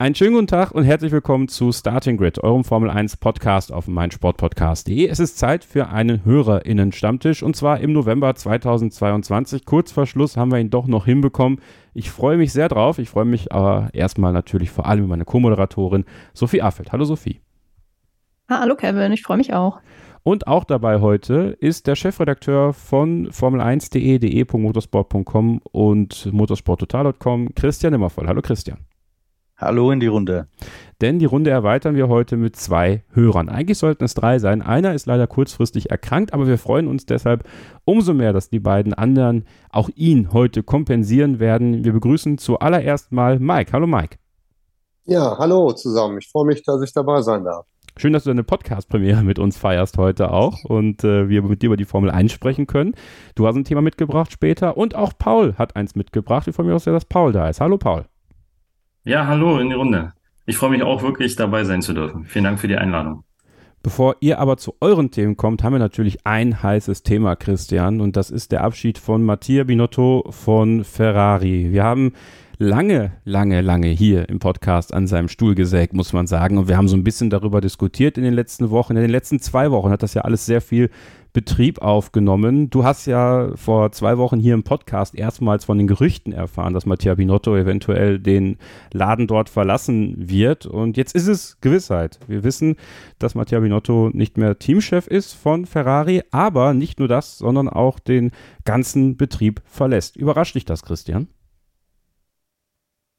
Einen schönen guten Tag und herzlich willkommen zu Starting Grid, eurem Formel 1 Podcast auf meinsportpodcast.de. Es ist Zeit für einen HörerInnen-Stammtisch und zwar im November 2022. Kurz vor Schluss haben wir ihn doch noch hinbekommen. Ich freue mich sehr drauf. Ich freue mich aber erstmal natürlich vor allem über meine Co-Moderatorin Sophie Affeld. Hallo Sophie. hallo Kevin, ich freue mich auch. Und auch dabei heute ist der Chefredakteur von Formel1.de, de.motorsport.com und motorsporttotal.com, Christian Immervoll. Hallo Christian. Hallo in die Runde. Denn die Runde erweitern wir heute mit zwei Hörern. Eigentlich sollten es drei sein. Einer ist leider kurzfristig erkrankt, aber wir freuen uns deshalb umso mehr, dass die beiden anderen auch ihn heute kompensieren werden. Wir begrüßen zuallererst mal Mike. Hallo Mike. Ja, hallo zusammen. Ich freue mich, dass ich dabei sein darf. Schön, dass du deine Podcast-Premiere mit uns feierst heute auch und äh, wir mit dir über die Formel 1 sprechen können. Du hast ein Thema mitgebracht später und auch Paul hat eins mitgebracht. Ich freue mich auch sehr, dass Paul da ist. Hallo Paul. Ja, hallo in die Runde. Ich freue mich auch wirklich dabei sein zu dürfen. Vielen Dank für die Einladung. Bevor ihr aber zu euren Themen kommt, haben wir natürlich ein heißes Thema, Christian, und das ist der Abschied von Mattia Binotto von Ferrari. Wir haben lange, lange, lange hier im Podcast an seinem Stuhl gesägt, muss man sagen. Und wir haben so ein bisschen darüber diskutiert in den letzten Wochen. In den letzten zwei Wochen hat das ja alles sehr viel Betrieb aufgenommen. Du hast ja vor zwei Wochen hier im Podcast erstmals von den Gerüchten erfahren, dass Mattia Binotto eventuell den Laden dort verlassen wird. Und jetzt ist es Gewissheit. Wir wissen, dass Mattia Binotto nicht mehr Teamchef ist von Ferrari, aber nicht nur das, sondern auch den ganzen Betrieb verlässt. Überrascht dich das, Christian?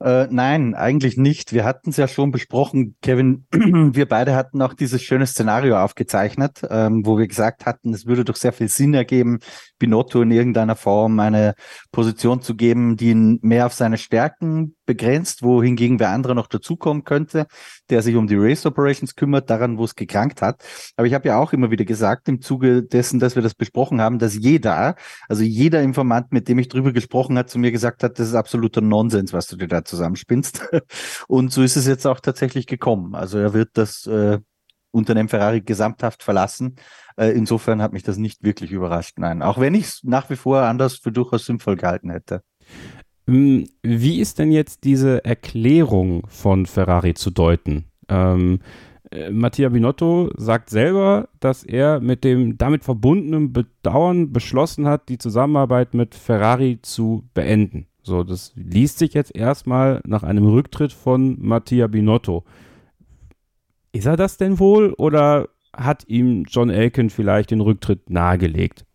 Äh, nein, eigentlich nicht. Wir hatten es ja schon besprochen, Kevin. Wir beide hatten auch dieses schöne Szenario aufgezeichnet, ähm, wo wir gesagt hatten, es würde doch sehr viel Sinn ergeben, Binotto in irgendeiner Form eine Position zu geben, die ihn mehr auf seine Stärken begrenzt, wohingegen wer andere noch dazukommen könnte, der sich um die Race Operations kümmert, daran, wo es gekrankt hat. Aber ich habe ja auch immer wieder gesagt, im Zuge dessen, dass wir das besprochen haben, dass jeder, also jeder Informant, mit dem ich drüber gesprochen hat, zu mir gesagt hat, das ist absoluter Nonsens, was du dir da zusammenspinnst. Und so ist es jetzt auch tatsächlich gekommen. Also er wird das äh, Unternehmen Ferrari gesamthaft verlassen. Äh, insofern hat mich das nicht wirklich überrascht. Nein, auch wenn ich es nach wie vor anders für durchaus sinnvoll gehalten hätte. Hm, wie ist denn jetzt diese Erklärung von Ferrari zu deuten? Ähm, äh, Mattia Binotto sagt selber, dass er mit dem damit verbundenen Bedauern beschlossen hat, die Zusammenarbeit mit Ferrari zu beenden. So, das liest sich jetzt erstmal nach einem Rücktritt von Mattia Binotto. Ist er das denn wohl oder hat ihm John Elkin vielleicht den Rücktritt nahegelegt?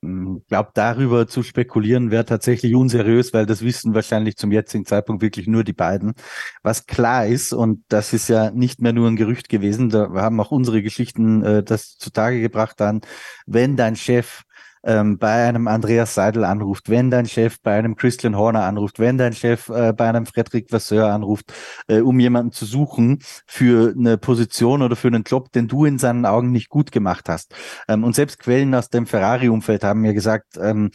Ich hm, glaube, darüber zu spekulieren wäre tatsächlich unseriös, weil das wissen wahrscheinlich zum jetzigen Zeitpunkt wirklich nur die beiden. Was klar ist, und das ist ja nicht mehr nur ein Gerücht gewesen, da haben auch unsere Geschichten äh, das zutage gebracht dann, wenn dein Chef ähm, bei einem Andreas Seidel anruft, wenn dein Chef bei einem Christian Horner anruft, wenn dein Chef äh, bei einem Frederic Vasseur anruft, äh, um jemanden zu suchen für eine Position oder für einen Job, den du in seinen Augen nicht gut gemacht hast. Ähm, und selbst Quellen aus dem Ferrari-Umfeld haben mir gesagt, ähm,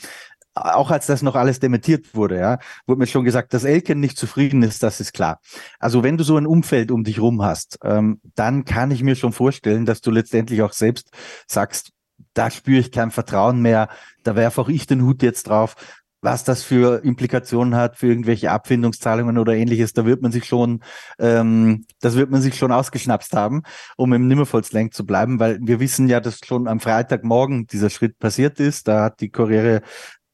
auch als das noch alles dementiert wurde, ja, wurde mir schon gesagt, dass Elken nicht zufrieden ist, das ist klar. Also wenn du so ein Umfeld um dich rum hast, ähm, dann kann ich mir schon vorstellen, dass du letztendlich auch selbst sagst, da spüre ich kein Vertrauen mehr, da werfe auch ich den Hut jetzt drauf. Was das für Implikationen hat für irgendwelche Abfindungszahlungen oder ähnliches, da wird man sich schon, ähm, das wird man sich schon ausgeschnapst haben, um im Nimmervolslang zu bleiben, weil wir wissen ja, dass schon am Freitagmorgen dieser Schritt passiert ist. Da hat die Corriere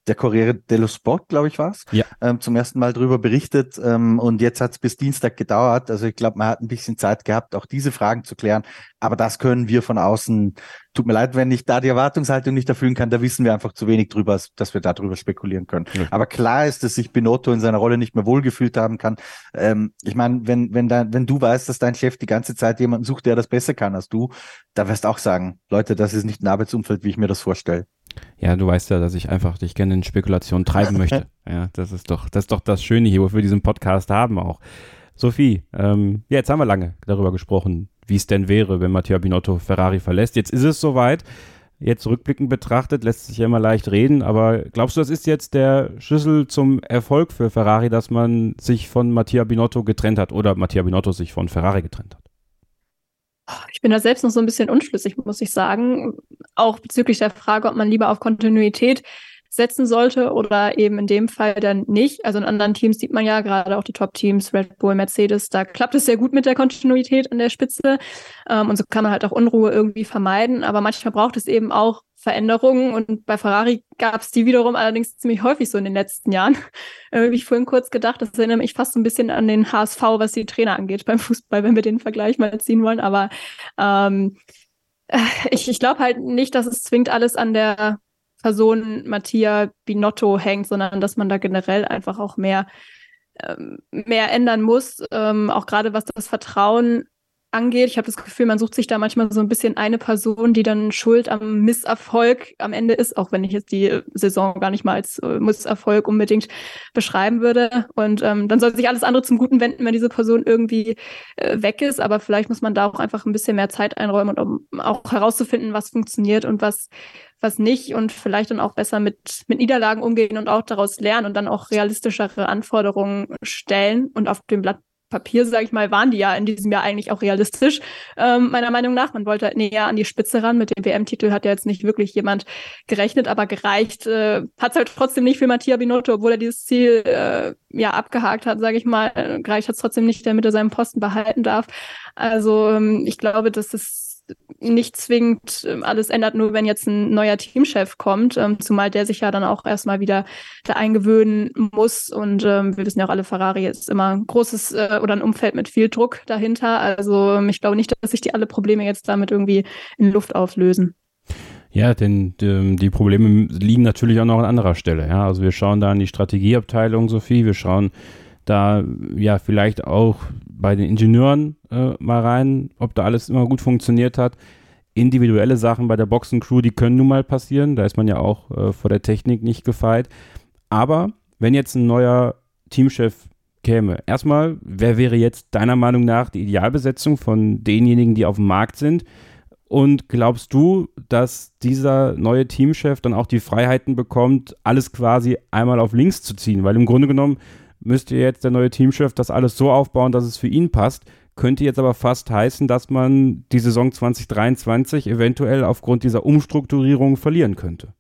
der Corriere dello Sport, glaube ich, war es, ja. ähm, zum ersten Mal darüber berichtet. Ähm, und jetzt hat es bis Dienstag gedauert. Also ich glaube, man hat ein bisschen Zeit gehabt, auch diese Fragen zu klären. Aber das können wir von außen, tut mir leid, wenn ich da die Erwartungshaltung nicht erfüllen kann, da wissen wir einfach zu wenig drüber, dass wir darüber spekulieren können. Ja. Aber klar ist, dass sich Binotto in seiner Rolle nicht mehr wohlgefühlt haben kann. Ähm, ich meine, wenn, wenn, dein, wenn du weißt, dass dein Chef die ganze Zeit jemanden sucht, der das besser kann als du, da wirst du auch sagen, Leute, das ist nicht ein Arbeitsumfeld, wie ich mir das vorstelle. Ja, du weißt ja, dass ich einfach dich gerne in Spekulationen treiben möchte. Ja, das ist doch, das ist doch das Schöne hier, wofür wir diesen Podcast haben auch. Sophie, ähm, ja, jetzt haben wir lange darüber gesprochen, wie es denn wäre, wenn Matteo Binotto Ferrari verlässt. Jetzt ist es soweit. Jetzt rückblickend betrachtet lässt sich ja immer leicht reden, aber glaubst du, das ist jetzt der Schlüssel zum Erfolg für Ferrari, dass man sich von Mattia Binotto getrennt hat oder Mattia Binotto sich von Ferrari getrennt hat? Ich bin da selbst noch so ein bisschen unschlüssig, muss ich sagen. Auch bezüglich der Frage, ob man lieber auf Kontinuität setzen sollte oder eben in dem Fall dann nicht. Also in anderen Teams sieht man ja gerade auch die Top-Teams, Red Bull, Mercedes, da klappt es sehr gut mit der Kontinuität an der Spitze. Ähm, und so kann man halt auch Unruhe irgendwie vermeiden. Aber manchmal braucht es eben auch Veränderungen. Und bei Ferrari gab es die wiederum allerdings ziemlich häufig so in den letzten Jahren. Äh, wie ich vorhin kurz gedacht, das erinnert mich fast so ein bisschen an den HSV, was die Trainer angeht beim Fußball, wenn wir den Vergleich mal ziehen wollen. Aber ähm, äh, ich, ich glaube halt nicht, dass es zwingt alles an der Person Mattia Binotto hängt, sondern dass man da generell einfach auch mehr, ähm, mehr ändern muss. Ähm, auch gerade was das Vertrauen angeht. Ich habe das Gefühl, man sucht sich da manchmal so ein bisschen eine Person, die dann schuld am Misserfolg am Ende ist, auch wenn ich jetzt die Saison gar nicht mal als äh, Misserfolg unbedingt beschreiben würde. Und ähm, dann soll sich alles andere zum Guten wenden, wenn diese Person irgendwie äh, weg ist. Aber vielleicht muss man da auch einfach ein bisschen mehr Zeit einräumen um auch herauszufinden, was funktioniert und was was nicht und vielleicht dann auch besser mit, mit Niederlagen umgehen und auch daraus lernen und dann auch realistischere Anforderungen stellen und auf dem Blatt Papier, sage ich mal, waren die ja in diesem Jahr eigentlich auch realistisch, ähm, meiner Meinung nach. Man wollte halt näher an die Spitze ran. Mit dem WM-Titel hat ja jetzt nicht wirklich jemand gerechnet, aber gereicht äh, hat halt trotzdem nicht für Mattia Binotto, obwohl er dieses Ziel äh, ja abgehakt hat, sage ich mal. Gereicht hat es trotzdem nicht, damit er seinen Posten behalten darf. Also ähm, ich glaube, dass es nicht zwingend ähm, alles ändert, nur wenn jetzt ein neuer Teamchef kommt, ähm, zumal der sich ja dann auch erstmal wieder da eingewöhnen muss. Und ähm, wir wissen ja auch alle, Ferrari ist immer ein großes äh, oder ein Umfeld mit viel Druck dahinter. Also ähm, ich glaube nicht, dass sich die alle Probleme jetzt damit irgendwie in Luft auflösen. Ja, denn die, die Probleme liegen natürlich auch noch an anderer Stelle. Ja, also wir schauen da an die Strategieabteilung, Sophie, wir schauen da ja vielleicht auch bei den Ingenieuren äh, mal rein, ob da alles immer gut funktioniert hat. Individuelle Sachen bei der Boxencrew, die können nun mal passieren. Da ist man ja auch äh, vor der Technik nicht gefeit. Aber wenn jetzt ein neuer Teamchef käme, erstmal, wer wäre jetzt deiner Meinung nach die Idealbesetzung von denjenigen, die auf dem Markt sind? Und glaubst du, dass dieser neue Teamchef dann auch die Freiheiten bekommt, alles quasi einmal auf links zu ziehen? Weil im Grunde genommen müsste jetzt der neue Teamchef das alles so aufbauen, dass es für ihn passt. Könnte jetzt aber fast heißen, dass man die Saison 2023 eventuell aufgrund dieser Umstrukturierung verlieren könnte.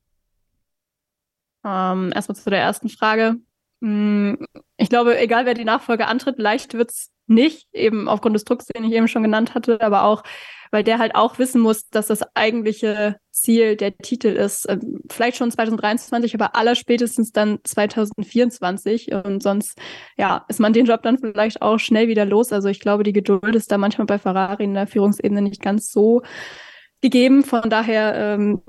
Ähm, erstmal zu der ersten Frage. Hm, ich glaube, egal wer die Nachfolge antritt, leicht wird es nicht, eben aufgrund des Drucks, den ich eben schon genannt hatte, aber auch weil der halt auch wissen muss, dass das eigentliche Ziel der Titel ist. Ähm, vielleicht schon 2023, aber allerspätestens dann 2024. Und sonst, ja, ist man den Job dann vielleicht auch schnell wieder los. Also ich glaube, die Geduld ist da manchmal bei Ferrari in der Führungsebene nicht ganz so gegeben. Von daher ähm,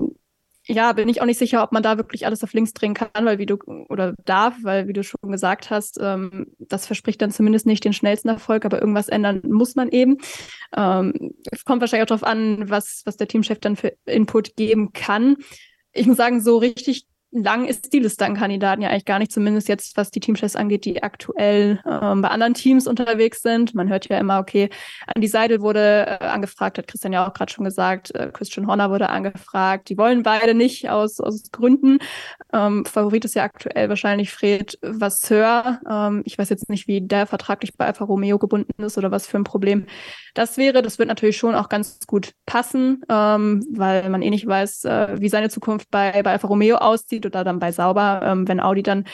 ja, bin ich auch nicht sicher, ob man da wirklich alles auf links drehen kann, weil wie du oder darf, weil wie du schon gesagt hast, ähm, das verspricht dann zumindest nicht den schnellsten Erfolg, aber irgendwas ändern muss man eben. Ähm, es kommt wahrscheinlich auch darauf an, was, was der Teamchef dann für Input geben kann. Ich muss sagen, so richtig lang ist die Liste an Kandidaten ja eigentlich gar nicht, zumindest jetzt, was die Teamchefs angeht, die aktuell ähm, bei anderen Teams unterwegs sind. Man hört ja immer, okay, Andy Seidel wurde äh, angefragt, hat Christian ja auch gerade schon gesagt, äh, Christian Horner wurde angefragt. Die wollen beide nicht aus, aus Gründen. Ähm, Favorit ist ja aktuell wahrscheinlich Fred Vasseur. Ähm, ich weiß jetzt nicht, wie der vertraglich bei Alfa Romeo gebunden ist oder was für ein Problem das wäre. Das wird natürlich schon auch ganz gut passen, ähm, weil man eh nicht weiß, äh, wie seine Zukunft bei, bei Alfa Romeo aussieht oder dann bei Sauber, ähm, wenn Audi dann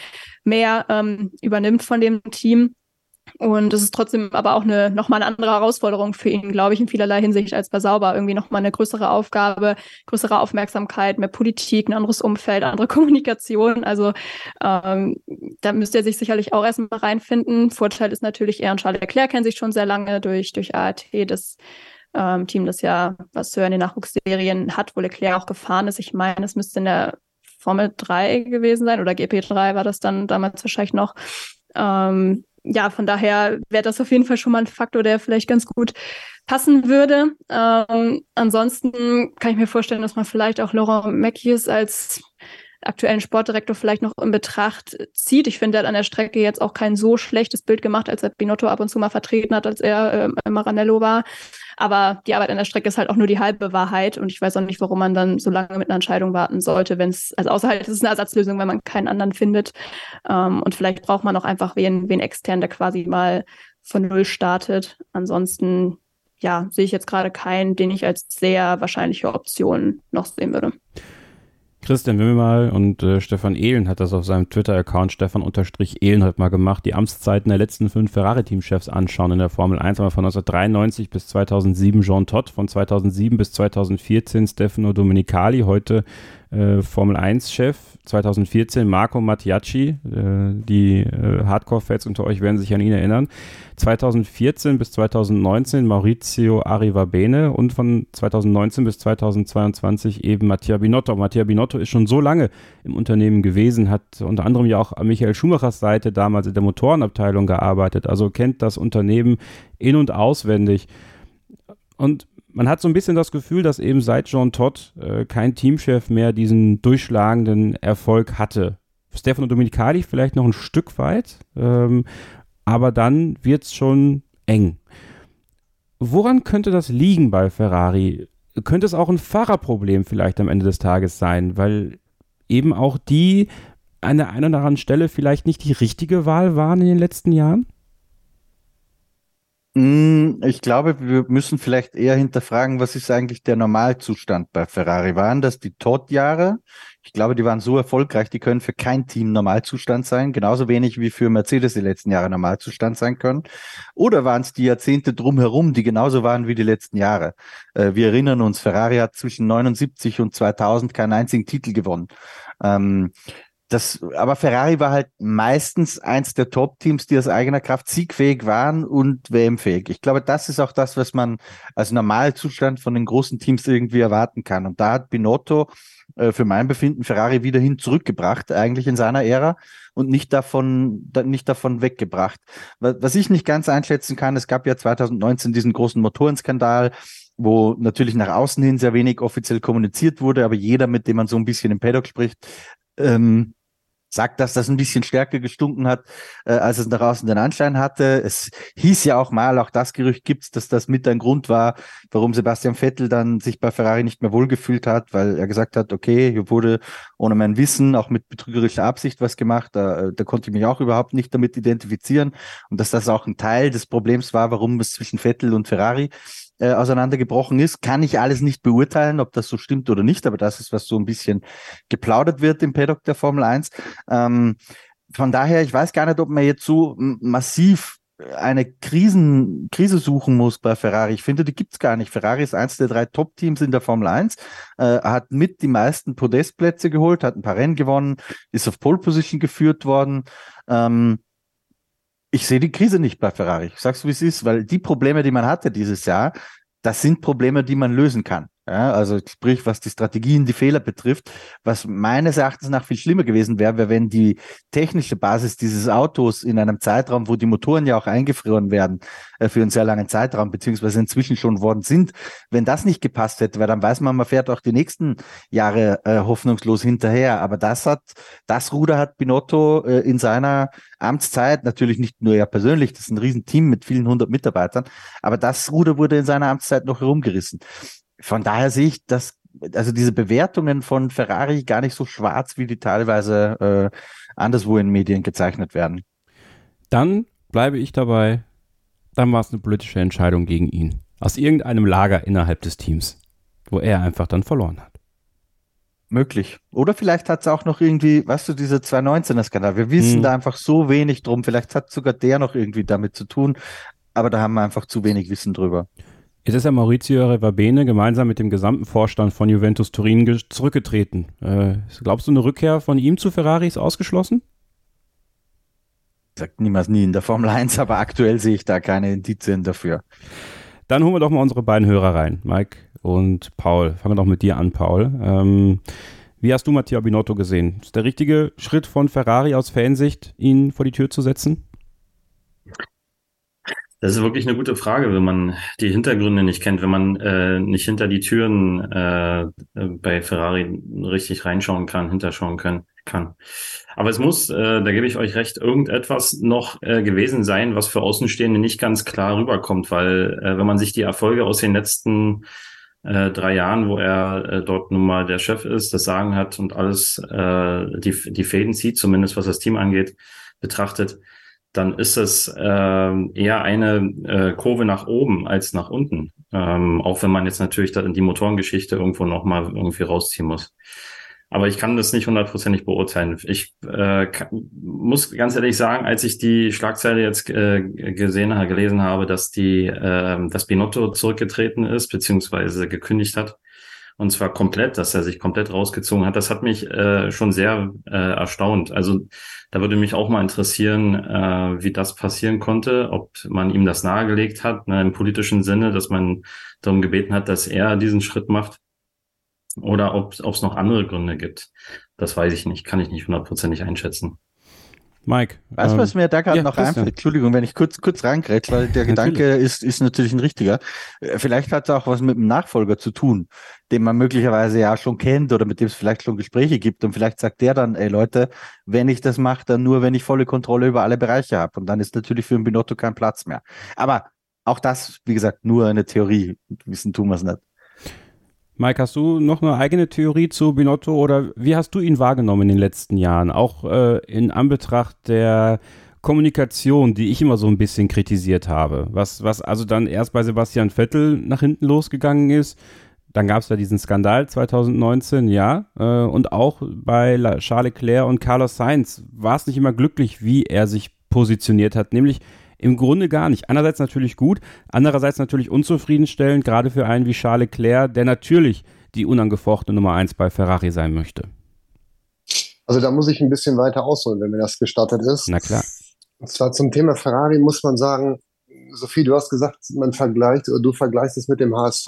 mehr ähm, übernimmt von dem Team. Und es ist trotzdem aber auch eine nochmal eine andere Herausforderung für ihn, glaube ich, in vielerlei Hinsicht als bei Sauber. Irgendwie nochmal eine größere Aufgabe, größere Aufmerksamkeit, mehr Politik, ein anderes Umfeld, andere Kommunikation. Also ähm, da müsste er sich sicherlich auch erstmal reinfinden. Vorteil ist natürlich, er und Charles Leclerc kennen sich schon sehr lange durch, durch ART, das ähm, Team, das ja was höher in den Nachwuchsserien hat, wo Leclerc auch gefahren ist. Ich meine, es müsste in der Formel 3 gewesen sein oder GP3 war das dann damals wahrscheinlich noch. Ähm, ja, von daher wäre das auf jeden Fall schon mal ein Faktor, der vielleicht ganz gut passen würde. Ähm, ansonsten kann ich mir vorstellen, dass man vielleicht auch Laurent Mackies als aktuellen Sportdirektor vielleicht noch in Betracht zieht. Ich finde, er hat an der Strecke jetzt auch kein so schlechtes Bild gemacht, als er Binotto ab und zu mal vertreten hat, als er äh, Maranello war. Aber die Arbeit an der Strecke ist halt auch nur die halbe Wahrheit und ich weiß auch nicht, warum man dann so lange mit einer Entscheidung warten sollte, wenn es, also außer halt, es ist eine Ersatzlösung, wenn man keinen anderen findet. Ähm, und vielleicht braucht man auch einfach wen, wen extern, der quasi mal von Null startet. Ansonsten, ja, sehe ich jetzt gerade keinen, den ich als sehr wahrscheinliche Option noch sehen würde. Christian Wimmelmal und äh, Stefan Ehlen hat das auf seinem Twitter-Account Stefan-Ehlen hat mal gemacht, die Amtszeiten der letzten fünf Ferrari-Teamchefs anschauen in der Formel 1, aber von 1993 bis 2007 Jean Todt, von 2007 bis 2014 Stefano Domenicali, heute äh, Formel 1-Chef 2014 Marco Mattiacci, äh, die äh, Hardcore-Fans unter euch werden sich an ihn erinnern. 2014 bis 2019 Maurizio Arrivabene und von 2019 bis 2022 eben Mattia Binotto. Mattia Binotto ist schon so lange im Unternehmen gewesen, hat unter anderem ja auch an Michael Schumachers Seite damals in der Motorenabteilung gearbeitet, also kennt das Unternehmen in- und auswendig. Und man hat so ein bisschen das Gefühl, dass eben seit Jean Todt äh, kein Teamchef mehr diesen durchschlagenden Erfolg hatte. Stefano Dominicali vielleicht noch ein Stück weit, ähm, aber dann wird es schon eng. Woran könnte das liegen bei Ferrari? Könnte es auch ein Fahrerproblem vielleicht am Ende des Tages sein, weil eben auch die an der einen oder anderen Stelle vielleicht nicht die richtige Wahl waren in den letzten Jahren? Hm, ich glaube, wir müssen vielleicht eher hinterfragen, was ist eigentlich der Normalzustand bei Ferrari? Waren das die Todd-Jahre? Ich glaube, die waren so erfolgreich, die können für kein Team Normalzustand sein, genauso wenig wie für Mercedes die letzten Jahre Normalzustand sein können. Oder waren es die Jahrzehnte drumherum, die genauso waren wie die letzten Jahre? Äh, wir erinnern uns, Ferrari hat zwischen 79 und 2000 keinen einzigen Titel gewonnen. Ähm, das, aber Ferrari war halt meistens eins der Top-Teams, die aus eigener Kraft siegfähig waren und WM-fähig. Ich glaube, das ist auch das, was man als Normalzustand von den großen Teams irgendwie erwarten kann. Und da hat Binotto äh, für mein Befinden Ferrari wieder hin zurückgebracht, eigentlich in seiner Ära und nicht davon, da, nicht davon weggebracht. Was, ich nicht ganz einschätzen kann, es gab ja 2019 diesen großen Motorenskandal, wo natürlich nach außen hin sehr wenig offiziell kommuniziert wurde, aber jeder, mit dem man so ein bisschen im Paddock spricht, ähm, sagt, dass das ein bisschen stärker gestunken hat, äh, als es nach außen den Anschein hatte. Es hieß ja auch mal, auch das Gerücht gibt's, dass das mit ein Grund war, warum Sebastian Vettel dann sich bei Ferrari nicht mehr wohlgefühlt hat, weil er gesagt hat, okay, hier wurde ohne mein Wissen auch mit betrügerischer Absicht was gemacht, da, da konnte ich mich auch überhaupt nicht damit identifizieren und dass das auch ein Teil des Problems war, warum es zwischen Vettel und Ferrari äh, auseinandergebrochen ist. Kann ich alles nicht beurteilen, ob das so stimmt oder nicht, aber das ist, was so ein bisschen geplaudert wird im Paddock der Formel 1. Ähm, von daher, ich weiß gar nicht, ob man jetzt so massiv eine Krisen, Krise suchen muss bei Ferrari. Ich finde, die gibt's gar nicht. Ferrari ist eins der drei Top-Teams in der Formel 1, äh, hat mit die meisten Podestplätze geholt, hat ein paar Rennen gewonnen, ist auf Pole Position geführt worden. Ähm, ich sehe die Krise nicht bei Ferrari. Ich sag's wie es ist, weil die Probleme, die man hatte dieses Jahr, das sind Probleme, die man lösen kann. Ja, also sprich, was die Strategien, die Fehler betrifft, was meines Erachtens nach viel schlimmer gewesen wäre, wäre, wenn die technische Basis dieses Autos in einem Zeitraum, wo die Motoren ja auch eingefroren werden äh, für einen sehr langen Zeitraum, beziehungsweise inzwischen schon worden sind, wenn das nicht gepasst hätte, weil dann weiß man, man fährt auch die nächsten Jahre äh, hoffnungslos hinterher. Aber das hat, das Ruder hat Binotto äh, in seiner Amtszeit, natürlich nicht nur er persönlich, das ist ein Riesenteam mit vielen hundert Mitarbeitern, aber das Ruder wurde in seiner Amtszeit noch herumgerissen von daher sehe ich das, also diese Bewertungen von Ferrari gar nicht so schwarz, wie die teilweise äh, anderswo in Medien gezeichnet werden. Dann bleibe ich dabei, dann war es eine politische Entscheidung gegen ihn. Aus irgendeinem Lager innerhalb des Teams, wo er einfach dann verloren hat. Möglich. Oder vielleicht hat es auch noch irgendwie, weißt du, diese 219er-Skandal. Wir wissen hm. da einfach so wenig drum. Vielleicht hat sogar der noch irgendwie damit zu tun. Aber da haben wir einfach zu wenig Wissen drüber. Jetzt ist ja Maurizio Revabene gemeinsam mit dem gesamten Vorstand von Juventus Turin zurückgetreten. Äh, glaubst du, eine Rückkehr von ihm zu Ferrari ist ausgeschlossen? Sagt niemals nie in der Formel 1, aber aktuell sehe ich da keine Indizien dafür. Dann holen wir doch mal unsere beiden Hörer rein, Mike und Paul. Fangen wir doch mit dir an, Paul. Ähm, wie hast du Matteo Binotto gesehen? Ist der richtige Schritt von Ferrari aus Fansicht, ihn vor die Tür zu setzen? Das ist wirklich eine gute Frage, wenn man die Hintergründe nicht kennt, wenn man äh, nicht hinter die Türen äh, bei Ferrari richtig reinschauen kann, hinterschauen kann. kann. Aber es muss, äh, da gebe ich euch recht, irgendetwas noch äh, gewesen sein, was für Außenstehende nicht ganz klar rüberkommt, weil äh, wenn man sich die Erfolge aus den letzten äh, drei Jahren, wo er äh, dort nun mal der Chef ist, das Sagen hat und alles äh, die, die Fäden zieht, zumindest was das Team angeht, betrachtet, dann ist es äh, eher eine äh, Kurve nach oben als nach unten. Ähm, auch wenn man jetzt natürlich die Motorengeschichte irgendwo nochmal irgendwie rausziehen muss. Aber ich kann das nicht hundertprozentig beurteilen. Ich äh, kann, muss ganz ehrlich sagen, als ich die Schlagzeile jetzt äh, gesehen habe, gelesen habe, dass die, äh, dass Binotto zurückgetreten ist beziehungsweise gekündigt hat, und zwar komplett, dass er sich komplett rausgezogen hat, das hat mich äh, schon sehr äh, erstaunt. Also da würde mich auch mal interessieren, äh, wie das passieren konnte, ob man ihm das nahegelegt hat, ne, im politischen Sinne, dass man darum gebeten hat, dass er diesen Schritt macht oder ob es noch andere Gründe gibt. Das weiß ich nicht, kann ich nicht hundertprozentig einschätzen. Mike. Weißt du, ähm, was mir da gerade ja, noch einfällt? Entschuldigung, wenn ich kurz, kurz reingrätsch, weil der Gedanke ist, ist natürlich ein richtiger. Äh, vielleicht hat es auch was mit dem Nachfolger zu tun, den man möglicherweise ja schon kennt oder mit dem es vielleicht schon Gespräche gibt. Und vielleicht sagt der dann, ey Leute, wenn ich das mache, dann nur, wenn ich volle Kontrolle über alle Bereiche habe. Und dann ist natürlich für einen Binotto kein Platz mehr. Aber auch das, wie gesagt, nur eine Theorie. Wissen tun wir es nicht. Mike, hast du noch eine eigene Theorie zu Binotto oder wie hast du ihn wahrgenommen in den letzten Jahren? Auch äh, in Anbetracht der Kommunikation, die ich immer so ein bisschen kritisiert habe. Was, was also dann erst bei Sebastian Vettel nach hinten losgegangen ist. Dann gab es ja diesen Skandal 2019, ja. Äh, und auch bei Charles Leclerc und Carlos Sainz war es nicht immer glücklich, wie er sich positioniert hat. Nämlich im Grunde gar nicht. Einerseits natürlich gut, andererseits natürlich unzufriedenstellend, gerade für einen wie Charles Leclerc, der natürlich die unangefochtene Nummer eins bei Ferrari sein möchte. Also da muss ich ein bisschen weiter ausholen, wenn mir das gestattet ist. Na klar. Und zwar zum Thema Ferrari muss man sagen, Sophie, du hast gesagt, man vergleicht oder du vergleichst es mit dem HSV.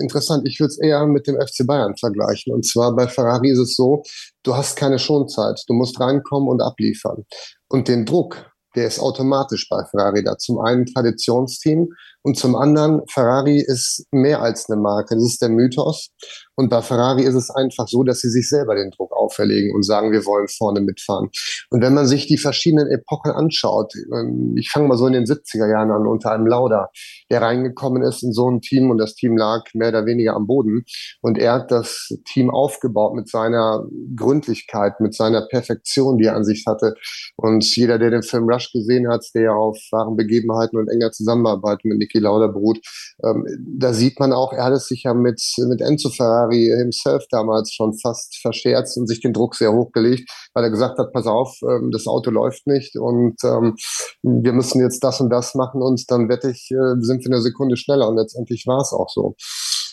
Interessant, ich würde es eher mit dem FC Bayern vergleichen. Und zwar bei Ferrari ist es so, du hast keine Schonzeit. Du musst reinkommen und abliefern. Und den Druck, der ist automatisch bei Ferrari da. Zum einen Traditionsteam und zum anderen, Ferrari ist mehr als eine Marke. Das ist der Mythos. Und bei Ferrari ist es einfach so, dass sie sich selber den Druck auferlegen und sagen, wir wollen vorne mitfahren. Und wenn man sich die verschiedenen Epochen anschaut, ähm, ich fange mal so in den 70er Jahren an, unter einem Lauda, der reingekommen ist in so ein Team und das Team lag mehr oder weniger am Boden. Und er hat das Team aufgebaut mit seiner Gründlichkeit, mit seiner Perfektion, die er an sich hatte. Und jeder, der den Film Rush gesehen hat, der auf wahren Begebenheiten und enger Zusammenarbeit mit Niki beruht, ähm, da sieht man auch, er hat es sich ja mit, mit Enzo Ferrari Ferrari himself damals schon fast verscherzt und sich den Druck sehr hochgelegt, weil er gesagt hat, pass auf, ähm, das Auto läuft nicht und ähm, wir müssen jetzt das und das machen und dann wette ich, äh, sind wir eine Sekunde schneller und letztendlich war es auch so.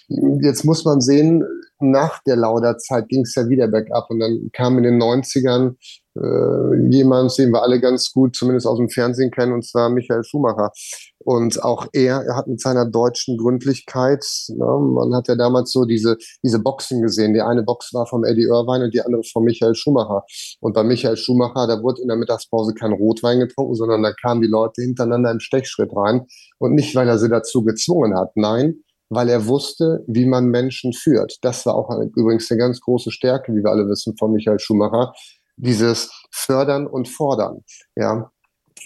Jetzt muss man sehen, nach der Lauda-Zeit ging es ja wieder bergab und dann kam in den 90ern äh, jemand, den wir alle ganz gut, zumindest aus dem Fernsehen kennen, und zwar Michael Schumacher. Und auch er, er hat mit seiner deutschen Gründlichkeit, ne, man hat ja damals so diese, diese Boxen gesehen. Die eine Box war vom Eddie Irvine und die andere von Michael Schumacher. Und bei Michael Schumacher, da wurde in der Mittagspause kein Rotwein getrunken, sondern da kamen die Leute hintereinander im Stechschritt rein. Und nicht, weil er sie dazu gezwungen hat, nein, weil er wusste, wie man Menschen führt. Das war auch übrigens eine ganz große Stärke, wie wir alle wissen, von Michael Schumacher. Dieses Fördern und Fordern. Ja,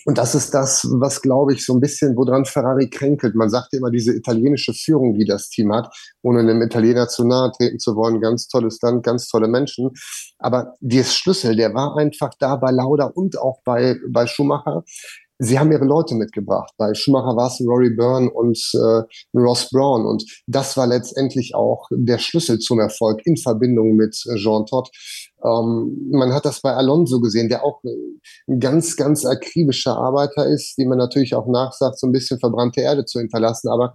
und das ist das, was, glaube ich, so ein bisschen, woran Ferrari kränkelt. Man sagt immer, diese italienische Führung, die das Team hat, ohne einem Italiener zu nahe treten zu wollen. Ganz tolles Land, ganz tolle Menschen. Aber der Schlüssel, der war einfach da bei Lauda und auch bei, bei Schumacher. Sie haben ihre Leute mitgebracht. Bei Schumacher war es Rory Byrne und äh, Ross Brown. Und das war letztendlich auch der Schlüssel zum Erfolg in Verbindung mit äh, Jean Todt. Ähm, man hat das bei Alonso gesehen, der auch ein ganz, ganz akribischer Arbeiter ist, die man natürlich auch nachsagt, so ein bisschen verbrannte Erde zu hinterlassen. Aber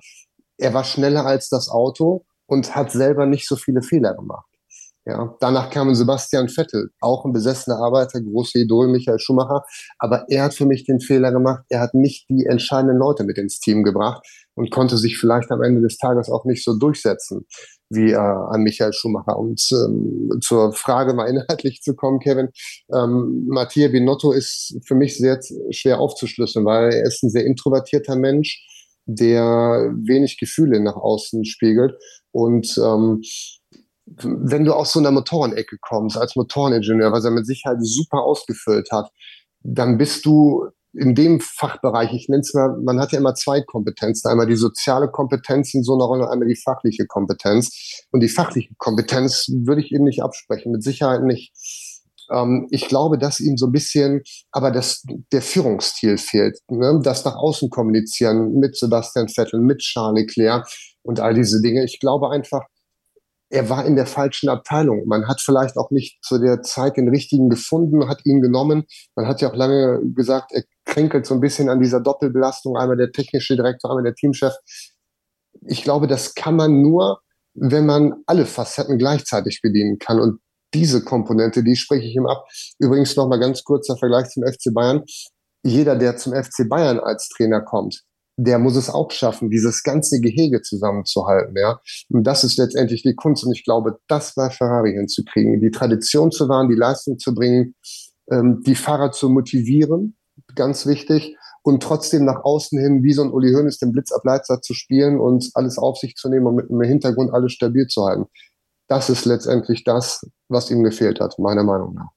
er war schneller als das Auto und hat selber nicht so viele Fehler gemacht. Ja, danach kam Sebastian Vettel, auch ein besessener Arbeiter, große Idol Michael Schumacher. Aber er hat für mich den Fehler gemacht. Er hat nicht die entscheidenden Leute mit ins Team gebracht und konnte sich vielleicht am Ende des Tages auch nicht so durchsetzen wie äh, an Michael Schumacher. Und ähm, zur Frage mal inhaltlich zu kommen, Kevin, ähm, Mattia Binotto ist für mich sehr schwer aufzuschlüsseln, weil er ist ein sehr introvertierter Mensch, der wenig Gefühle nach außen spiegelt und ähm, wenn du aus so einer Motorenecke kommst, als Motoreningenieur, was er mit Sicherheit super ausgefüllt hat, dann bist du in dem Fachbereich, ich nenne es mal, man hat ja immer zwei Kompetenzen, einmal die soziale Kompetenz in so einer Rolle, einmal die fachliche Kompetenz. Und die fachliche Kompetenz würde ich ihm nicht absprechen, mit Sicherheit nicht. Ähm, ich glaube, dass ihm so ein bisschen, aber das, der Führungsstil fehlt. Ne? Das nach außen kommunizieren mit Sebastian Vettel, mit Charles Leclerc und all diese Dinge. Ich glaube einfach, er war in der falschen Abteilung. Man hat vielleicht auch nicht zu der Zeit den richtigen gefunden, hat ihn genommen. Man hat ja auch lange gesagt, er kränkelt so ein bisschen an dieser Doppelbelastung, einmal der technische Direktor, einmal der Teamchef. Ich glaube, das kann man nur, wenn man alle Facetten gleichzeitig bedienen kann. Und diese Komponente, die spreche ich ihm ab. Übrigens noch mal ganz kurzer Vergleich zum FC Bayern. Jeder, der zum FC Bayern als Trainer kommt, der muss es auch schaffen, dieses ganze Gehege zusammenzuhalten, ja. Und das ist letztendlich die Kunst. Und ich glaube, das bei Ferrari hinzukriegen, die Tradition zu wahren, die Leistung zu bringen, ähm, die Fahrer zu motivieren, ganz wichtig, und trotzdem nach außen hin wie so ein Uli Hoeneß den Blitzableiter zu spielen und alles auf sich zu nehmen und mit dem Hintergrund alles stabil zu halten. Das ist letztendlich das, was ihm gefehlt hat, meiner Meinung nach.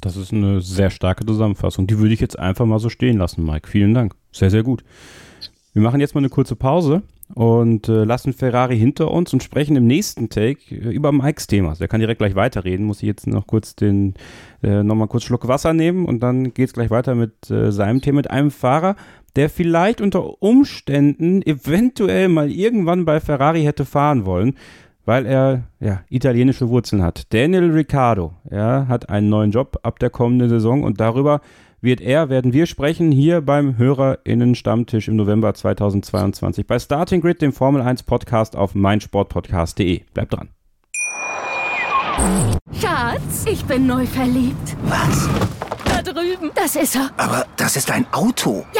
Das ist eine sehr starke Zusammenfassung. Die würde ich jetzt einfach mal so stehen lassen, Mike. Vielen Dank. Sehr, sehr gut. Wir machen jetzt mal eine kurze Pause und äh, lassen Ferrari hinter uns und sprechen im nächsten Take äh, über Mikes Thema. Der kann direkt gleich weiterreden. Muss ich jetzt noch kurz den, äh, nochmal kurz Schluck Wasser nehmen und dann geht es gleich weiter mit äh, seinem Thema, mit einem Fahrer, der vielleicht unter Umständen eventuell mal irgendwann bei Ferrari hätte fahren wollen weil er ja, italienische Wurzeln hat. Daniel Ricciardo ja, hat einen neuen Job ab der kommenden Saison und darüber wird er, werden wir sprechen, hier beim HörerInnen-Stammtisch im November 2022 bei Starting Grid, dem Formel 1 Podcast auf meinsportpodcast.de. Bleibt dran. Schatz, ich bin neu verliebt. Was? Da drüben. Das ist er. Aber das ist ein Auto. Ja,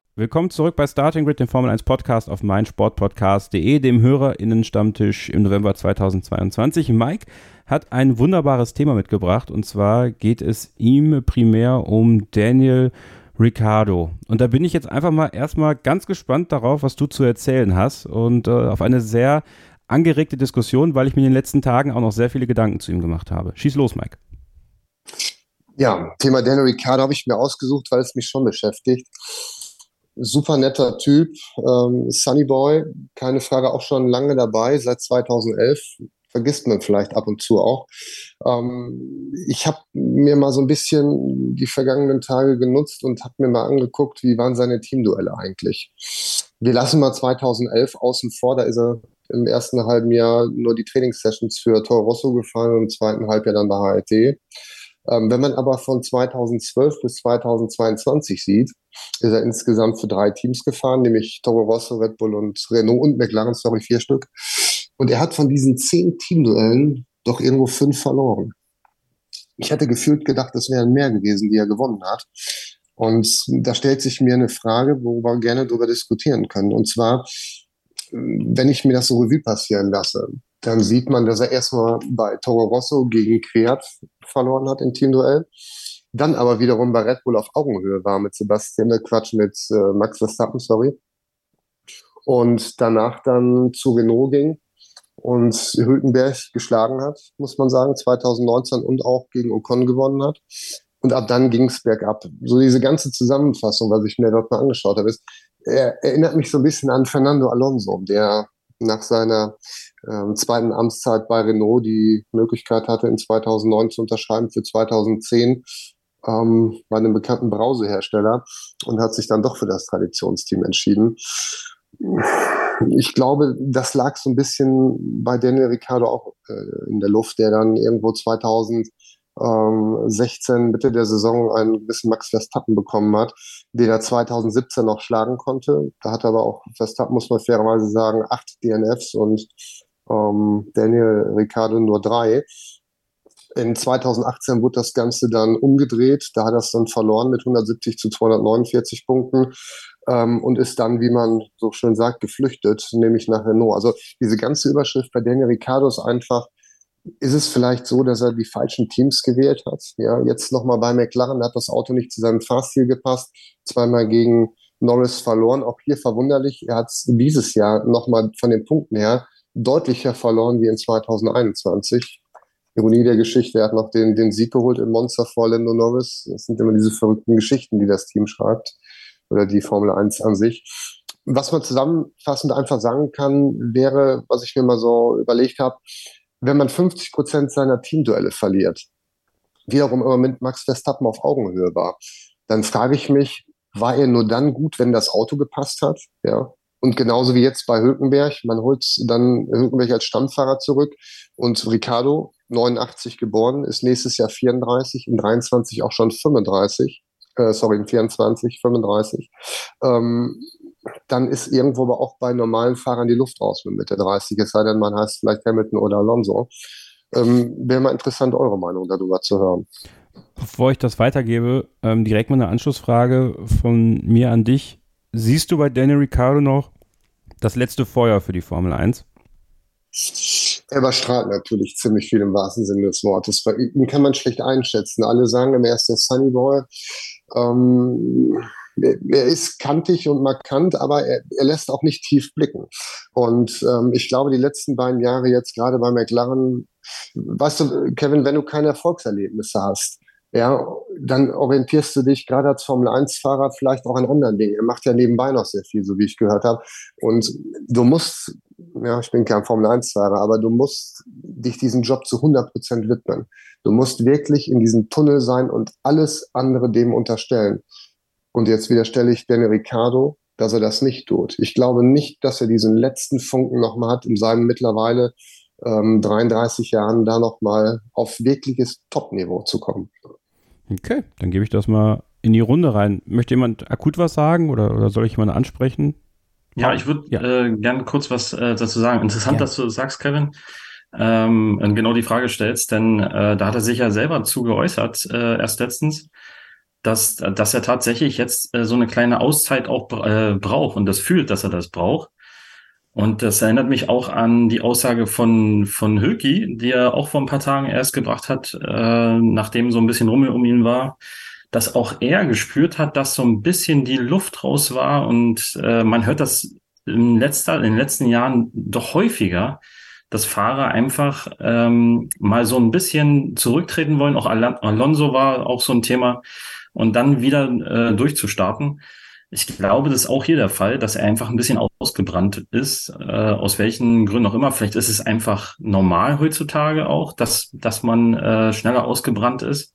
Willkommen zurück bei Starting Grid, dem Formel 1 Podcast auf meinsportpodcast.de, dem HörerInnen-Stammtisch im November 2022. Mike hat ein wunderbares Thema mitgebracht und zwar geht es ihm primär um Daniel Ricciardo. Und da bin ich jetzt einfach mal erstmal ganz gespannt darauf, was du zu erzählen hast und äh, auf eine sehr angeregte Diskussion, weil ich mir in den letzten Tagen auch noch sehr viele Gedanken zu ihm gemacht habe. Schieß los, Mike. Ja, Thema Daniel Ricciardo habe ich mir ausgesucht, weil es mich schon beschäftigt. Super netter Typ, ähm, Sunny Boy, keine Frage, auch schon lange dabei, seit 2011. Vergisst man vielleicht ab und zu auch. Ähm, ich habe mir mal so ein bisschen die vergangenen Tage genutzt und habe mir mal angeguckt, wie waren seine Teamduelle eigentlich. Wir lassen mal 2011 außen vor, da ist er im ersten halben Jahr nur die Trainingssessions für Toro Rosso gefahren und im zweiten Halbjahr dann bei HRT. Ähm, wenn man aber von 2012 bis 2022 sieht, ist er insgesamt für drei Teams gefahren, nämlich Toro Rosso, Red Bull und Renault und McLaren, sorry, vier Stück. Und er hat von diesen zehn Teamduellen doch irgendwo fünf verloren. Ich hätte gefühlt gedacht, es wären mehr gewesen, die er gewonnen hat. Und da stellt sich mir eine Frage, worüber wir gerne darüber diskutieren können. Und zwar, wenn ich mir das so Revue passieren lasse, dann sieht man, dass er erstmal bei Toro Rosso gegen Quert verloren hat im Teamduell. Dann aber wiederum bei Red Bull auf Augenhöhe war mit Sebastian, äh, Quatsch, mit äh, Max Verstappen, sorry. Und danach dann zu Renault ging und Hülkenberg geschlagen hat, muss man sagen, 2019 und auch gegen Ocon gewonnen hat. Und ab dann ging es bergab. So diese ganze Zusammenfassung, was ich mir dort mal angeschaut habe, ist, er erinnert mich so ein bisschen an Fernando Alonso, der nach seiner ähm, zweiten Amtszeit bei Renault die Möglichkeit hatte, in 2009 zu unterschreiben für 2010 ähm, bei einem bekannten Brausehersteller und hat sich dann doch für das Traditionsteam entschieden. Ich glaube, das lag so ein bisschen bei Daniel Ricciardo auch äh, in der Luft, der dann irgendwo 2016 Mitte der Saison einen gewissen Max Verstappen bekommen hat, den er 2017 noch schlagen konnte. Da hat aber auch Verstappen, muss man fairerweise sagen, acht DNFs und ähm, Daniel Ricciardo nur drei. In 2018 wurde das Ganze dann umgedreht. Da hat er es dann verloren mit 170 zu 249 Punkten ähm, und ist dann, wie man so schön sagt, geflüchtet, nämlich nach Renault. Also diese ganze Überschrift bei Daniel Ricciardo ist einfach, ist es vielleicht so, dass er die falschen Teams gewählt hat? Ja, jetzt nochmal bei McLaren hat das Auto nicht zu seinem Fahrstil gepasst, zweimal gegen Norris verloren. Auch hier verwunderlich, er hat es dieses Jahr nochmal von den Punkten her deutlicher verloren wie in 2021. Ironie der Geschichte, er hat noch den, den Sieg geholt im Monster vor Lando Norris. Das sind immer diese verrückten Geschichten, die das Team schreibt oder die Formel 1 an sich. Was man zusammenfassend einfach sagen kann, wäre, was ich mir mal so überlegt habe, wenn man 50 Prozent seiner Teamduelle verliert, wiederum immer mit Max Verstappen auf Augenhöhe war, dann frage ich mich, war er nur dann gut, wenn das Auto gepasst hat? Ja. Und genauso wie jetzt bei Hülkenberg, man holt dann Hülkenberg als Stammfahrer zurück und Ricardo, 89 geboren, ist nächstes Jahr 34, in 23 auch schon 35, äh, sorry, in 24, 35. Ähm, dann ist irgendwo aber auch bei normalen Fahrern die Luft raus mit Mitte 30, es sei denn, man heißt vielleicht Hamilton oder Alonso. Ähm, Wäre mal interessant, eure Meinung darüber zu hören. Bevor ich das weitergebe, ähm, direkt mal eine Anschlussfrage von mir an dich. Siehst du bei Daniel Ricciardo noch das letzte Feuer für die Formel 1? Er überstrahlt natürlich ziemlich viel im wahrsten Sinne des Wortes. Bei ihm kann man schlecht einschätzen. Alle sagen, er ist der Sunny Boy. Ähm, er ist kantig und markant, aber er, er lässt auch nicht tief blicken. Und ähm, ich glaube, die letzten beiden Jahre jetzt gerade bei McLaren, weißt du, Kevin, wenn du keine Erfolgserlebnisse hast, ja, dann orientierst du dich gerade als Formel-1-Fahrer vielleicht auch an anderen Dingen. Er macht ja nebenbei noch sehr viel, so wie ich gehört habe. Und du musst, ja, ich bin kein Formel-1-Fahrer, aber du musst dich diesem Job zu 100 Prozent widmen. Du musst wirklich in diesem Tunnel sein und alles andere dem unterstellen. Und jetzt widerstelle ich Daniel Ricciardo, dass er das nicht tut. Ich glaube nicht, dass er diesen letzten Funken nochmal hat, in seinem mittlerweile ähm, 33 Jahren da nochmal auf wirkliches Top-Niveau zu kommen. Okay, dann gebe ich das mal in die Runde rein. Möchte jemand akut was sagen oder, oder soll ich jemanden ansprechen? Ja, ich würde ja. äh, gerne kurz was äh, dazu sagen. Interessant, ja. dass du das sagst, Kevin. Ähm, und genau die Frage stellst, denn äh, da hat er sich ja selber zu geäußert, äh, erst letztens, dass, dass er tatsächlich jetzt äh, so eine kleine Auszeit auch äh, braucht und das fühlt, dass er das braucht. Und das erinnert mich auch an die Aussage von, von Höki, die er auch vor ein paar Tagen erst gebracht hat, äh, nachdem so ein bisschen Rummel um ihn war, dass auch er gespürt hat, dass so ein bisschen die Luft raus war. Und äh, man hört das in, letzter, in den letzten Jahren doch häufiger, dass Fahrer einfach ähm, mal so ein bisschen zurücktreten wollen. Auch Al Alonso war auch so ein Thema. Und dann wieder äh, durchzustarten. Ich glaube, das ist auch hier der Fall, dass er einfach ein bisschen ausgebrannt ist, äh, aus welchen Gründen auch immer. Vielleicht ist es einfach normal heutzutage auch, dass, dass man äh, schneller ausgebrannt ist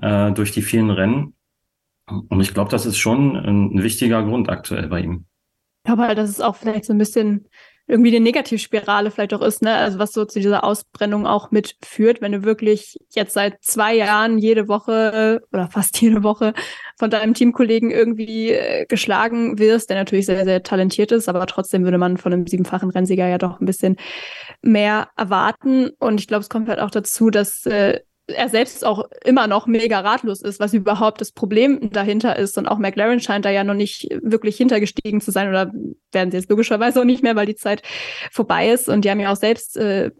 äh, durch die vielen Rennen. Und ich glaube, das ist schon ein, ein wichtiger Grund aktuell bei ihm. Ich glaube halt, dass es auch vielleicht so ein bisschen irgendwie eine Negativspirale vielleicht auch ist, ne? Also was so zu dieser Ausbrennung auch mitführt, wenn du wirklich jetzt seit zwei Jahren jede Woche oder fast jede Woche von deinem Teamkollegen irgendwie äh, geschlagen wirst, der natürlich sehr, sehr talentiert ist, aber trotzdem würde man von einem siebenfachen Rennsieger ja doch ein bisschen mehr erwarten. Und ich glaube, es kommt halt auch dazu, dass äh, er selbst auch immer noch mega ratlos ist, was überhaupt das Problem dahinter ist. Und auch McLaren scheint da ja noch nicht wirklich hintergestiegen zu sein oder werden sie jetzt logischerweise auch nicht mehr, weil die Zeit vorbei ist. Und die haben ja auch selbst äh,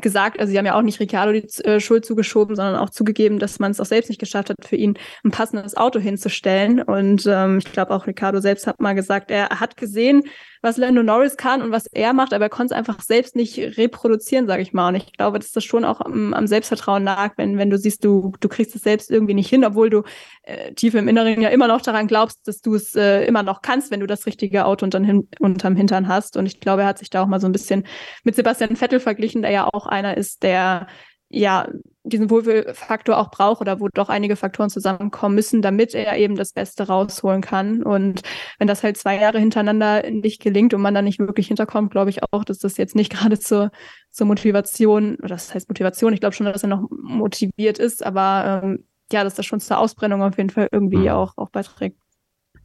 gesagt, also sie haben ja auch nicht Ricciardo die äh, Schuld zugeschoben, sondern auch zugegeben, dass man es auch selbst nicht geschafft hat, für ihn ein passendes Auto hinzustellen. Und ähm, ich glaube auch Ricciardo selbst hat mal gesagt, er hat gesehen, was Lando Norris kann und was er macht, aber er konnte es einfach selbst nicht reproduzieren, sage ich mal. Und ich glaube, dass das schon auch am, am, Selbstvertrauen lag, wenn, wenn du siehst, du, du kriegst es selbst irgendwie nicht hin, obwohl du äh, tief im Inneren ja immer noch daran glaubst, dass du es äh, immer noch kannst, wenn du das richtige Auto unterm, hin, unterm Hintern hast. Und ich glaube, er hat sich da auch mal so ein bisschen mit Sebastian Vettel verglichen, der ja auch einer ist, der ja, diesen Wohlfühlfaktor auch braucht oder wo doch einige Faktoren zusammenkommen müssen, damit er eben das Beste rausholen kann. Und wenn das halt zwei Jahre hintereinander nicht gelingt und man dann nicht wirklich hinterkommt, glaube ich auch, dass das jetzt nicht gerade zur, zur Motivation, oder das heißt Motivation, ich glaube schon, dass er noch motiviert ist, aber ähm, ja, dass das schon zur Ausbrennung auf jeden Fall irgendwie mhm. auch, auch beiträgt.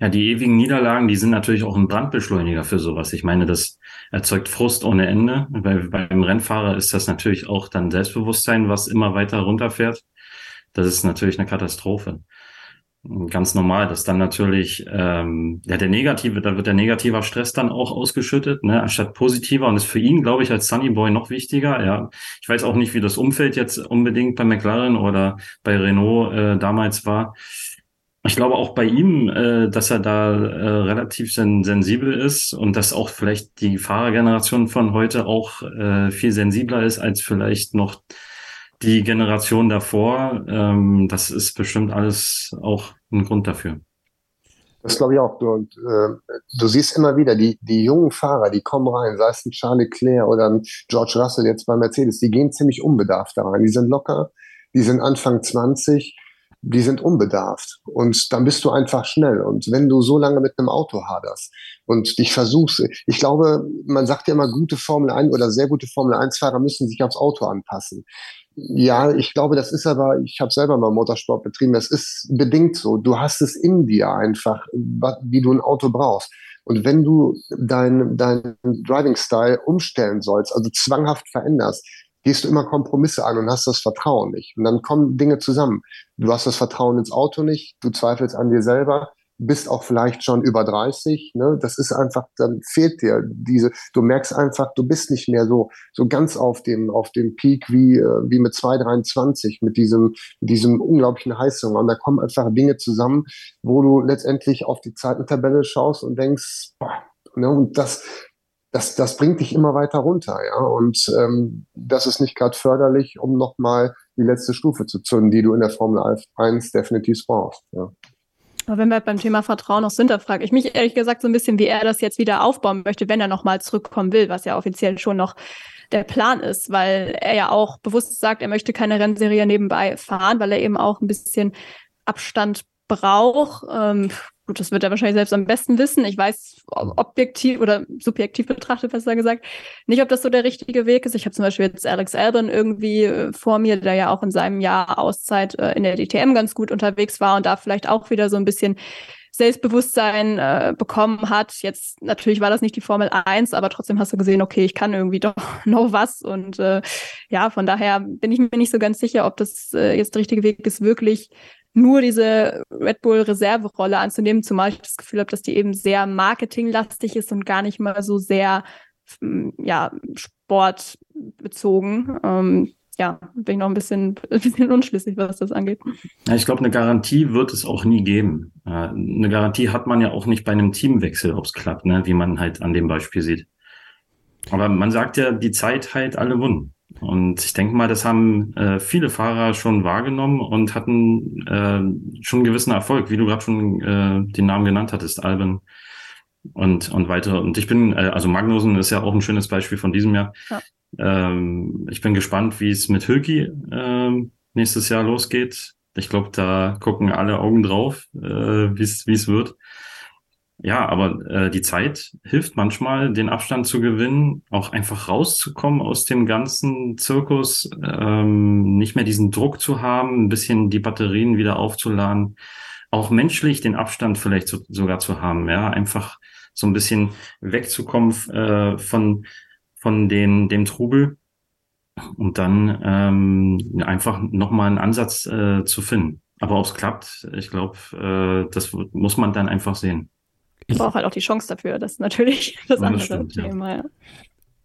Ja, die ewigen Niederlagen, die sind natürlich auch ein Brandbeschleuniger für sowas. Ich meine, das erzeugt Frust ohne Ende. Bei, beim Rennfahrer ist das natürlich auch dann Selbstbewusstsein, was immer weiter runterfährt. Das ist natürlich eine Katastrophe. Ganz normal, dass dann natürlich ähm, ja der negative, da wird der negativer Stress dann auch ausgeschüttet, ne, anstatt positiver und ist für ihn, glaube ich, als Sunny Boy noch wichtiger. Ja, ich weiß auch nicht, wie das Umfeld jetzt unbedingt bei McLaren oder bei Renault äh, damals war. Ich glaube auch bei ihm, äh, dass er da äh, relativ sen sensibel ist und dass auch vielleicht die Fahrergeneration von heute auch äh, viel sensibler ist als vielleicht noch die Generation davor. Ähm, das ist bestimmt alles auch ein Grund dafür. Das glaube ich auch. Du, äh, du siehst immer wieder, die, die jungen Fahrer, die kommen rein, sei es ein Charles Leclerc oder ein George Russell jetzt bei Mercedes, die gehen ziemlich unbedarft da rein. Die sind locker, die sind Anfang 20 die sind unbedarft. Und dann bist du einfach schnell. Und wenn du so lange mit einem Auto haderst und dich versuchst, ich glaube, man sagt ja immer, gute Formel 1 oder sehr gute Formel 1-Fahrer müssen sich aufs Auto anpassen. Ja, ich glaube, das ist aber, ich habe selber mal Motorsport betrieben, das ist bedingt so. Du hast es in dir einfach, wie du ein Auto brauchst. Und wenn du dein, dein Driving-Style umstellen sollst, also zwanghaft veränderst, gehst du immer Kompromisse an und hast das Vertrauen nicht. Und dann kommen Dinge zusammen. Du hast das Vertrauen ins Auto nicht, du zweifelst an dir selber, bist auch vielleicht schon über 30, ne? Das ist einfach, dann fehlt dir diese, du merkst einfach, du bist nicht mehr so, so ganz auf dem, auf dem Peak wie, äh, wie mit 223, mit diesem, diesem unglaublichen Heißhunger. Und da kommen einfach Dinge zusammen, wo du letztendlich auf die Zeitentabelle schaust und denkst, boah, ne? Und das, das, das bringt dich immer weiter runter, ja. Und ähm, das ist nicht gerade förderlich, um nochmal die letzte Stufe zu zünden, die du in der Formel 1 definitiv brauchst. Ja. Aber wenn wir beim Thema Vertrauen noch sind, da frage ich mich ehrlich gesagt so ein bisschen, wie er das jetzt wieder aufbauen möchte, wenn er nochmal zurückkommen will, was ja offiziell schon noch der Plan ist, weil er ja auch bewusst sagt, er möchte keine Rennserie nebenbei fahren, weil er eben auch ein bisschen Abstand braucht. Ähm, gut, das wird er wahrscheinlich selbst am besten wissen. Ich weiß objektiv oder subjektiv betrachtet, besser gesagt, nicht, ob das so der richtige Weg ist. Ich habe zum Beispiel jetzt Alex Albon irgendwie äh, vor mir, der ja auch in seinem Jahr Auszeit äh, in der DTM ganz gut unterwegs war und da vielleicht auch wieder so ein bisschen Selbstbewusstsein äh, bekommen hat. Jetzt natürlich war das nicht die Formel 1, aber trotzdem hast du gesehen, okay, ich kann irgendwie doch noch was. Und äh, ja, von daher bin ich mir nicht so ganz sicher, ob das äh, jetzt der richtige Weg ist, wirklich nur diese Red Bull Reserverolle anzunehmen, zumal ich das Gefühl habe, dass die eben sehr marketinglastig ist und gar nicht mal so sehr hm, ja, sportbezogen. Ähm, ja, bin ich noch ein bisschen, bisschen unschlüssig, was das angeht. Ja, ich glaube, eine Garantie wird es auch nie geben. Eine Garantie hat man ja auch nicht bei einem Teamwechsel, ob es klappt, ne? wie man halt an dem Beispiel sieht. Aber man sagt ja, die Zeit halt alle Wunden. Und ich denke mal, das haben äh, viele Fahrer schon wahrgenommen und hatten äh, schon einen gewissen Erfolg, wie du gerade schon äh, den Namen genannt hattest, Alben und, und weitere. Und ich bin, äh, also Magnussen ist ja auch ein schönes Beispiel von diesem Jahr. Ja. Ähm, ich bin gespannt, wie es mit Hülki äh, nächstes Jahr losgeht. Ich glaube, da gucken alle Augen drauf, äh, wie es wird. Ja, aber äh, die Zeit hilft manchmal, den Abstand zu gewinnen, auch einfach rauszukommen aus dem ganzen Zirkus, ähm, nicht mehr diesen Druck zu haben, ein bisschen die Batterien wieder aufzuladen, auch menschlich den Abstand vielleicht so, sogar zu haben, ja, einfach so ein bisschen wegzukommen äh, von von den dem Trubel und dann ähm, einfach nochmal einen Ansatz äh, zu finden. Aber ob es klappt, ich glaube, äh, das muss man dann einfach sehen. Ich brauche halt auch die Chance dafür. Das ist natürlich das ja, andere stimmt, Thema, ja.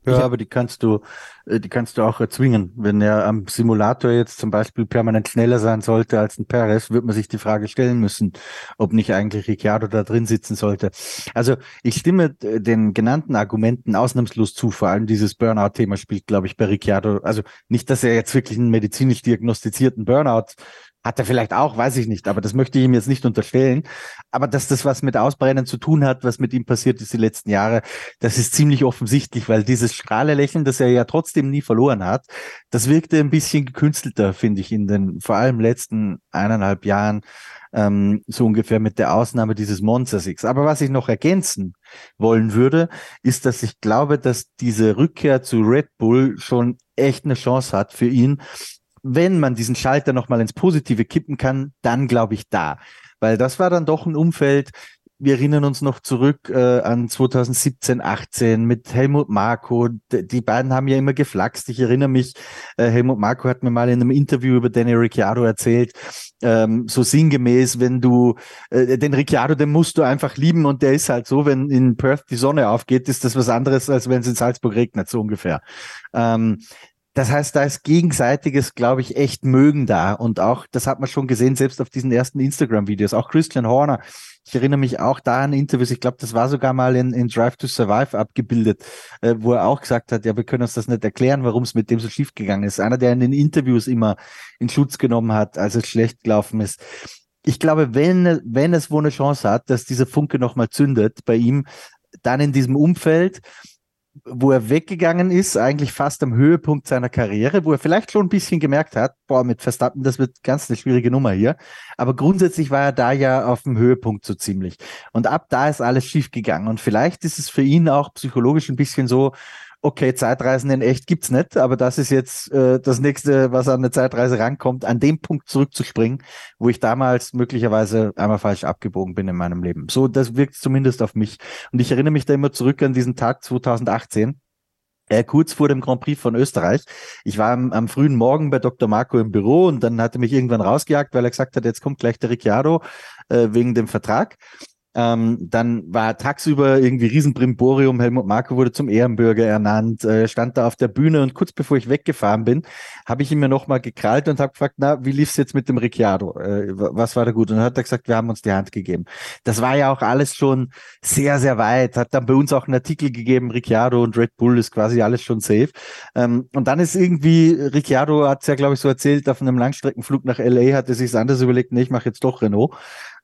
Ja, aber die kannst du, äh, die kannst du auch erzwingen. Wenn er am Simulator jetzt zum Beispiel permanent schneller sein sollte als ein Perez, wird man sich die Frage stellen müssen, ob nicht eigentlich Ricciardo da drin sitzen sollte. Also ich stimme äh, den genannten Argumenten ausnahmslos zu. Vor allem dieses Burnout-Thema spielt, glaube ich, bei Ricciardo. Also nicht, dass er jetzt wirklich einen medizinisch diagnostizierten Burnout Hat er vielleicht auch, weiß ich nicht, aber das möchte ich ihm jetzt nicht unterstellen. Aber dass das was mit Ausbrennen zu tun hat, was mit ihm passiert ist die letzten Jahre, das ist ziemlich offensichtlich, weil dieses Strahlelächeln, das er ja trotzdem nie verloren hat, das wirkte ein bisschen gekünstelter, finde ich, in den vor allem letzten eineinhalb Jahren ähm, so ungefähr mit der Ausnahme dieses Monster Six. Aber was ich noch ergänzen wollen würde, ist, dass ich glaube, dass diese Rückkehr zu Red Bull schon echt eine Chance hat für ihn. Wenn man diesen Schalter nochmal ins Positive kippen kann, dann glaube ich da. Weil das war dann doch ein Umfeld, wir erinnern uns noch zurück äh, an 2017, 18 mit Helmut Marko. Die beiden haben ja immer geflaxt. Ich erinnere mich, äh, Helmut Marko hat mir mal in einem Interview über Danny Ricciardo erzählt, ähm, so sinngemäß, wenn du äh, den Ricciardo, den musst du einfach lieben und der ist halt so, wenn in Perth die Sonne aufgeht, ist das was anderes, als wenn es in Salzburg regnet, so ungefähr. Ähm, das heißt, da ist gegenseitiges, glaube ich, echt Mögen da. Und auch, das hat man schon gesehen, selbst auf diesen ersten Instagram-Videos. Auch Christian Horner ich erinnere mich auch da an Interviews, ich glaube, das war sogar mal in, in Drive to Survive abgebildet, äh, wo er auch gesagt hat, ja, wir können uns das nicht erklären, warum es mit dem so schief gegangen ist. Einer, der in den Interviews immer in Schutz genommen hat, als es schlecht gelaufen ist. Ich glaube, wenn, wenn es wohl eine Chance hat, dass dieser Funke nochmal zündet bei ihm, dann in diesem Umfeld, wo er weggegangen ist, eigentlich fast am Höhepunkt seiner Karriere, wo er vielleicht schon ein bisschen gemerkt hat, boah, mit Verstappen, das wird ganz eine schwierige Nummer hier. Aber grundsätzlich war er da ja auf dem Höhepunkt so ziemlich. Und ab da ist alles schief gegangen. Und vielleicht ist es für ihn auch psychologisch ein bisschen so, okay, Zeitreisen in echt gibt's nicht, aber das ist jetzt äh, das nächste, was an eine Zeitreise rankommt, an dem Punkt zurückzuspringen, wo ich damals möglicherweise einmal falsch abgebogen bin in meinem Leben. So, das wirkt zumindest auf mich. Und ich erinnere mich da immer zurück an diesen Tag 2018. Äh, kurz vor dem Grand Prix von Österreich. Ich war am, am, frühen Morgen bei Dr. Marco im Büro und dann hat er mich irgendwann rausgejagt, weil er gesagt hat, jetzt kommt gleich der Ricciardo äh, wegen dem Vertrag. Ähm, dann war tagsüber irgendwie Riesenbrimborium. Helmut Marko wurde zum Ehrenbürger ernannt, äh, stand da auf der Bühne und kurz bevor ich weggefahren bin, habe ich ihn mir nochmal gekrallt und habe gefragt, na, wie lief's jetzt mit dem Ricciardo? Äh, was war da gut? Und dann hat er gesagt, wir haben uns die Hand gegeben. Das war ja auch alles schon sehr, sehr weit. Hat dann bei uns auch einen Artikel gegeben, Ricciardo und Red Bull ist quasi alles schon safe. Ähm, und dann ist irgendwie, Ricciardo hat es ja, glaube ich, so erzählt, auf einem Langstreckenflug nach LA hat er sich anders überlegt, nee, ich mache jetzt doch Renault.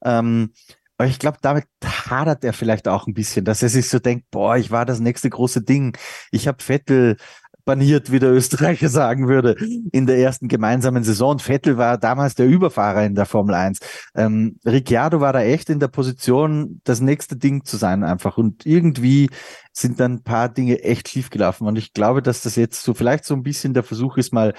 Ähm, aber ich glaube, damit hadert er vielleicht auch ein bisschen, dass er sich so denkt, boah, ich war das nächste große Ding. Ich habe Vettel baniert, wie der Österreicher sagen würde, in der ersten gemeinsamen Saison. Vettel war damals der Überfahrer in der Formel 1. Ähm, Ricciardo war da echt in der Position, das nächste Ding zu sein einfach. Und irgendwie sind dann ein paar Dinge echt schief gelaufen. Und ich glaube, dass das jetzt so vielleicht so ein bisschen der Versuch ist, mal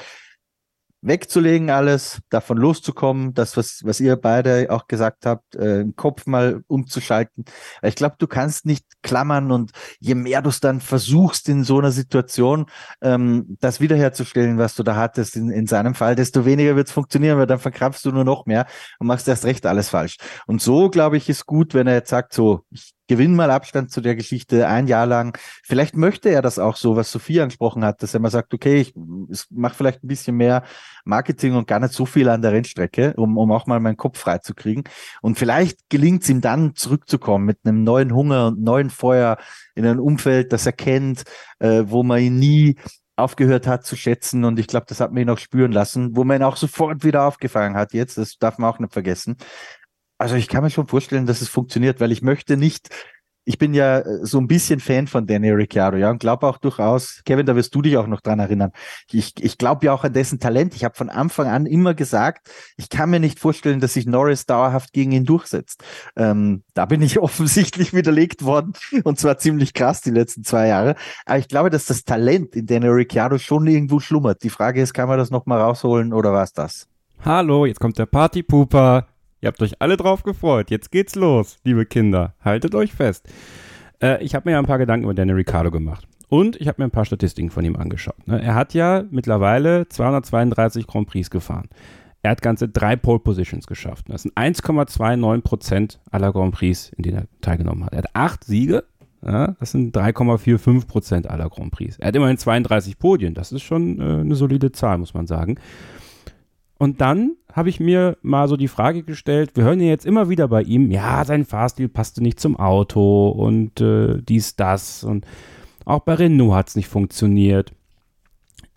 wegzulegen alles, davon loszukommen, das, was, was ihr beide auch gesagt habt, äh, den Kopf mal umzuschalten. Ich glaube, du kannst nicht klammern und je mehr du es dann versuchst in so einer Situation, ähm, das wiederherzustellen, was du da hattest, in, in seinem Fall, desto weniger wird es funktionieren, weil dann verkrampfst du nur noch mehr und machst erst recht alles falsch. Und so, glaube ich, ist gut, wenn er jetzt sagt, so, ich gewinn mal Abstand zu der Geschichte ein Jahr lang. Vielleicht möchte er das auch so, was Sophie angesprochen hat, dass er mal sagt, okay, ich, mache vielleicht ein bisschen mehr Marketing und gar nicht so viel an der Rennstrecke, um, um auch mal meinen Kopf frei zu kriegen. Und vielleicht gelingt es ihm dann zurückzukommen mit einem neuen Hunger und neuen Feuer in ein Umfeld, das er kennt, äh, wo man ihn nie aufgehört hat zu schätzen und ich glaube, das hat man ihn auch spüren lassen, wo man ihn auch sofort wieder aufgefangen hat jetzt, das darf man auch nicht vergessen. Also ich kann mir schon vorstellen, dass es funktioniert, weil ich möchte nicht, ich bin ja äh, so ein bisschen Fan von Danny Ricciardo, ja, und glaube auch durchaus, Kevin, da wirst du dich auch noch dran erinnern. Ich, ich glaube ja auch an dessen Talent. Ich habe von Anfang an immer gesagt, ich kann mir nicht vorstellen, dass sich Norris dauerhaft gegen ihn durchsetzt. Ähm, da bin ich offensichtlich widerlegt worden und zwar ziemlich krass die letzten zwei Jahre. Aber ich glaube, dass das Talent in Danny Ricciardo schon irgendwo schlummert. Die Frage ist, kann man das nochmal rausholen oder war es das? Hallo, jetzt kommt der Partypooper. Ihr habt euch alle drauf gefreut. Jetzt geht's los, liebe Kinder. Haltet euch fest. Äh, ich habe mir ja ein paar Gedanken über Daniel Ricciardo gemacht. Und ich habe mir ein paar Statistiken von ihm angeschaut. Ne? Er hat ja mittlerweile 232 Grand Prix gefahren. Er hat ganze drei Pole Positions geschafft. Das sind 1,29 Prozent aller Grand Prix, in denen er teilgenommen hat. Er hat acht Siege. Ja, das sind 3,45 Prozent aller Grand Prix. Er hat immerhin 32 Podien. Das ist schon äh, eine solide Zahl, muss man sagen. Und dann habe ich mir mal so die Frage gestellt, wir hören ja jetzt immer wieder bei ihm, ja, sein Fahrstil passte nicht zum Auto und äh, dies, das und auch bei Renault hat es nicht funktioniert.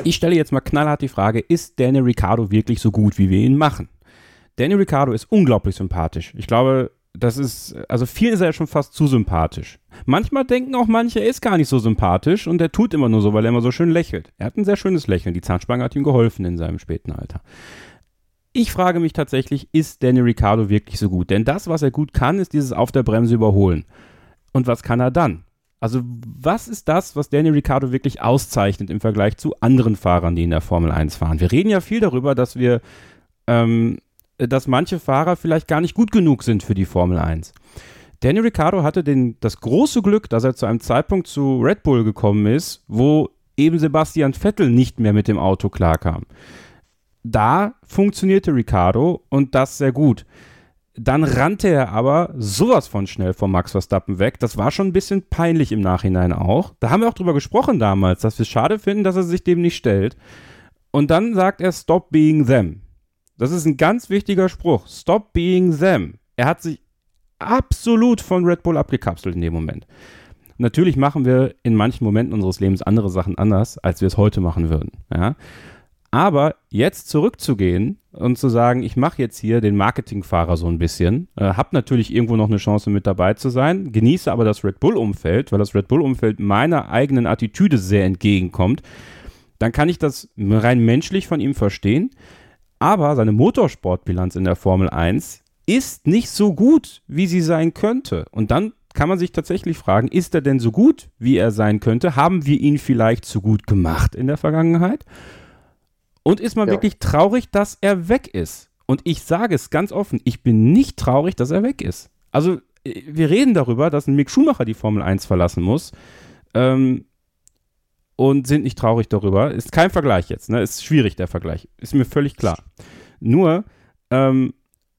Ich stelle jetzt mal knallhart die Frage, ist Daniel Ricciardo wirklich so gut, wie wir ihn machen? Danny Ricciardo ist unglaublich sympathisch. Ich glaube, das ist, also vielen ist er ja schon fast zu sympathisch. Manchmal denken auch manche, er ist gar nicht so sympathisch und er tut immer nur so, weil er immer so schön lächelt. Er hat ein sehr schönes Lächeln. Die Zahnspange hat ihm geholfen in seinem späten Alter. Ich frage mich tatsächlich, ist Danny Ricciardo wirklich so gut? Denn das, was er gut kann, ist dieses auf der Bremse überholen. Und was kann er dann? Also, was ist das, was Danny Ricciardo wirklich auszeichnet im Vergleich zu anderen Fahrern, die in der Formel 1 fahren? Wir reden ja viel darüber, dass wir ähm, dass manche Fahrer vielleicht gar nicht gut genug sind für die Formel 1. Danny Ricciardo hatte den, das große Glück, dass er zu einem Zeitpunkt zu Red Bull gekommen ist, wo eben Sebastian Vettel nicht mehr mit dem Auto klarkam. Da funktionierte Ricciardo und das sehr gut. Dann rannte er aber sowas von schnell von Max Verstappen weg. Das war schon ein bisschen peinlich im Nachhinein auch. Da haben wir auch drüber gesprochen damals, dass wir es schade finden, dass er sich dem nicht stellt. Und dann sagt er, stop being them. Das ist ein ganz wichtiger Spruch. Stop being them. Er hat sich absolut von Red Bull abgekapselt in dem Moment. Natürlich machen wir in manchen Momenten unseres Lebens andere Sachen anders, als wir es heute machen würden. Ja? Aber jetzt zurückzugehen und zu sagen, ich mache jetzt hier den Marketingfahrer so ein bisschen, äh, habe natürlich irgendwo noch eine Chance mit dabei zu sein, genieße aber das Red Bull-Umfeld, weil das Red Bull-Umfeld meiner eigenen Attitüde sehr entgegenkommt, dann kann ich das rein menschlich von ihm verstehen. Aber seine Motorsportbilanz in der Formel 1 ist nicht so gut, wie sie sein könnte. Und dann kann man sich tatsächlich fragen, ist er denn so gut, wie er sein könnte? Haben wir ihn vielleicht zu gut gemacht in der Vergangenheit? Und ist man ja. wirklich traurig, dass er weg ist? Und ich sage es ganz offen, ich bin nicht traurig, dass er weg ist. Also, äh, wir reden darüber, dass ein Mick Schumacher die Formel 1 verlassen muss. Ähm, und sind nicht traurig darüber. Ist kein Vergleich jetzt, ne? Ist schwierig, der Vergleich. Ist mir völlig klar. Nur, ähm,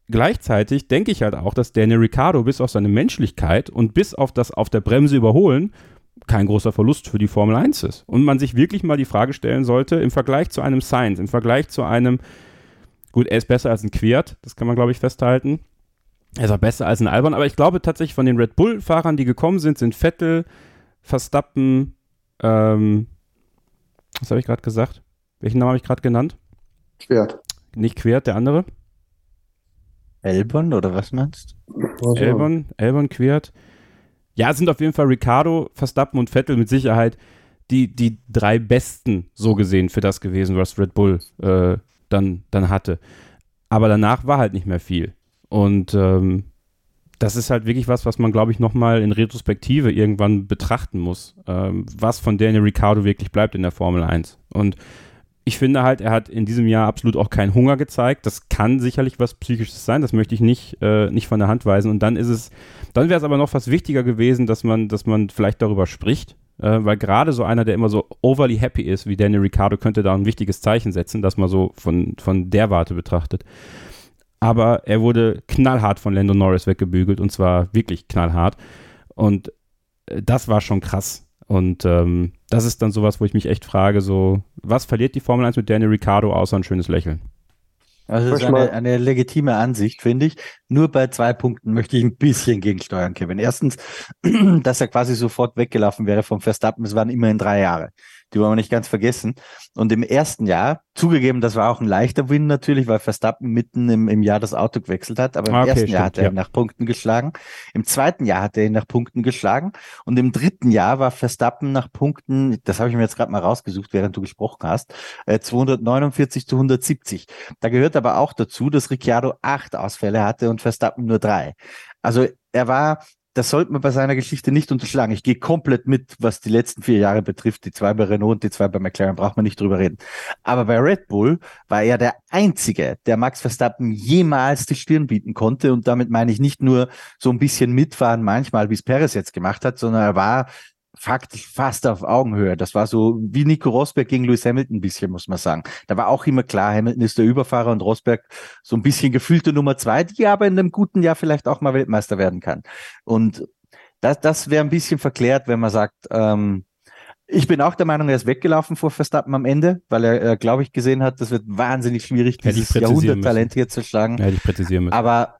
gleichzeitig denke ich halt auch, dass Daniel Ricciardo bis auf seine Menschlichkeit und bis auf das auf der Bremse überholen kein großer Verlust für die Formel 1 ist. Und man sich wirklich mal die Frage stellen sollte, im Vergleich zu einem Sainz, im Vergleich zu einem, gut, er ist besser als ein Quert, das kann man glaube ich festhalten. Er ist auch besser als ein Albon, aber ich glaube tatsächlich von den Red Bull-Fahrern, die gekommen sind, sind Vettel, Verstappen, ähm, was habe ich gerade gesagt? Welchen Namen habe ich gerade genannt? Quert. Nicht Quert, der andere? Elbon oder was meinst du? Elbon, Elbon, Quert. Ja, sind auf jeden Fall Ricardo, Verstappen und Vettel mit Sicherheit die, die drei besten so gesehen für das gewesen, was Red Bull äh, dann, dann hatte. Aber danach war halt nicht mehr viel. Und ähm, das ist halt wirklich was, was man, glaube ich, nochmal in Retrospektive irgendwann betrachten muss, ähm, was von Daniel Ricciardo wirklich bleibt in der Formel 1. Und ich finde halt, er hat in diesem Jahr absolut auch keinen Hunger gezeigt. Das kann sicherlich was Psychisches sein, das möchte ich nicht, äh, nicht von der Hand weisen. Und dann ist es, dann wäre es aber noch was wichtiger gewesen, dass man, dass man vielleicht darüber spricht, äh, weil gerade so einer, der immer so overly happy ist, wie Daniel Ricciardo, könnte da ein wichtiges Zeichen setzen, dass man so von, von der Warte betrachtet aber er wurde knallhart von Lando Norris weggebügelt und zwar wirklich knallhart. Und äh, das war schon krass. Und ähm, das ist dann sowas, wo ich mich echt frage, so, was verliert die Formel 1 mit Daniel Ricciardo außer ein schönes Lächeln? Also das ist eine, eine legitime Ansicht, finde ich. Nur bei zwei Punkten möchte ich ein bisschen gegensteuern, Kevin. Erstens, dass er quasi sofort weggelaufen wäre vom Verstappen. Es waren immerhin drei Jahre die wollen wir nicht ganz vergessen. Und im ersten Jahr, zugegeben, das war auch ein leichter Win natürlich, weil Verstappen mitten im, im Jahr das Auto gewechselt hat, aber im okay, ersten stimmt, Jahr hat er ja. ihn nach Punkten geschlagen. Im zweiten Jahr hat er ihn nach Punkten geschlagen. Und im dritten Jahr war Verstappen nach Punkten, das habe ich mir jetzt gerade mal rausgesucht, während du gesprochen hast, äh, 249 zu 170. Da gehört aber auch dazu, dass Ricciardo acht Ausfälle hatte und Verstappen nur drei. Also er war das sollte man bei seiner Geschichte nicht unterschlagen. Ich gehe komplett mit, was die letzten vier Jahre betrifft. Die zwei bei Renault und die zwei bei McLaren braucht man nicht drüber reden. Aber bei Red Bull war er der Einzige, der Max Verstappen jemals die Stirn bieten konnte. Und damit meine ich nicht nur so ein bisschen mitfahren manchmal, wie es Perez jetzt gemacht hat, sondern er war fast auf Augenhöhe. Das war so wie Nico Rosberg gegen Lewis Hamilton ein bisschen, muss man sagen. Da war auch immer klar, Hamilton ist der Überfahrer und Rosberg so ein bisschen gefühlte Nummer zwei, die aber in einem guten Jahr vielleicht auch mal Weltmeister werden kann. Und das, das wäre ein bisschen verklärt, wenn man sagt, ähm, ich bin auch der Meinung, er ist weggelaufen vor Verstappen am Ende, weil er, äh, glaube ich, gesehen hat, das wird wahnsinnig schwierig, dieses Jahrhunderttalent hier zu schlagen. Hätte ich präzisieren müssen. Aber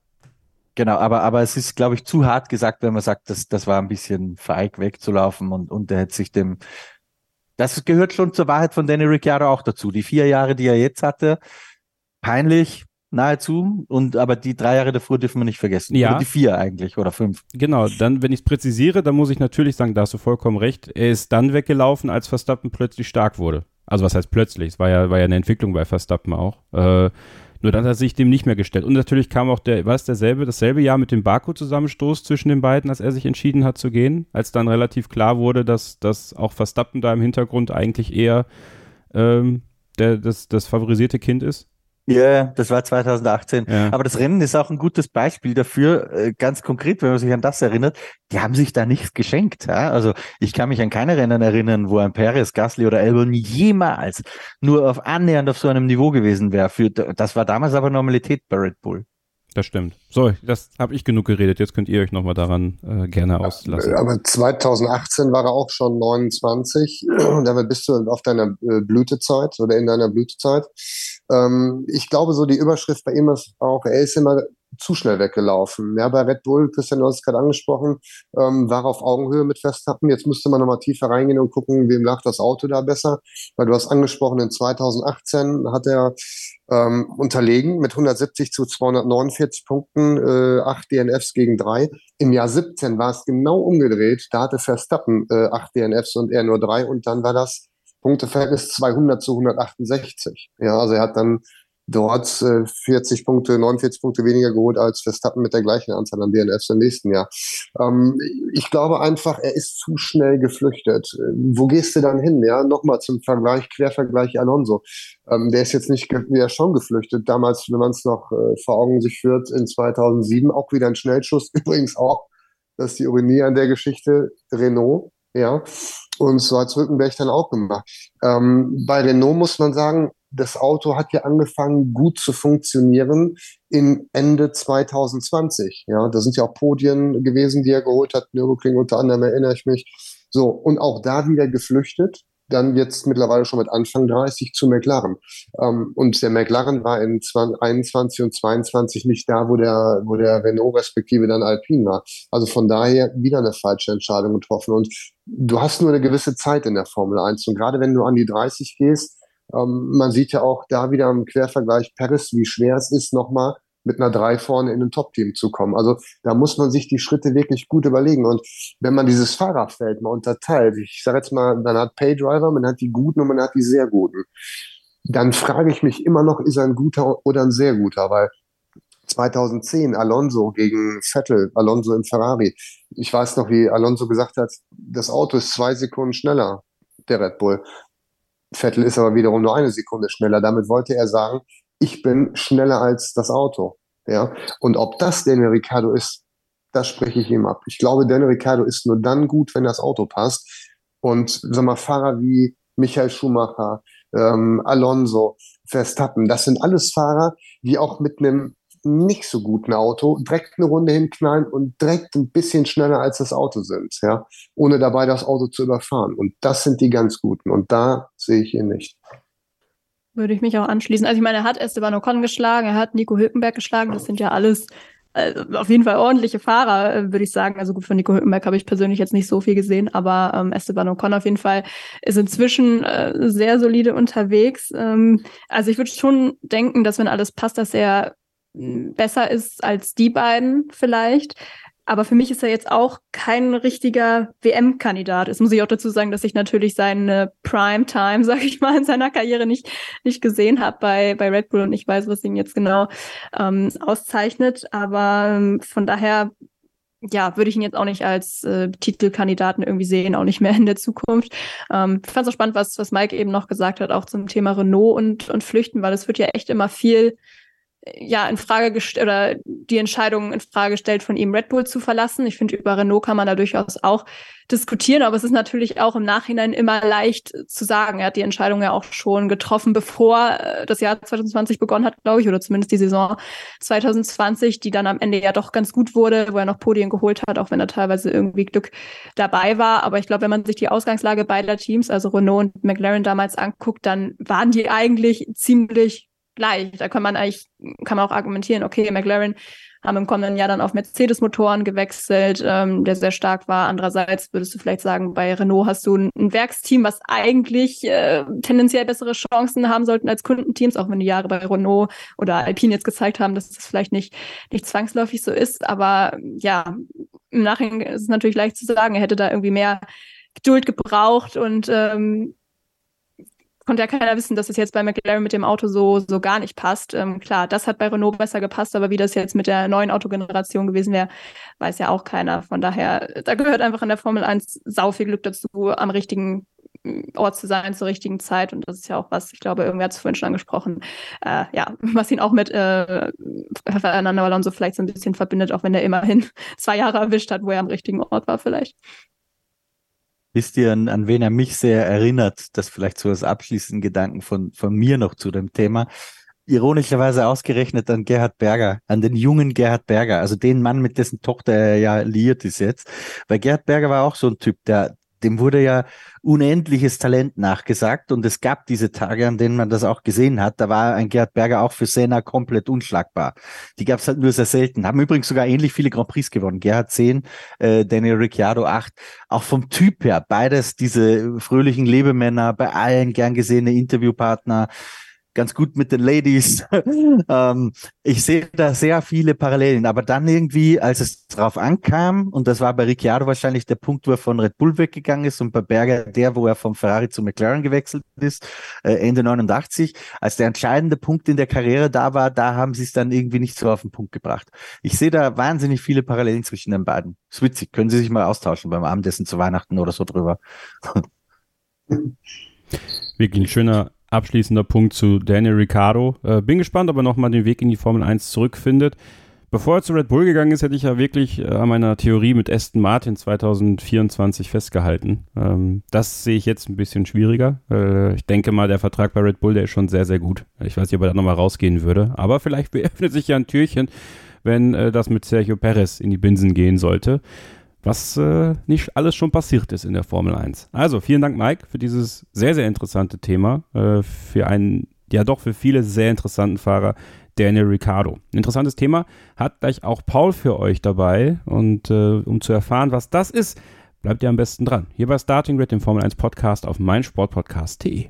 Genau, aber, aber es ist, glaube ich, zu hart gesagt, wenn man sagt, das, das war ein bisschen feig wegzulaufen und, und er hätte sich dem, das gehört schon zur Wahrheit von Danny Ricciardo auch dazu. Die vier Jahre, die er jetzt hatte, peinlich, nahezu. Und aber die drei Jahre davor dürfen wir nicht vergessen. Ja. Oder die vier eigentlich oder fünf. Genau, dann, wenn ich es präzisiere, dann muss ich natürlich sagen, da hast du vollkommen recht. Er ist dann weggelaufen, als Verstappen plötzlich stark wurde. Also was heißt plötzlich? Es war ja, war ja eine Entwicklung bei Verstappen auch. Äh, nur dann hat er sich dem nicht mehr gestellt. Und natürlich kam auch der, war es derselbe, dasselbe Jahr mit dem Baku-Zusammenstoß zwischen den beiden, als er sich entschieden hat zu gehen, als dann relativ klar wurde, dass, dass auch Verstappen da im Hintergrund eigentlich eher ähm, der, das, das favorisierte Kind ist. Ja, das war 2018. Ja. Aber das Rennen ist auch ein gutes Beispiel dafür, äh, ganz konkret, wenn man sich an das erinnert. Die haben sich da nichts geschenkt. Ja? Also ich kann mich an keine Rennen erinnern, wo ein Perez, Gasly oder Albon jemals nur auf annähernd auf so einem Niveau gewesen wäre. Das war damals aber Normalität bei Red Bull. Das stimmt. So, das habe ich genug geredet. Jetzt könnt ihr euch nochmal daran äh, gerne auslassen. Aber 2018 war er auch schon 29. Damit bist du auf deiner äh, Blütezeit oder in deiner Blütezeit. Ähm, ich glaube, so die Überschrift bei ihm ist auch, er ist immer zu schnell weggelaufen. Ja, bei Red Bull, Christian, du hast es gerade angesprochen, ähm, war auf Augenhöhe mit Verstappen. Jetzt müsste man nochmal tiefer reingehen und gucken, wem lag das Auto da besser. Weil du hast angesprochen, in 2018 hat er ähm, unterlegen mit 170 zu 249 Punkten, äh, 8 DNFs gegen 3. Im Jahr 17 war es genau umgedreht. Da hatte Verstappen äh, 8 DNFs und er nur 3 und dann war das Punkteverhältnis 200 zu 168. Ja, also er hat dann dort äh, 40 Punkte, 49 Punkte weniger geholt als Verstappen mit der gleichen Anzahl an DNFs im nächsten Jahr. Ähm, ich glaube einfach, er ist zu schnell geflüchtet. Äh, wo gehst du dann hin? Ja, nochmal zum Vergleich, Quervergleich Alonso. Ähm, der ist jetzt nicht wieder schon geflüchtet. Damals, wenn man es noch äh, vor Augen sich führt, in 2007 auch wieder ein Schnellschuss. Übrigens auch, das ist die Ironie an der Geschichte, Renault. Ja, und so hat Zülkenberg dann auch gemacht. Ähm, bei Renault muss man sagen, das Auto hat ja angefangen gut zu funktionieren in Ende 2020. Ja, da sind ja auch Podien gewesen, die er geholt hat. Nürburgring unter anderem erinnere ich mich. So, und auch da wieder geflüchtet. Dann jetzt mittlerweile schon mit Anfang 30 zu McLaren. Ähm, und der McLaren war in 21 und 22 nicht da, wo der, wo der Renault respektive dann Alpine war. Also von daher wieder eine falsche Entscheidung getroffen. Und du hast nur eine gewisse Zeit in der Formel 1. Und gerade wenn du an die 30 gehst, ähm, man sieht ja auch da wieder im Quervergleich Paris, wie schwer es ist, nochmal mit einer drei vorne in ein Top-Team zu kommen. Also da muss man sich die Schritte wirklich gut überlegen. Und wenn man dieses Fahrerfeld mal unterteilt, ich sage jetzt mal, man hat Paydriver, man hat die Guten und man hat die sehr Guten, dann frage ich mich immer noch, ist er ein guter oder ein sehr guter? Weil 2010 Alonso gegen Vettel, Alonso im Ferrari. Ich weiß noch, wie Alonso gesagt hat, das Auto ist zwei Sekunden schneller, der Red Bull. Vettel ist aber wiederum nur eine Sekunde schneller. Damit wollte er sagen, ich bin schneller als das Auto. Ja, und ob das Daniel Ricciardo ist, das spreche ich ihm ab. Ich glaube, Daniel Ricciardo ist nur dann gut, wenn das Auto passt. Und sag mal, Fahrer wie Michael Schumacher, ähm, Alonso, Verstappen, das sind alles Fahrer, die auch mit einem nicht so guten Auto direkt eine Runde hinknallen und direkt ein bisschen schneller als das Auto sind, ja, ohne dabei das Auto zu überfahren. Und das sind die ganz guten. Und da sehe ich ihn nicht. Würde ich mich auch anschließen. Also ich meine, er hat Esteban Ocon geschlagen, er hat Nico Hülkenberg geschlagen. Das sind ja alles äh, auf jeden Fall ordentliche Fahrer, äh, würde ich sagen. Also gut, von Nico Hülkenberg habe ich persönlich jetzt nicht so viel gesehen, aber ähm, Esteban Ocon auf jeden Fall ist inzwischen äh, sehr solide unterwegs. Ähm, also ich würde schon denken, dass wenn alles passt, dass er besser ist als die beiden vielleicht. Aber für mich ist er jetzt auch kein richtiger WM-Kandidat. Es muss ich auch dazu sagen, dass ich natürlich seine Prime-Time, sage ich mal, in seiner Karriere nicht, nicht gesehen habe bei, bei Red Bull und ich weiß, was ihn jetzt genau ähm, auszeichnet. Aber ähm, von daher ja, würde ich ihn jetzt auch nicht als äh, Titelkandidaten irgendwie sehen, auch nicht mehr in der Zukunft. Ähm, ich fand es auch spannend, was, was Mike eben noch gesagt hat, auch zum Thema Renault und, und Flüchten, weil es wird ja echt immer viel ja in Frage gestellt oder die Entscheidung in Frage gestellt, von ihm Red Bull zu verlassen. Ich finde, über Renault kann man da durchaus auch diskutieren, aber es ist natürlich auch im Nachhinein immer leicht zu sagen. Er hat die Entscheidung ja auch schon getroffen, bevor äh, das Jahr 2020 begonnen hat, glaube ich, oder zumindest die Saison 2020, die dann am Ende ja doch ganz gut wurde, wo er noch Podien geholt hat, auch wenn er teilweise irgendwie Glück dabei war. Aber ich glaube, wenn man sich die Ausgangslage beider Teams, also Renault und McLaren damals anguckt, dann waren die eigentlich ziemlich gleich. Da kann man eigentlich, kann man auch argumentieren, okay, McLaren haben im kommenden Jahr dann auf Mercedes-Motoren gewechselt, ähm, der sehr stark war. Andererseits würdest du vielleicht sagen, bei Renault hast du ein, ein Werksteam, was eigentlich äh, tendenziell bessere Chancen haben sollten als Kundenteams, auch wenn die Jahre bei Renault oder Alpine jetzt gezeigt haben, dass das vielleicht nicht, nicht zwangsläufig so ist. Aber ja, im Nachhinein ist es natürlich leicht zu sagen, er hätte da irgendwie mehr Geduld gebraucht und ähm, konnte ja keiner wissen, dass es jetzt bei McLaren mit dem Auto so, so gar nicht passt. Ähm, klar, das hat bei Renault besser gepasst, aber wie das jetzt mit der neuen Autogeneration gewesen wäre, weiß ja auch keiner. Von daher, da gehört einfach in der Formel 1 sau viel Glück dazu, am richtigen Ort zu sein zur richtigen Zeit. Und das ist ja auch was, ich glaube, irgendwer hat es vorhin schon angesprochen, äh, ja, was ihn auch mit äh, Fernando Alonso vielleicht so ein bisschen verbindet, auch wenn er immerhin zwei Jahre erwischt hat, wo er am richtigen Ort war vielleicht. Wisst ihr, an, an wen er mich sehr erinnert? Das vielleicht so als abschließenden Gedanken von, von mir noch zu dem Thema. Ironischerweise ausgerechnet an Gerhard Berger, an den jungen Gerhard Berger, also den Mann, mit dessen Tochter er ja liiert ist jetzt. Weil Gerhard Berger war auch so ein Typ, der, dem wurde ja unendliches Talent nachgesagt und es gab diese Tage, an denen man das auch gesehen hat. Da war ein Gerhard Berger auch für Senna komplett unschlagbar. Die gab es halt nur sehr selten. Haben übrigens sogar ähnlich viele Grand Prix gewonnen. Gerhard 10, äh, Daniel Ricciardo 8. Auch vom Typ her, beides diese fröhlichen Lebemänner, bei allen gern gesehene Interviewpartner ganz gut mit den Ladies. ähm, ich sehe da sehr viele Parallelen, aber dann irgendwie, als es drauf ankam, und das war bei Ricciardo wahrscheinlich der Punkt, wo er von Red Bull weggegangen ist und bei Berger der, wo er vom Ferrari zu McLaren gewechselt ist, äh, Ende 89, als der entscheidende Punkt in der Karriere da war, da haben sie es dann irgendwie nicht so auf den Punkt gebracht. Ich sehe da wahnsinnig viele Parallelen zwischen den beiden. ist witzig, können Sie sich mal austauschen beim Abendessen zu Weihnachten oder so drüber. Wirklich ein schöner abschließender Punkt zu Daniel Ricciardo. Äh, bin gespannt, ob er nochmal den Weg in die Formel 1 zurückfindet. Bevor er zu Red Bull gegangen ist, hätte ich ja wirklich äh, an meiner Theorie mit Aston Martin 2024 festgehalten. Ähm, das sehe ich jetzt ein bisschen schwieriger. Äh, ich denke mal, der Vertrag bei Red Bull, der ist schon sehr, sehr gut. Ich weiß nicht, ob er da nochmal rausgehen würde. Aber vielleicht öffnet sich ja ein Türchen, wenn äh, das mit Sergio Perez in die Binsen gehen sollte was äh, nicht alles schon passiert ist in der Formel 1. Also vielen Dank, Mike, für dieses sehr, sehr interessante Thema, äh, für einen, ja doch für viele sehr interessanten Fahrer, Daniel Ricciardo. Ein interessantes Thema hat gleich auch Paul für euch dabei und äh, um zu erfahren, was das ist, bleibt ihr am besten dran. Hier bei Starting Grid, dem Formel 1 Podcast auf meinsportpodcast.de.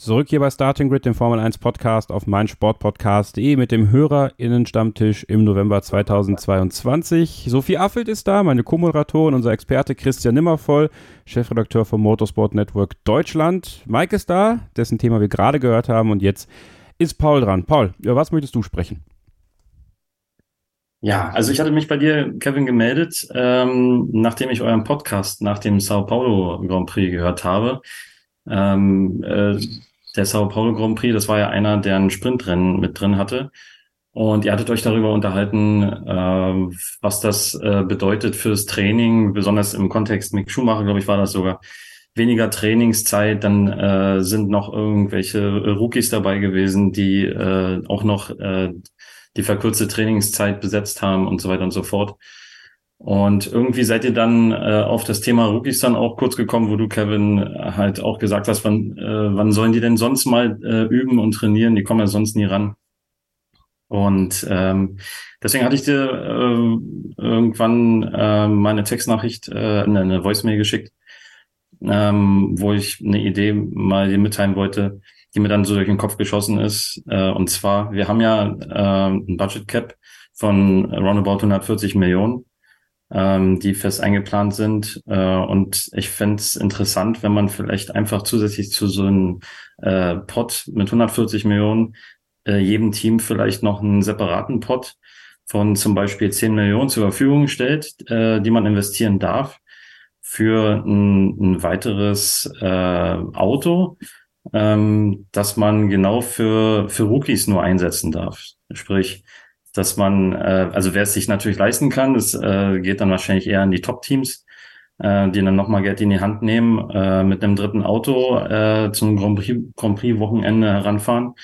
Zurück hier bei Starting Grid, dem Formel 1 Podcast auf meinsportpodcast.de mit dem HörerInnen-Stammtisch im November 2022. Sophie Affelt ist da, meine Co-Moderatorin, unser Experte Christian Nimmervoll, Chefredakteur vom Motorsport Network Deutschland. Mike ist da, dessen Thema wir gerade gehört haben und jetzt ist Paul dran. Paul, über was möchtest du sprechen? Ja, also ich hatte mich bei dir, Kevin, gemeldet, ähm, nachdem ich euren Podcast nach dem Sao Paulo Grand Prix gehört habe. Ähm, äh, der Sao Paulo Grand Prix, das war ja einer, der ein Sprintrennen mit drin hatte. Und ihr hattet euch darüber unterhalten, äh, was das äh, bedeutet fürs Training, besonders im Kontext Mick Schumacher, glaube ich, war das sogar. Weniger Trainingszeit, dann äh, sind noch irgendwelche Rookies dabei gewesen, die äh, auch noch äh, die verkürzte Trainingszeit besetzt haben und so weiter und so fort. Und irgendwie seid ihr dann äh, auf das Thema Rookies dann auch kurz gekommen, wo du, Kevin, halt auch gesagt hast, wann, äh, wann sollen die denn sonst mal äh, üben und trainieren? Die kommen ja sonst nie ran. Und ähm, deswegen hatte ich dir äh, irgendwann äh, meine Textnachricht, äh, eine, Voicemail geschickt, ähm, wo ich eine Idee mal dir mitteilen wollte, die mir dann so durch den Kopf geschossen ist. Äh, und zwar, wir haben ja äh, ein Budget Cap von roundabout 140 Millionen ähm, die fest eingeplant sind. Äh, und ich fände es interessant, wenn man vielleicht einfach zusätzlich zu so einem äh, Pot mit 140 Millionen äh, jedem Team vielleicht noch einen separaten Pot von zum Beispiel 10 Millionen zur Verfügung stellt, äh, die man investieren darf für ein, ein weiteres äh, Auto, ähm, dass man genau für, für Rookies nur einsetzen darf. Sprich, dass man, äh, also wer es sich natürlich leisten kann, das äh, geht dann wahrscheinlich eher an die Top-Teams. äh, die dann nochmal Geld in die Hand nehmen, äh, mit einem dritten Auto äh, zum Grand Prix, Grand Prix Wochenende heranfahren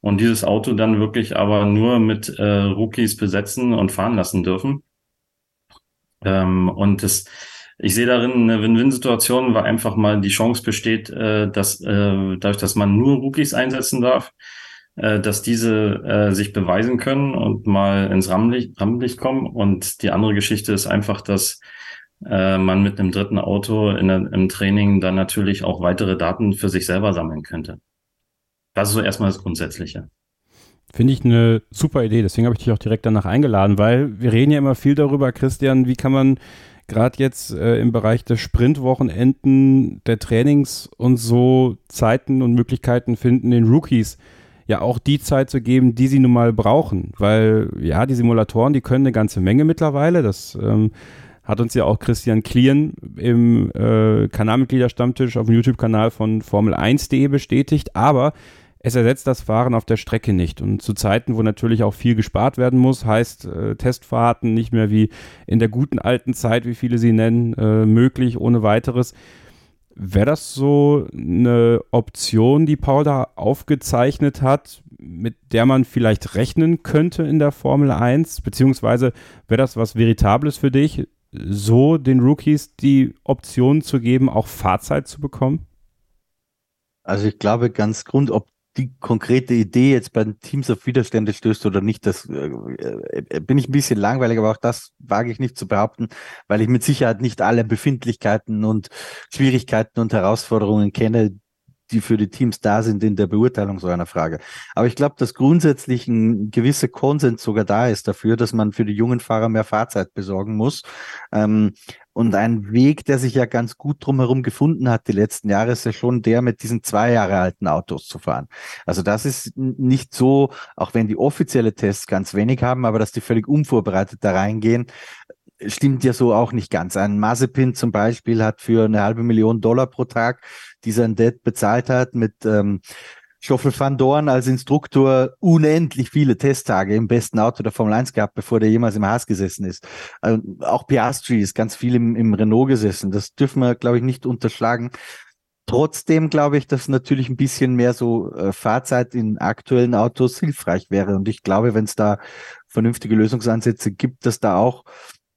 und dieses Auto dann wirklich aber nur mit äh, Rookies besetzen und fahren lassen dürfen. Ähm, und das, ich sehe darin eine Win-Win-Situation, weil einfach mal die Chance besteht, äh, dass äh, dadurch, dass man nur Rookies einsetzen darf, dass diese äh, sich beweisen können und mal ins Rampenlicht, Rampenlicht kommen. Und die andere Geschichte ist einfach, dass äh, man mit einem dritten Auto in, im Training dann natürlich auch weitere Daten für sich selber sammeln könnte. Das ist so erstmal das Grundsätzliche. Finde ich eine super Idee, deswegen habe ich dich auch direkt danach eingeladen, weil wir reden ja immer viel darüber, Christian, wie kann man gerade jetzt äh, im Bereich der Sprintwochenenden, der Trainings und so Zeiten und Möglichkeiten finden, den Rookies ja auch die Zeit zu geben, die sie nun mal brauchen. Weil ja, die Simulatoren, die können eine ganze Menge mittlerweile. Das ähm, hat uns ja auch Christian Klien im äh, Kanalmitgliederstammtisch auf dem YouTube-Kanal von Formel1.de bestätigt. Aber es ersetzt das Fahren auf der Strecke nicht. Und zu Zeiten, wo natürlich auch viel gespart werden muss, heißt äh, Testfahrten nicht mehr wie in der guten alten Zeit, wie viele sie nennen, äh, möglich ohne weiteres. Wäre das so eine Option, die Paul da aufgezeichnet hat, mit der man vielleicht rechnen könnte in der Formel 1? Beziehungsweise wäre das was Veritables für dich, so den Rookies die Option zu geben, auch Fahrzeit zu bekommen? Also ich glaube ganz grund, ob die konkrete Idee jetzt bei Teams auf Widerstände stößt oder nicht, das äh, äh, bin ich ein bisschen langweilig, aber auch das wage ich nicht zu behaupten, weil ich mit Sicherheit nicht alle Befindlichkeiten und Schwierigkeiten und Herausforderungen kenne, die für die Teams da sind in der Beurteilung so einer Frage. Aber ich glaube, dass grundsätzlich ein gewisser Konsens sogar da ist dafür, dass man für die jungen Fahrer mehr Fahrzeit besorgen muss. Ähm, und ein Weg, der sich ja ganz gut drumherum gefunden hat die letzten Jahre, ist ja schon der, mit diesen zwei Jahre alten Autos zu fahren. Also das ist nicht so, auch wenn die offizielle Tests ganz wenig haben, aber dass die völlig unvorbereitet da reingehen, stimmt ja so auch nicht ganz. Ein Mazepin zum Beispiel hat für eine halbe Million Dollar pro Tag, die sein Dad bezahlt hat, mit ähm, Stoffel van Dorn als Instruktor unendlich viele Testtage im besten Auto der Formel 1 gehabt, bevor der jemals im Haas gesessen ist. Also auch Piastri ist ganz viel im, im Renault gesessen. Das dürfen wir, glaube ich, nicht unterschlagen. Trotzdem glaube ich, dass natürlich ein bisschen mehr so äh, Fahrzeit in aktuellen Autos hilfreich wäre. Und ich glaube, wenn es da vernünftige Lösungsansätze gibt, dass da auch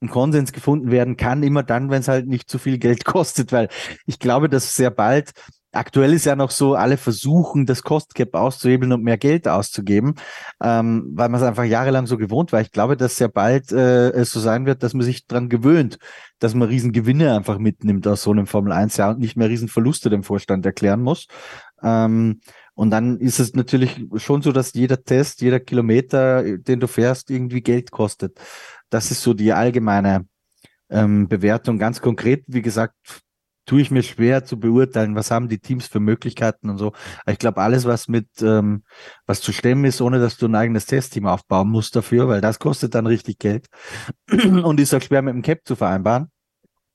ein Konsens gefunden werden kann, immer dann, wenn es halt nicht zu viel Geld kostet, weil ich glaube, dass sehr bald Aktuell ist ja noch so, alle versuchen, das Cost-Cap auszuhebeln und mehr Geld auszugeben, ähm, weil man es einfach jahrelang so gewohnt war. Ich glaube, dass sehr bald äh, es so sein wird, dass man sich dran gewöhnt, dass man Riesengewinne einfach mitnimmt aus so einem Formel-1-Jahr und nicht mehr Riesenverluste dem Vorstand erklären muss. Ähm, und dann ist es natürlich schon so, dass jeder Test, jeder Kilometer, den du fährst, irgendwie Geld kostet. Das ist so die allgemeine ähm, Bewertung. Ganz konkret, wie gesagt, tue ich mir schwer zu beurteilen, was haben die Teams für Möglichkeiten und so. Ich glaube, alles, was mit ähm, was zu stemmen ist, ohne dass du ein eigenes Testteam aufbauen musst dafür, weil das kostet dann richtig Geld und ist auch schwer mit dem Cap zu vereinbaren.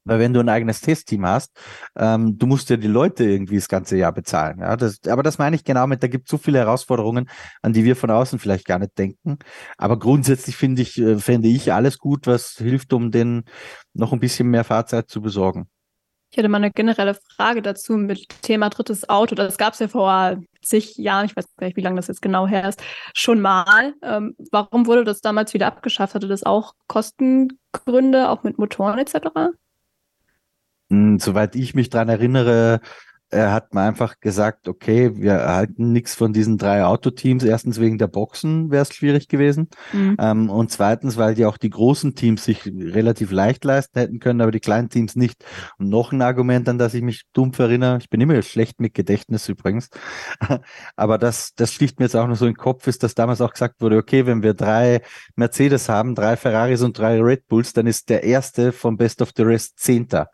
Weil wenn du ein eigenes Testteam hast, ähm, du musst ja die Leute irgendwie das ganze Jahr bezahlen. Ja, das, aber das meine ich genau mit, da gibt es so viele Herausforderungen, an die wir von außen vielleicht gar nicht denken. Aber grundsätzlich finde ich, äh, fände ich alles gut, was hilft, um den noch ein bisschen mehr Fahrzeit zu besorgen. Ich hätte mal eine generelle Frage dazu mit Thema drittes Auto. Das gab es ja vor zig Jahren, ich weiß gar nicht, wie lange das jetzt genau her ist, schon mal. Ähm, warum wurde das damals wieder abgeschafft? Hatte das auch Kostengründe, auch mit Motoren etc.? Hm, soweit ich mich dran erinnere, er hat mir einfach gesagt, okay, wir erhalten nichts von diesen drei Autoteams. Erstens wegen der Boxen wäre es schwierig gewesen. Mhm. Ähm, und zweitens, weil die auch die großen Teams sich relativ leicht leisten hätten können, aber die kleinen Teams nicht. Und noch ein Argument, an das ich mich dumpf erinnere, ich bin immer schlecht mit Gedächtnis übrigens, aber das, das sticht mir jetzt auch noch so in den Kopf, ist, dass damals auch gesagt wurde, okay, wenn wir drei Mercedes haben, drei Ferraris und drei Red Bulls, dann ist der erste vom Best of the Rest Zehnter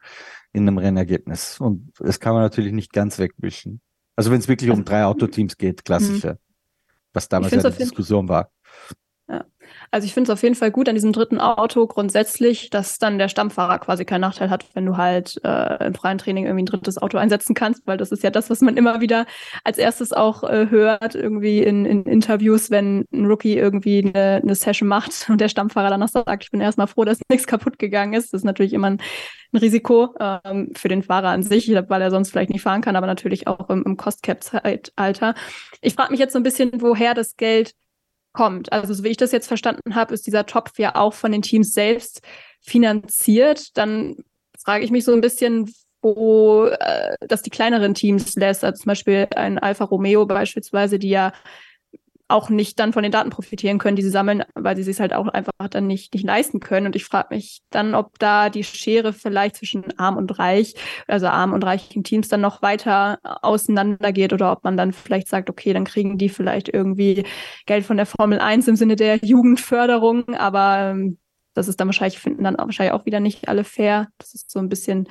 in einem Rennergebnis. Und das kann man natürlich nicht ganz wegwischen. Also wenn es wirklich um drei Autoteams geht, klassische, mhm. was damals ja die Diskussion war. Also ich finde es auf jeden Fall gut an diesem dritten Auto grundsätzlich, dass dann der Stammfahrer quasi keinen Nachteil hat, wenn du halt äh, im freien Training irgendwie ein drittes Auto einsetzen kannst, weil das ist ja das, was man immer wieder als erstes auch äh, hört, irgendwie in, in Interviews, wenn ein Rookie irgendwie eine, eine Session macht und der Stammfahrer danach sagt, ich bin erstmal froh, dass nichts kaputt gegangen ist. Das ist natürlich immer ein, ein Risiko ähm, für den Fahrer an sich, weil er sonst vielleicht nicht fahren kann, aber natürlich auch im, im Cost-Cap-Zeitalter. Ich frage mich jetzt so ein bisschen, woher das Geld kommt. Also so wie ich das jetzt verstanden habe, ist dieser Topf ja auch von den Teams selbst finanziert. Dann frage ich mich so ein bisschen, wo äh, das die kleineren Teams lässt, also zum Beispiel ein Alfa Romeo beispielsweise, die ja auch nicht dann von den Daten profitieren können, die sie sammeln, weil sie es halt auch einfach dann nicht, nicht leisten können. Und ich frage mich dann, ob da die Schere vielleicht zwischen arm und reich, also arm und reichen Teams dann noch weiter auseinander geht oder ob man dann vielleicht sagt, okay, dann kriegen die vielleicht irgendwie Geld von der Formel 1 im Sinne der Jugendförderung, aber ähm, das ist dann wahrscheinlich, finden dann wahrscheinlich auch wieder nicht alle fair. Das ist so ein bisschen,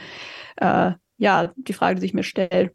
äh, ja, die Frage, die sich mir stellt.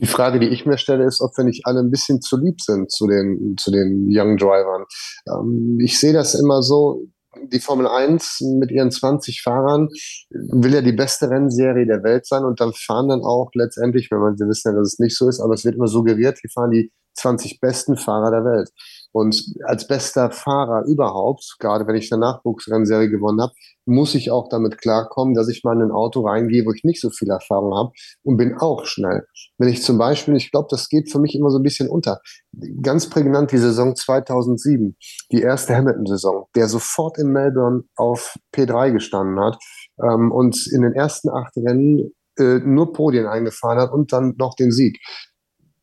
Die Frage, die ich mir stelle, ist, ob wir nicht alle ein bisschen zu lieb sind zu den, zu den Young Drivern. Ähm, ich sehe das immer so, die Formel 1 mit ihren 20 Fahrern will ja die beste Rennserie der Welt sein und dann fahren dann auch letztendlich, wenn man, wir wissen ja, dass es nicht so ist, aber es wird immer suggeriert, die fahren die 20 besten Fahrer der Welt. Und als bester Fahrer überhaupt, gerade wenn ich eine Nachwuchsrennserie gewonnen habe, muss ich auch damit klarkommen, dass ich mal in ein Auto reingehe, wo ich nicht so viel Erfahrung habe und bin auch schnell. Wenn ich zum Beispiel, ich glaube, das geht für mich immer so ein bisschen unter. Ganz prägnant die Saison 2007, die erste Hamilton-Saison, der sofort in Melbourne auf P3 gestanden hat ähm, und in den ersten acht Rennen äh, nur Podien eingefahren hat und dann noch den Sieg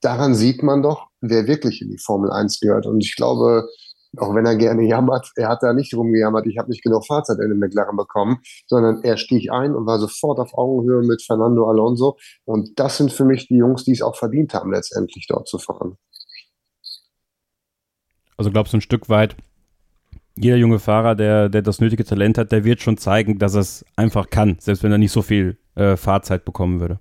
daran sieht man doch, wer wirklich in die Formel 1 gehört. Und ich glaube, auch wenn er gerne jammert, er hat da nicht rumgejammert, ich habe nicht genug Fahrzeit in den McLaren bekommen, sondern er stieg ein und war sofort auf Augenhöhe mit Fernando Alonso. Und das sind für mich die Jungs, die es auch verdient haben, letztendlich dort zu fahren. Also glaubst du ein Stück weit, jeder junge Fahrer, der, der das nötige Talent hat, der wird schon zeigen, dass er es einfach kann, selbst wenn er nicht so viel äh, Fahrzeit bekommen würde.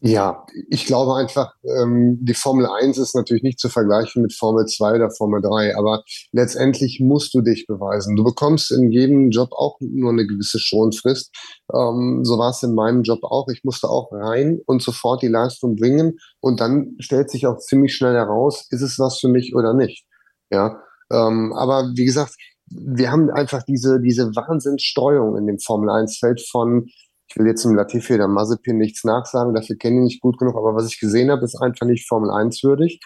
Ja, ich glaube einfach, ähm, die Formel 1 ist natürlich nicht zu vergleichen mit Formel 2 oder Formel 3, aber letztendlich musst du dich beweisen. Du bekommst in jedem Job auch nur eine gewisse Schonfrist. Ähm, so war es in meinem Job auch. Ich musste auch rein und sofort die Leistung bringen und dann stellt sich auch ziemlich schnell heraus, ist es was für mich oder nicht. Ja, ähm, aber wie gesagt, wir haben einfach diese, diese Wahnsinnsstreuung in dem Formel 1-Feld von ich will jetzt im Latifi oder Mazepin nichts nachsagen, dafür kenne ich nicht gut genug, aber was ich gesehen habe, ist einfach nicht Formel 1 würdig.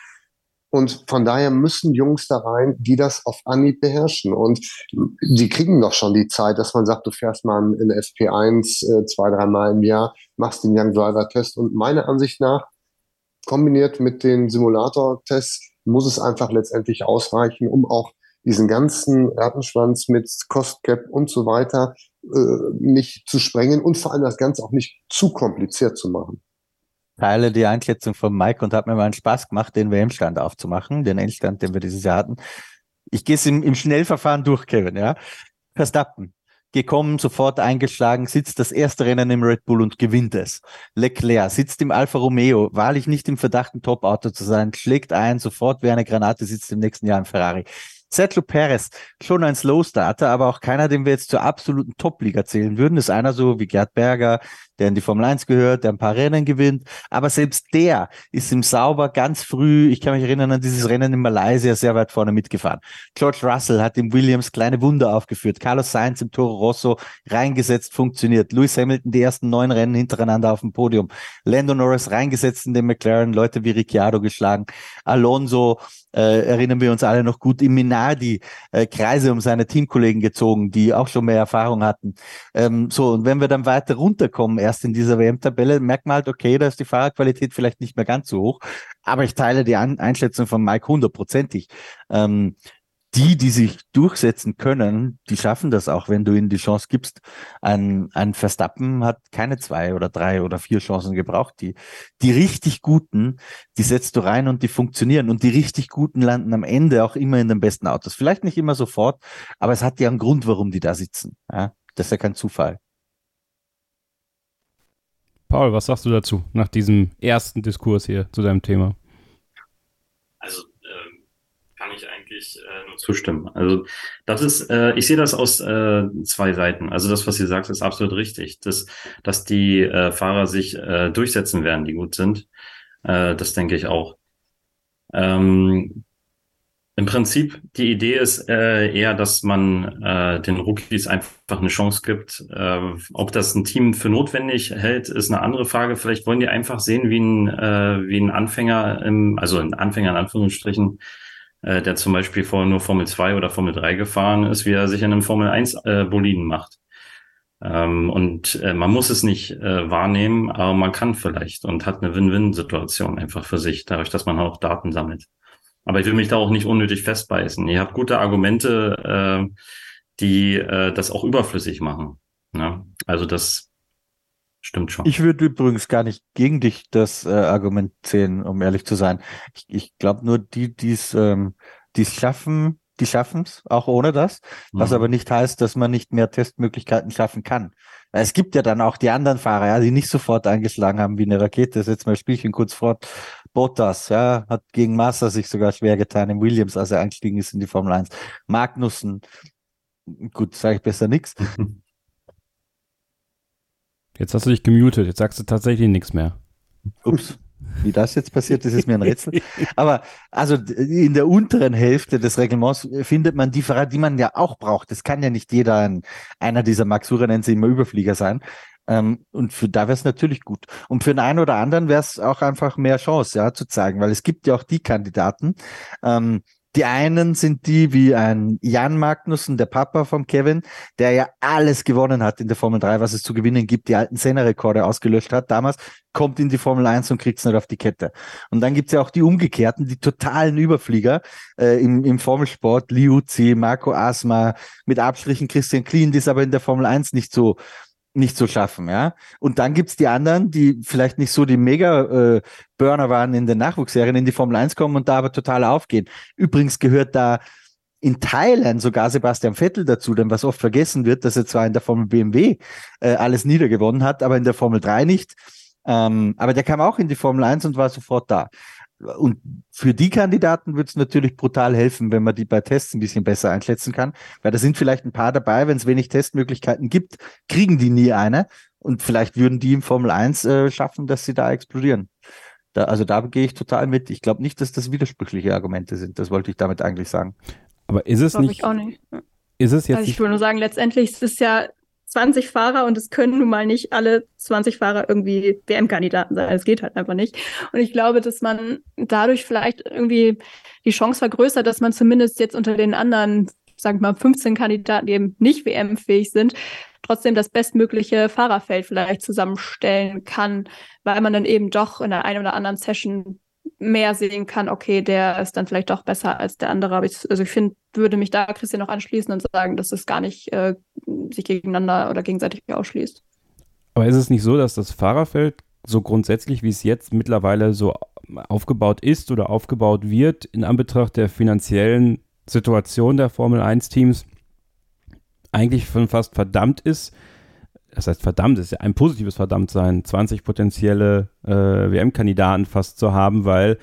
Und von daher müssen Jungs da rein, die das auf Anhieb beherrschen. Und die kriegen doch schon die Zeit, dass man sagt, du fährst mal in FP1 äh, zwei, dreimal im Jahr, machst den Young Driver Test. Und meiner Ansicht nach, kombiniert mit den Simulator-Tests, muss es einfach letztendlich ausreichen, um auch diesen ganzen Rattenschwanz mit Cost Cap und so weiter nicht zu sprengen und vor allem das Ganze auch nicht zu kompliziert zu machen. Teile die Einschätzung von Mike und hat mir mal einen Spaß gemacht, den WM-Stand aufzumachen, den Endstand, den wir dieses Jahr hatten. Ich gehe es im, im Schnellverfahren durch, Kevin, ja. Verstappen, gekommen, sofort eingeschlagen, sitzt das erste Rennen im Red Bull und gewinnt es. Leclerc sitzt im Alfa Romeo, wahrlich nicht im Verdacht, ein Top-Auto zu sein, schlägt ein, sofort wie eine Granate, sitzt im nächsten Jahr im Ferrari. Sergio Perez, schon ein Slow Starter, aber auch keiner, den wir jetzt zur absoluten Top-Liga zählen würden. Ist einer so wie Gerd Berger, der in die Formel 1 gehört, der ein paar Rennen gewinnt. Aber selbst der ist im Sauber ganz früh, ich kann mich erinnern an dieses Rennen in Malaysia, sehr weit vorne mitgefahren. George Russell hat im Williams kleine Wunder aufgeführt. Carlos Sainz im Toro Rosso reingesetzt, funktioniert. Lewis Hamilton die ersten neun Rennen hintereinander auf dem Podium. Lando Norris reingesetzt in den McLaren, Leute wie Ricciardo geschlagen. Alonso äh, erinnern wir uns alle noch gut, im Minardi äh, Kreise um seine Teamkollegen gezogen, die auch schon mehr Erfahrung hatten. Ähm, so, und wenn wir dann weiter runterkommen, erst in dieser WM-Tabelle, merkt man halt, okay, da ist die Fahrerqualität vielleicht nicht mehr ganz so hoch. Aber ich teile die An Einschätzung von Mike hundertprozentig. Ähm, die, die sich durchsetzen können, die schaffen das auch, wenn du ihnen die Chance gibst. Ein, ein Verstappen hat keine zwei oder drei oder vier Chancen gebraucht. Die, die richtig guten, die setzt du rein und die funktionieren. Und die richtig guten landen am Ende auch immer in den besten Autos. Vielleicht nicht immer sofort, aber es hat ja einen Grund, warum die da sitzen. Ja, das ist ja kein Zufall. Paul, was sagst du dazu nach diesem ersten Diskurs hier zu deinem Thema? Also ich äh, nur zustimmen. Also das ist, äh, ich sehe das aus äh, zwei Seiten. Also das, was ihr sagt, ist absolut richtig. Das, dass die äh, Fahrer sich äh, durchsetzen werden, die gut sind, äh, das denke ich auch. Ähm, Im Prinzip, die Idee ist äh, eher, dass man äh, den Rookies einfach eine Chance gibt. Äh, ob das ein Team für notwendig hält, ist eine andere Frage. Vielleicht wollen die einfach sehen, wie ein, äh, wie ein Anfänger, im, also ein Anfänger in Anführungsstrichen, äh, der zum Beispiel vorher nur Formel 2 oder Formel 3 gefahren ist, wie er sich in einem Formel 1 äh, Boliden macht. Ähm, und äh, man muss es nicht äh, wahrnehmen, aber man kann vielleicht und hat eine Win-Win-Situation einfach für sich, dadurch, dass man auch Daten sammelt. Aber ich will mich da auch nicht unnötig festbeißen. Ihr habt gute Argumente, äh, die äh, das auch überflüssig machen. Ne? Also das stimmt schon. Ich würde übrigens gar nicht gegen dich das äh, Argument zählen, um ehrlich zu sein. Ich, ich glaube nur, die, die es ähm, die's schaffen, die schaffen es, auch ohne das, was Mhm. aber nicht heißt, dass man nicht mehr Testmöglichkeiten schaffen kann. Es gibt ja dann auch die anderen Fahrer, ja, die nicht sofort eingeschlagen haben wie eine Rakete. Jetzt mal Spielchen kurz fort. Bottas, ja, hat gegen Massa sich sogar schwer getan im Williams, als er eingestiegen ist in die Formel 1. Magnussen, gut, sage ich besser nix. Jetzt hast du dich gemutet, jetzt sagst du tatsächlich nichts mehr. Ups, wie das jetzt passiert ist, ist mir ein Rätsel. Aber also in der unteren Hälfte des Reglements findet man die Fahrer, die man ja auch braucht. Das kann ja nicht jeder ein, einer dieser Max Suranense immer Überflieger sein. Ähm, und für da wäre es natürlich gut. Und für den einen oder anderen wäre es auch einfach mehr Chance, ja, zu zeigen, weil es gibt ja auch die Kandidaten. Ähm, die einen sind die wie ein Jan Magnussen, der Papa von Kevin, der ja alles gewonnen hat in der Formel 3, was es zu gewinnen gibt, die alten Senna-Rekorde ausgelöscht hat damals, kommt in die Formel 1 und kriegt es nicht auf die Kette. Und dann gibt's ja auch die umgekehrten, die totalen Überflieger äh, im, im Formelsport, Liuzzi, Marco Asma, mit Abstrichen Christian Klien, die es aber in der Formel 1 nicht so nicht so schaffen, ja. Und dann gibt's die anderen, die vielleicht nicht so die Mega-Burner waren in den Nachwuchsserien, in die Formel 1 kommen und da aber total aufgehen. Übrigens gehört da in Teilen sogar Sebastian Vettel dazu, denn was oft vergessen wird, dass er zwar in der Formel BMW äh, alles niedergewonnen hat, aber in der Formel 3 nicht. Ähm, aber der kam auch in die Formel 1 und war sofort da. Und für die Kandidaten wird es natürlich brutal helfen, wenn man die bei Tests ein bisschen besser einschätzen kann, weil da sind vielleicht ein paar dabei, wenn es wenig Testmöglichkeiten gibt, kriegen die nie eine und vielleicht würden die im Formel 1 äh, schaffen, dass sie da explodieren. Da, also da gehe ich total mit. Ich glaube nicht, dass das widersprüchliche Argumente sind. Das wollte ich damit eigentlich sagen. Aber ist es nicht, ich auch nicht. ist es jetzt Also ich will nur sagen, letztendlich ist es ja 20 Fahrer und es können nun mal nicht alle 20 Fahrer irgendwie WM-Kandidaten sein. Es geht halt einfach nicht. Und ich glaube, dass man dadurch vielleicht irgendwie die Chance vergrößert, dass man zumindest jetzt unter den anderen, sagen wir mal, 15 Kandidaten, die eben nicht WM-fähig sind, trotzdem das bestmögliche Fahrerfeld vielleicht zusammenstellen kann, weil man dann eben doch in der einen oder anderen Session mehr sehen kann, okay, der ist dann vielleicht doch besser als der andere. Aber ich, also ich finde, würde mich da Christian noch anschließen und sagen, dass es gar nicht äh, sich gegeneinander oder gegenseitig ausschließt. aber ist es nicht so, dass das Fahrerfeld so grundsätzlich, wie es jetzt mittlerweile so aufgebaut ist oder aufgebaut wird, in Anbetracht der finanziellen Situation der Formel 1 Teams eigentlich schon fast verdammt ist, das heißt verdammt, ist ja ein positives Verdammtsein, 20 potenzielle äh, WM-Kandidaten fast zu haben, weil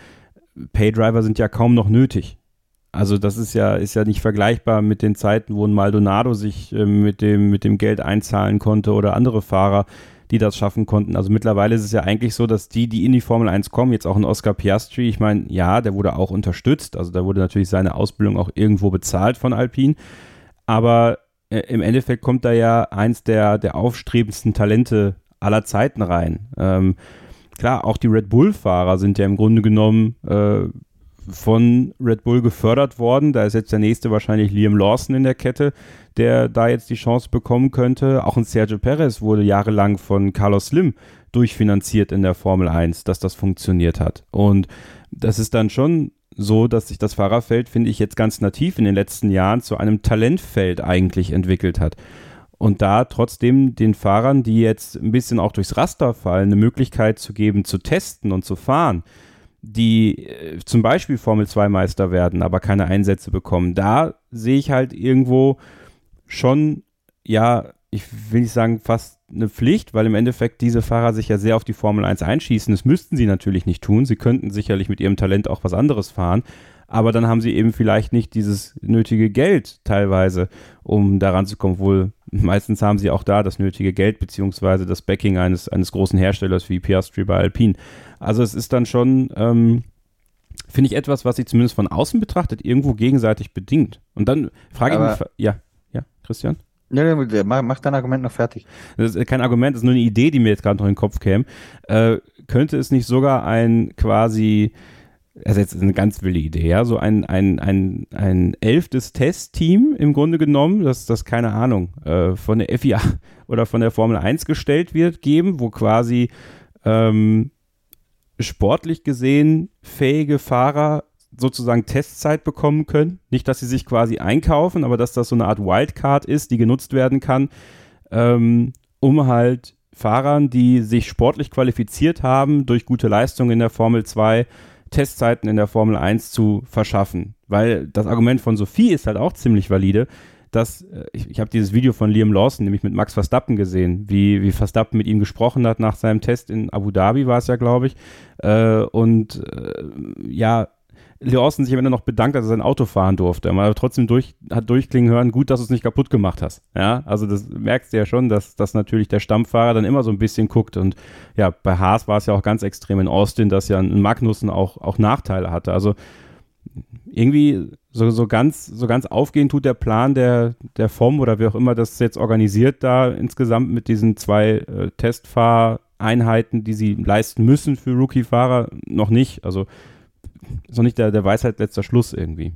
Paydriver sind ja kaum noch nötig. Also das ist ja, ist ja nicht vergleichbar mit den Zeiten, wo ein Maldonado sich äh, mit, dem, mit dem Geld einzahlen konnte oder andere Fahrer, die das schaffen konnten. Also mittlerweile ist es ja eigentlich so, dass die, die in die Formel 1 kommen, jetzt auch ein Oscar Piastri, ich meine, ja, der wurde auch unterstützt, also da wurde natürlich seine Ausbildung auch irgendwo bezahlt von Alpine, aber äh, im Endeffekt kommt da ja eins der, der aufstrebendsten Talente aller Zeiten rein. Ähm, klar, auch die Red Bull-Fahrer sind ja im Grunde genommen äh, von Red Bull gefördert worden. Da ist jetzt der nächste wahrscheinlich Liam Lawson in der Kette, der da jetzt die Chance bekommen könnte. Auch ein Sergio Perez wurde jahrelang von Carlos Slim durchfinanziert in der Formel 1, dass das funktioniert hat. Und das ist dann schon so, dass sich das Fahrerfeld, finde ich, jetzt ganz nativ in den letzten Jahren zu einem Talentfeld eigentlich entwickelt hat. Und da trotzdem den Fahrern, die jetzt ein bisschen auch durchs Raster fallen, eine Möglichkeit zu geben, zu testen und zu fahren, die äh, zum Beispiel Formel 2 Meister werden, aber keine Einsätze bekommen. Da sehe ich halt irgendwo schon, ja, ich will nicht sagen fast eine Pflicht, weil im Endeffekt diese Fahrer sich ja sehr auf die Formel 1 einschießen. Das müssten sie natürlich nicht tun. Sie könnten sicherlich mit ihrem Talent auch was anderes fahren. aber dann haben sie eben vielleicht nicht dieses nötige Geld teilweise, um daran zu kommen. Wohl meistens haben sie auch da das nötige Geld beziehungsweise das Backing eines, eines großen Herstellers wie Piastri bei Alpine. Also es ist dann schon, ähm, finde ich, etwas, was sich zumindest von außen betrachtet, irgendwo gegenseitig bedingt. Und dann frage ich mich, ja, ja, Christian? Nee, nee, mach, mach dein Argument noch fertig. Das ist kein Argument, das ist nur eine Idee, die mir jetzt gerade noch in den Kopf käme. Äh, könnte es nicht sogar ein quasi, also jetzt eine ganz wilde Idee, ja, so ein, ein, ein, ein elftes Testteam im Grunde genommen, das, das keine Ahnung, äh, von der FIA oder von der Formel 1 gestellt wird, geben, wo quasi ähm, sportlich gesehen fähige Fahrer sozusagen Testzeit bekommen können. Nicht, dass sie sich quasi einkaufen, aber dass das so eine Art Wildcard ist, die genutzt werden kann, ähm, um halt Fahrern, die sich sportlich qualifiziert haben, durch gute Leistungen in der Formel 2 Testzeiten in der Formel 1 zu verschaffen. Weil das Argument von Sophie ist halt auch ziemlich valide, dass äh, ich, ich habe dieses Video von Liam Lawson, nämlich mit Max Verstappen gesehen, wie, wie Verstappen mit ihm gesprochen hat nach seinem Test in Abu Dhabi war es ja, glaube ich. Äh, und äh, ja, Lawson sich am Ende noch bedankt, dass er sein Auto fahren durfte. Aber trotzdem durch, hat durchklingen hören, gut, dass du es nicht kaputt gemacht hast. Ja, also das merkst du ja schon, dass, dass natürlich der Stammfahrer dann immer so ein bisschen guckt. Und ja, bei Haas war es ja auch ganz extrem in Austin, dass ja ein Magnussen auch, auch Nachteile hatte. Also irgendwie so, so ganz, so ganz aufgehen tut der Plan der, der FOM oder wie auch immer das jetzt organisiert da insgesamt mit diesen zwei äh, Testfahreinheiten, die sie leisten müssen für Rookie-Fahrer, noch nicht. Also ist noch nicht der, der Weisheit letzter Schluss irgendwie.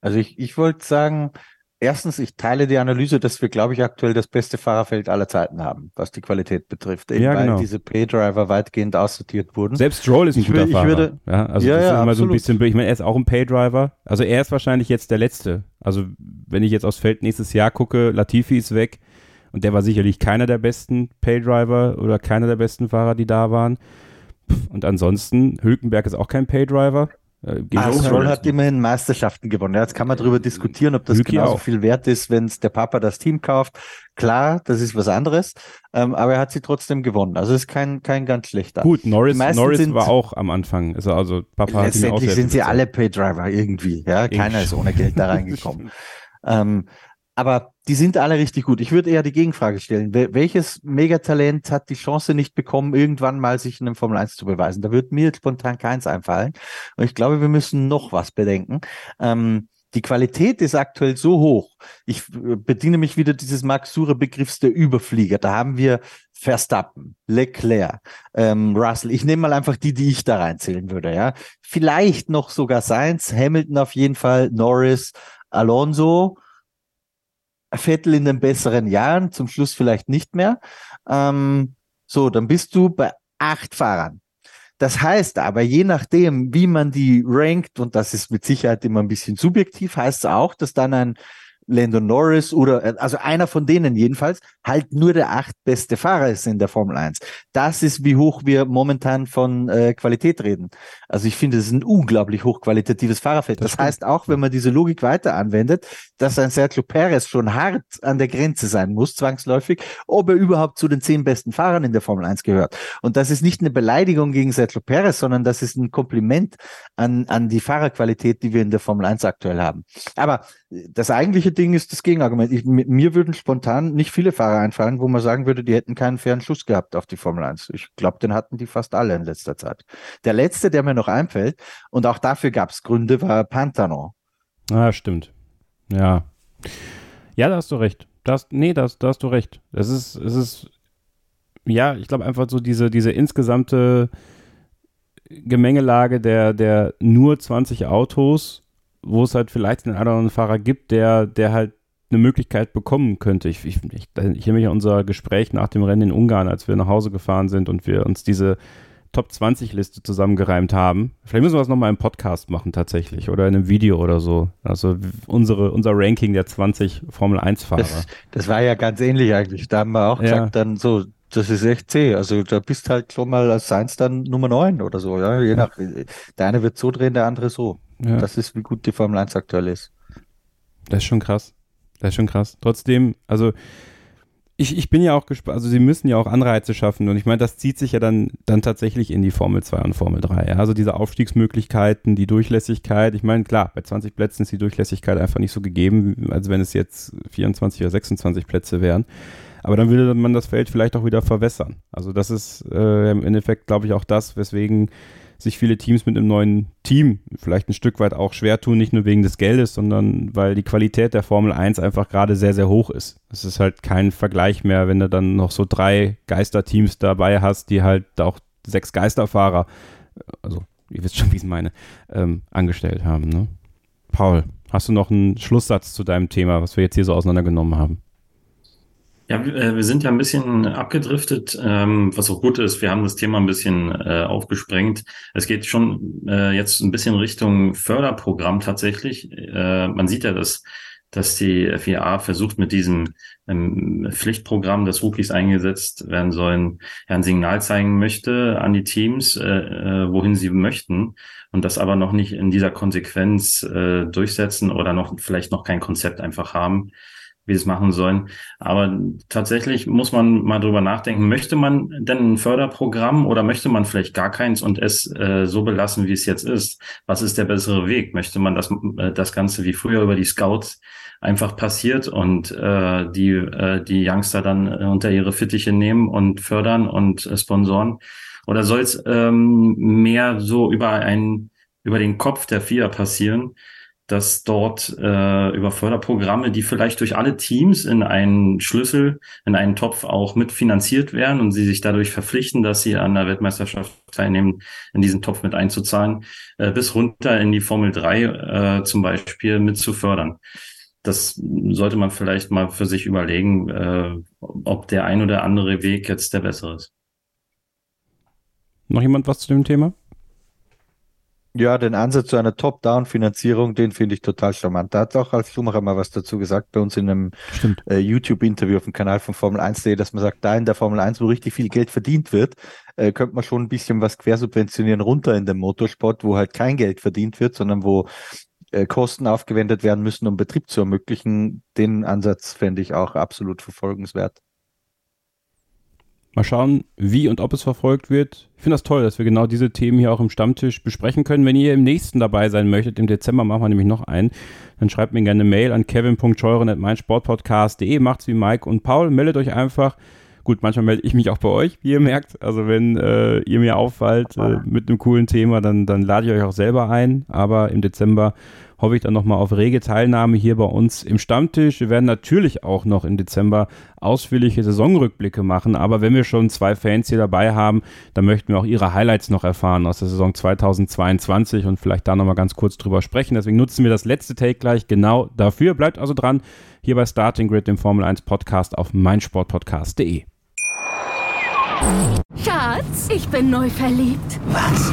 Also ich, ich wollte sagen, erstens, ich teile die Analyse, dass wir, glaube ich, aktuell das beste Fahrerfeld aller Zeiten haben, was die Qualität betrifft, eben Ja, weil genau. diese Pay-Driver weitgehend aussortiert wurden. Selbst Stroll ist ein Ich guter ich Fahrer. würde- ja, also Ja, das ja, ist immer so ein bisschen, ich meine, er ist auch ein Paydriver. Also er ist wahrscheinlich jetzt der Letzte. Also wenn ich jetzt aufs Feld nächstes Jahr gucke, Latifi ist weg und der war sicherlich keiner der besten Paydriver oder keiner der besten Fahrer, die da waren. Und ansonsten, Hülkenberg ist auch kein Paydriver. Äh, Ah, Stroll hat immerhin Meisterschaften gewonnen. Ja, Jetzt kann man darüber diskutieren, ob das Yuki genauso auch. viel wert ist, wenn es der Papa das Team kauft. Klar, das ist was anderes, ähm, aber er hat sie trotzdem gewonnen. Also es ist kein, kein ganz schlechter. Gut, Norris, Norris war auch am Anfang. Also, also Papa hat ihn Letztendlich sind sie alle Paydriver irgendwie. Ja, keiner ist ohne Geld da reingekommen. ähm, aber die sind alle richtig gut. Ich würde eher die Gegenfrage stellen. Wel welches Megatalent hat die Chance nicht bekommen, irgendwann mal sich in einem Formel 1 zu beweisen? Da wird mir spontan keins einfallen. Und ich glaube, wir müssen noch was bedenken. Ähm, die Qualität ist aktuell so hoch. Ich äh, bediene mich wieder dieses Max Sure Begriffs der Überflieger. Da haben wir Verstappen, Leclerc, ähm, Russell. Ich nehme mal einfach die, die ich da reinzählen würde, ja. Vielleicht noch sogar Sainz, Hamilton auf jeden Fall, Norris, Alonso, Vettel in den besseren Jahren, zum Schluss vielleicht nicht mehr. Ähm, so, dann bist du bei acht Fahrern. Das heißt aber, je nachdem, wie man die rankt, und das ist mit Sicherheit immer ein bisschen subjektiv, heißt es auch, dass dann ein Lando Norris oder, äh, also einer von denen jedenfalls, halt nur der acht beste Fahrer ist in der Formel 1. Das ist, wie hoch wir momentan von äh, Qualität reden. Also ich finde, es ist ein unglaublich hochqualitatives Fahrerfeld. Das, heißt auch, wenn man diese Logik weiter anwendet, dass ein Sergio Perez schon hart an der Grenze sein muss, zwangsläufig, ob er überhaupt zu den zehn besten Fahrern in der Formel 1 gehört. Und das ist nicht eine Beleidigung gegen Sergio Perez, sondern das ist ein Kompliment an, an die Fahrerqualität, die wir in der Formel 1 aktuell haben. Aber das eigentliche Ding ist das Gegenargument. Ich, mir würden spontan nicht viele Fahrer einfallen, wo man sagen würde, die hätten keinen fairen Schuss gehabt auf die Formel 1. Ich glaube, den hatten die fast alle in letzter Zeit. Der letzte, der mir noch einfällt, und auch dafür gab es Gründe, war Pantano. Ah, stimmt. Ja. Ja, da hast du recht. Das, nee, das, da hast du recht. Es ist, es ist, ja, ich glaube einfach so diese, diese insgesamte Gemengelage der, der nur 20 Autos, wo es halt vielleicht einen anderen Fahrer gibt, der, der halt eine Möglichkeit bekommen könnte. Ich, ich, ich, ich erinnere mich an unser Gespräch nach dem Rennen in Ungarn, als wir nach Hause gefahren sind und wir uns diese Top 20 Liste zusammengereimt haben. Vielleicht müssen wir das nochmal im Podcast machen tatsächlich oder in einem Video oder so. Also unsere, unser Ranking der 20 Formel 1 Fahrer. Das, das war ja ganz ähnlich eigentlich. Da haben wir auch Ja. gesagt, dann so, das ist echt zäh. Also da bist halt schon mal als Seins dann Nummer 9 oder so. Ja, je nach, der eine wird so drehen, der andere so. Ja. Das ist, wie gut die Formel 1 aktuell ist. Das ist schon krass. Das ist schon krass. Trotzdem, also ich, ich bin ja auch gespannt, also sie müssen ja auch Anreize schaffen und ich meine, das zieht sich ja dann, dann tatsächlich in die Formel 2 und Formel 3. Ja? Also diese Aufstiegsmöglichkeiten, die Durchlässigkeit. Ich meine, klar, bei 20 Plätzen ist die Durchlässigkeit einfach nicht so gegeben, als wenn es jetzt 24 oder 26 Plätze wären. Aber dann würde man das Feld vielleicht auch wieder verwässern. Also das ist äh, im Endeffekt, glaube ich, auch das, weswegen sich viele Teams mit einem neuen Team vielleicht ein Stück weit auch schwer tun, nicht nur wegen des Geldes, sondern weil die Qualität der Formel 1 einfach gerade sehr, sehr hoch ist. Es ist halt kein Vergleich mehr, wenn du dann noch so drei Geisterteams dabei hast, die halt auch sechs Geisterfahrer, also ihr wisst schon, wie ich es meine, ähm, angestellt haben. Ne? Paul, hast du noch einen Schlusssatz zu deinem Thema, was wir jetzt hier so auseinandergenommen haben? Ja, wir, äh, wir sind ja ein bisschen abgedriftet, ähm, was auch gut ist. Wir haben das Thema ein bisschen äh, aufgesprengt. Es geht schon äh, jetzt ein bisschen Richtung Förderprogramm tatsächlich. Man sieht ja, dass, dass die FIA versucht mit diesem ähm, Pflichtprogramm, das Rookies eingesetzt werden sollen, ein Signal zeigen möchte an die Teams, wohin sie möchten und das aber noch nicht in dieser Konsequenz durchsetzen oder noch vielleicht noch kein Konzept einfach haben wie es machen sollen. Aber tatsächlich muss man mal drüber nachdenken, möchte man denn ein Förderprogramm oder möchte man vielleicht gar keins und es äh, so belassen, wie es jetzt ist? Was ist der bessere Weg? Möchte man das, äh, das Ganze wie früher über die Scouts einfach passiert und äh, die, äh, die Youngster dann äh, unter ihre Fittiche nehmen und fördern und äh, sponsoren? Oder soll es ähm, mehr so über einen, über den Kopf der FIA passieren? Dass dort äh, über Förderprogramme, die vielleicht durch alle Teams in einen Schlüssel, in einen Topf auch mitfinanziert werden und sie sich dadurch verpflichten, dass sie an der Weltmeisterschaft teilnehmen, in diesen Topf mit einzuzahlen, äh, bis runter in die Formel 3 äh, zum Beispiel mit zu fördern. Das sollte man vielleicht mal für sich überlegen, äh, ob der ein oder andere Weg jetzt der bessere ist. Noch jemand was zu dem Thema? Ja, den Ansatz zu einer Top-Down-Finanzierung, den finde ich total charmant. Da hat auch Ralf Schumacher mal was dazu gesagt bei uns in einem äh, YouTube-Interview auf dem Kanal von Formel 1.de, dass man sagt, da in der Formel 1, wo richtig viel Geld verdient wird, äh, könnte man schon ein bisschen was quersubventionieren runter in dem Motorsport, wo halt kein Geld verdient wird, sondern wo äh, Kosten aufgewendet werden müssen, um Betrieb zu ermöglichen. Den Ansatz fände ich auch absolut verfolgenswert. Mal schauen, wie und ob es verfolgt wird. Ich finde das toll, dass wir genau diese Themen hier auch im Stammtisch besprechen können. Wenn ihr im nächsten dabei sein möchtet, im Dezember machen wir nämlich noch einen, dann schreibt mir gerne eine Mail an kevin.scheuren.meinsportpodcast.de. Macht's wie Mike und Paul. Meldet euch einfach. Gut, manchmal melde ich mich auch bei euch, wie ihr merkt. Also wenn äh, ihr mir auffallt äh, mit einem coolen Thema, dann, dann lade ich euch auch selber ein. Aber im Dezember hoffe ich dann nochmal auf rege Teilnahme hier bei uns im Stammtisch. Wir werden natürlich auch noch im Dezember ausführliche Saisonrückblicke machen, aber wenn wir schon zwei Fans hier dabei haben, dann möchten wir auch ihre Highlights noch erfahren aus der Saison 2022 und vielleicht da nochmal ganz kurz drüber sprechen. Deswegen nutzen wir das letzte Take gleich genau dafür. Bleibt also dran hier bei Starting Grid, dem Formel 1 Podcast auf meinsportpodcast.de. Schatz, ich bin neu verliebt. Was?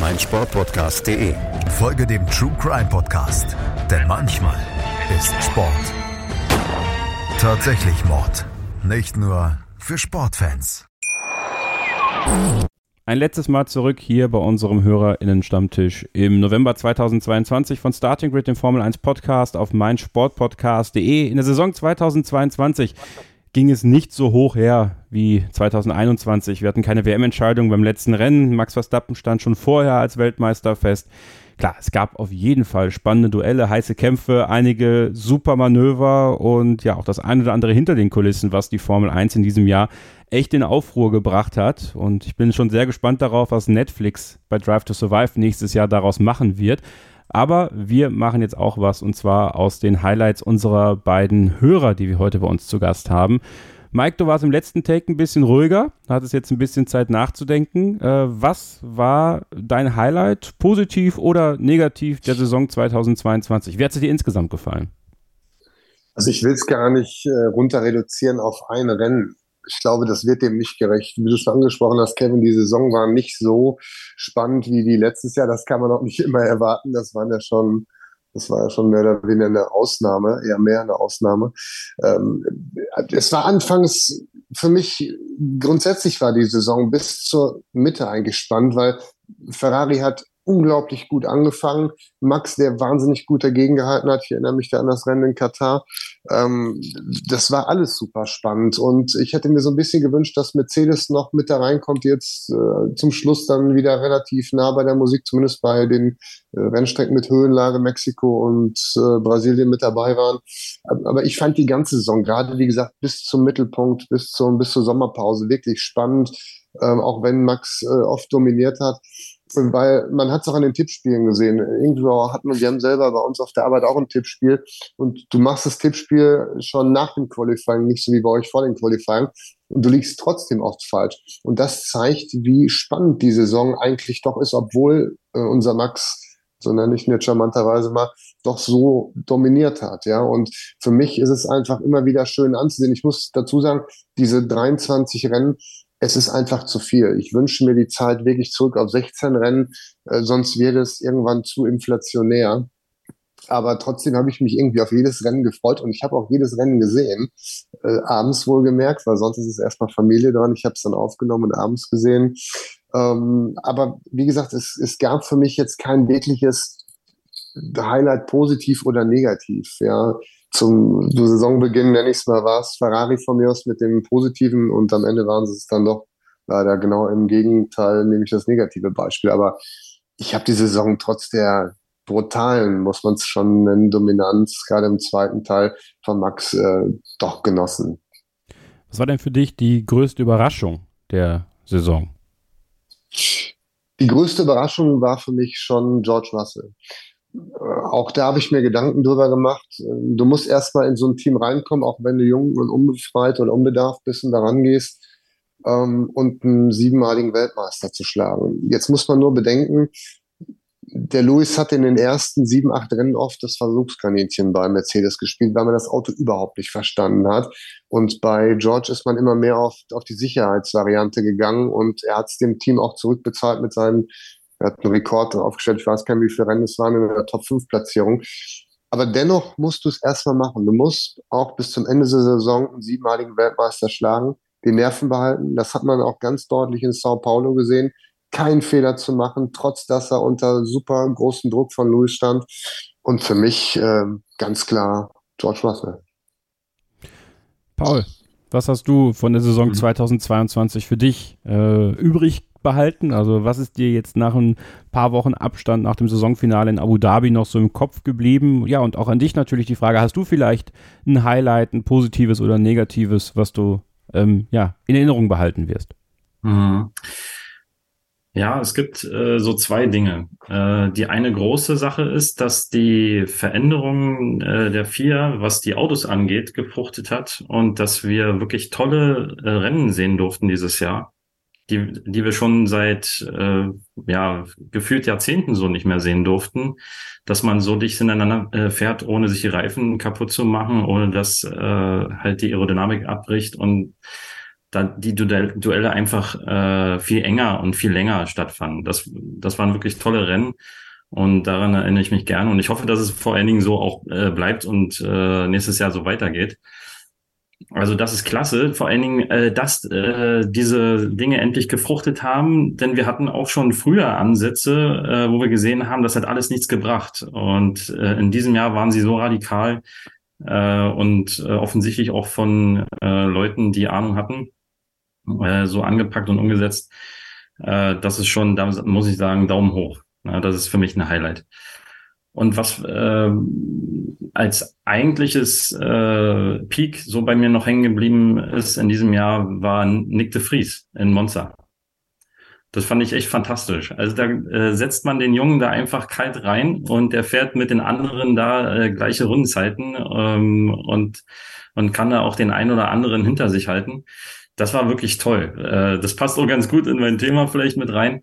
meinsportpodcast.de. Folge dem True Crime Podcast, denn manchmal ist Sport tatsächlich Mord. Nicht nur für Sportfans. Ein letztes Mal zurück hier bei unserem HörerInnen-Stammtisch im November 2022 von Starting Grid, dem Formel 1 Podcast auf meinsportpodcast.de. In der Saison 2022 ging es nicht so hoch her wie 2021. Wir hatten keine WM-Entscheidung beim letzten Rennen. Max Verstappen stand schon vorher als Weltmeister fest. Klar, es gab auf jeden Fall spannende Duelle, heiße Kämpfe, einige super Manöver und ja auch das eine oder andere hinter den Kulissen, was die Formel 1 in diesem Jahr echt in Aufruhr gebracht hat. Und ich bin schon sehr gespannt darauf, was Netflix bei Drive to Survive nächstes Jahr daraus machen wird. Aber wir machen jetzt auch was und zwar aus den Highlights unserer beiden Hörer, die wir heute bei uns zu Gast haben. Mike, du warst im letzten Take ein bisschen ruhiger, hattest jetzt ein bisschen Zeit nachzudenken. Äh, was war dein Highlight, positiv oder negativ der Saison 2022? Wie hat es dir insgesamt gefallen? Also ich will es gar nicht äh, runter reduzieren auf ein Rennen. Ich glaube, das wird dem nicht gerecht. Wie du schon angesprochen hast, Kevin, die Saison war nicht so spannend wie die letztes Jahr. Das kann man auch nicht immer erwarten. Das waren ja schon das war ja schon mehr oder weniger eine Ausnahme, eher mehr eine Ausnahme. Ähm, es war anfangs für mich grundsätzlich war die Saison bis zur Mitte spannend, weil Ferrari hat unglaublich gut angefangen. Max, der wahnsinnig gut dagegen gehalten hat. Ich erinnere mich da an das Rennen in Katar. Ähm, das war alles super spannend. Und ich hätte mir so ein bisschen gewünscht, dass Mercedes noch mit da reinkommt, jetzt äh, zum Schluss dann wieder relativ nah bei der Musik, zumindest bei den äh, Rennstrecken mit Höhenlage Mexiko und äh, Brasilien mit dabei waren. Aber ich fand die ganze Saison, gerade wie gesagt, bis zum Mittelpunkt, bis, zum, bis zur Sommerpause wirklich spannend. Ähm, auch wenn Max äh, oft dominiert hat weil man hat es auch an den Tippspielen gesehen. Irgendwo hat man, wir haben selber bei uns auf der Arbeit auch ein Tippspiel und du machst das Tippspiel schon nach dem Qualifying, nicht so wie bei euch vor dem Qualifying und du liegst trotzdem oft falsch. Und das zeigt, wie spannend die Saison eigentlich doch ist, obwohl äh, unser Max, so nenne ich ihn jetzt charmanterweise mal, doch so dominiert hat, ja. Und für mich ist es einfach immer wieder schön anzusehen. Ich muss dazu sagen, diese 23 Rennen, es ist einfach zu viel. Ich wünsche mir die Zeit wirklich zurück auf 16 Rennen, äh, sonst wird es irgendwann zu inflationär. Aber trotzdem habe ich mich irgendwie auf jedes Rennen gefreut und ich habe auch jedes Rennen gesehen, äh, abends wohlgemerkt, weil sonst ist es erstmal Familie dran. Ich habe es dann aufgenommen und abends gesehen. Ähm, aber wie gesagt, es, es gab für mich jetzt kein wirkliches Highlight positiv oder negativ. Ja, zum Saisonbeginn, nenne ich es mal, war es Ferrari von mir aus mit dem Positiven und am Ende waren sie es dann doch leider genau im Gegenteil, nämlich das negative Beispiel. Aber ich habe die Saison trotz der brutalen, muss man es schon nennen, Dominanz, gerade im zweiten Teil von Max, äh, doch genossen. Was war denn für dich die größte Überraschung der Saison? Die größte Überraschung war für mich schon George Russell auch da habe ich mir Gedanken drüber gemacht. Du musst erstmal in so ein Team reinkommen, auch wenn du jung und unbefreit oder unbedarft bist und daran gehst, ähm, und einen siebenmaligen Weltmeister zu schlagen. Jetzt muss man nur bedenken, der Lewis hat in den ersten sieben, acht Rennen oft das Versuchskaninchen bei Mercedes gespielt, weil man das Auto überhaupt nicht verstanden hat. Und bei George ist man immer mehr auf, auf die Sicherheitsvariante gegangen und er hat es dem Team auch zurückbezahlt mit seinen er hat einen Rekord aufgestellt, ich weiß gar nicht, wie viele Rennen es waren in der Top-5-Platzierung. Aber dennoch musst du es erstmal machen. Du musst auch bis zum Ende der Saison einen siebenmaligen Weltmeister schlagen, die Nerven behalten. Das hat man auch ganz deutlich in Sao Paulo gesehen. Keinen Fehler zu machen, trotz dass er unter super großem Druck von Louis stand. Und für mich äh, ganz klar George Russell. Paul, was hast du von der Saison 2022 mhm. für dich äh, übrig behalten? Also was ist dir jetzt nach ein paar Wochen Abstand nach dem Saisonfinale in Abu Dhabi noch so im Kopf geblieben? Ja, und auch an dich natürlich die Frage, hast du vielleicht ein Highlight, ein positives oder negatives, was du ähm, ja, in Erinnerung behalten wirst? Mhm. Ja, es gibt äh, so zwei Dinge. Äh, die eine große Sache ist, dass die Veränderung äh, der vier, was die Autos angeht, gefruchtet hat und dass wir wirklich tolle äh, Rennen sehen durften dieses Jahr die, die wir schon seit äh, ja gefühlt Jahrzehnten so nicht mehr sehen durften, dass man so dicht ineinander äh, fährt, ohne sich die Reifen kaputt zu machen, ohne dass äh, halt die Aerodynamik abbricht und da die Duelle einfach äh, viel enger und viel länger stattfanden. Das, das waren wirklich tolle Rennen. Und daran erinnere ich mich gerne. Und ich hoffe, dass es vor allen Dingen so auch äh, bleibt und äh, nächstes Jahr so weitergeht. Also das ist klasse, vor allen Dingen, äh, dass äh, diese Dinge endlich gefruchtet haben, denn wir hatten auch schon früher Ansätze, äh, wo wir gesehen haben, das hat alles nichts gebracht. Und äh, in diesem Jahr waren sie so radikal äh, und äh, offensichtlich auch von äh, Leuten, die Ahnung hatten, äh, so angepackt und umgesetzt. Äh, das ist schon, da muss ich sagen, Daumen hoch. Ja, das ist für mich ein Highlight. Und was äh, als eigentliches äh, Peak so bei mir noch hängen geblieben ist in diesem Jahr, war Nick de Vries in Monza. Das fand ich echt fantastisch. Also da äh, setzt man den Jungen da einfach kalt rein und der fährt mit den anderen da äh, gleiche Rundenzeiten ähm, und, und kann da auch den einen oder anderen hinter sich halten. Das war wirklich toll. Äh, das passt auch ganz gut in mein Thema vielleicht mit rein.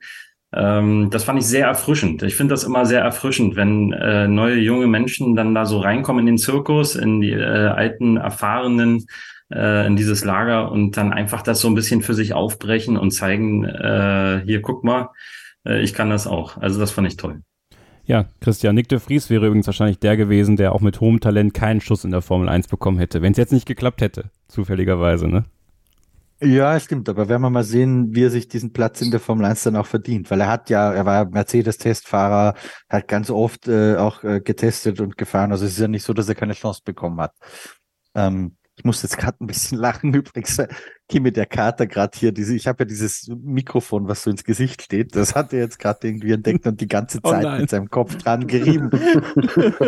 Ähm, das fand ich sehr erfrischend. Ich finde das immer sehr erfrischend, wenn äh, neue junge Menschen dann da so reinkommen in den Zirkus, in die äh, alten, erfahrenen äh, in dieses Lager und dann einfach das so ein bisschen für sich aufbrechen und zeigen, äh, hier guck mal, äh, ich kann das auch. Also das fand ich toll. Ja, Christian, Nick de Vries wäre übrigens wahrscheinlich der gewesen, der auch mit hohem Talent keinen Schuss in der Formel 1 bekommen hätte, wenn es jetzt nicht geklappt hätte, zufälligerweise, ne? Ja, stimmt, aber werden wir mal sehen, wie er sich diesen Platz in der Formel 1 dann auch verdient, weil er hat ja, er war Mercedes-Testfahrer, hat ganz oft äh, auch äh, getestet und gefahren, also es ist ja nicht so, dass er keine Chance bekommen hat. Ähm, ich muss jetzt gerade ein bisschen lachen. Übrigens, Kimi, der Kater gerade hier, diese, ich habe ja dieses Mikrofon, was so ins Gesicht steht, das hat er jetzt gerade irgendwie entdeckt und die ganze oh Zeit oh mit seinem Kopf dran gerieben.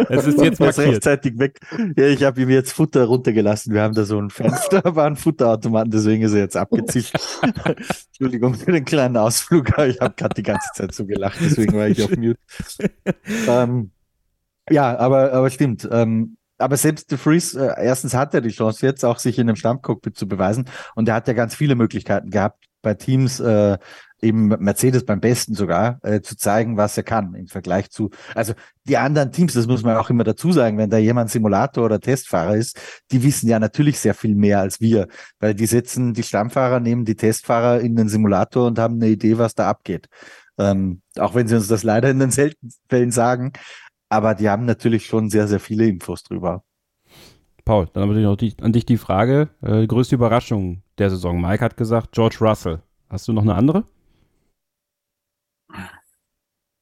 es ist jetzt markiert. rechtzeitig weg. Ja, ich habe ihm jetzt Futter runtergelassen. Wir haben da so ein Fenster, war ein Futterautomaten, deswegen ist er jetzt abgezischt. Entschuldigung für den kleinen Ausflug, aber ich habe gerade die ganze Zeit so gelacht, deswegen war ich auf Mute. ähm, ja, aber, aber stimmt. Ähm, aber selbst De Vries, äh, erstens hat er die Chance jetzt auch, sich in einem Stammcockpit zu beweisen. Und er hat ja ganz viele Möglichkeiten gehabt, bei Teams, äh, eben Mercedes beim besten sogar, äh, zu zeigen, was er kann im Vergleich zu, also die anderen Teams, das muss man auch immer dazu sagen, wenn da jemand Simulator oder Testfahrer ist, die wissen ja natürlich sehr viel mehr als wir, weil die setzen die Stammfahrer neben die Testfahrer in den Simulator und haben eine Idee, was da abgeht. Ähm, auch wenn sie uns das leider in den seltenen Fällen sagen, aber die haben natürlich schon sehr, sehr viele Infos drüber. Paul, dann habe ich noch die, an dich die Frage, äh, größte Überraschung der Saison. Mike hat gesagt, George Russell. Hast du noch eine andere?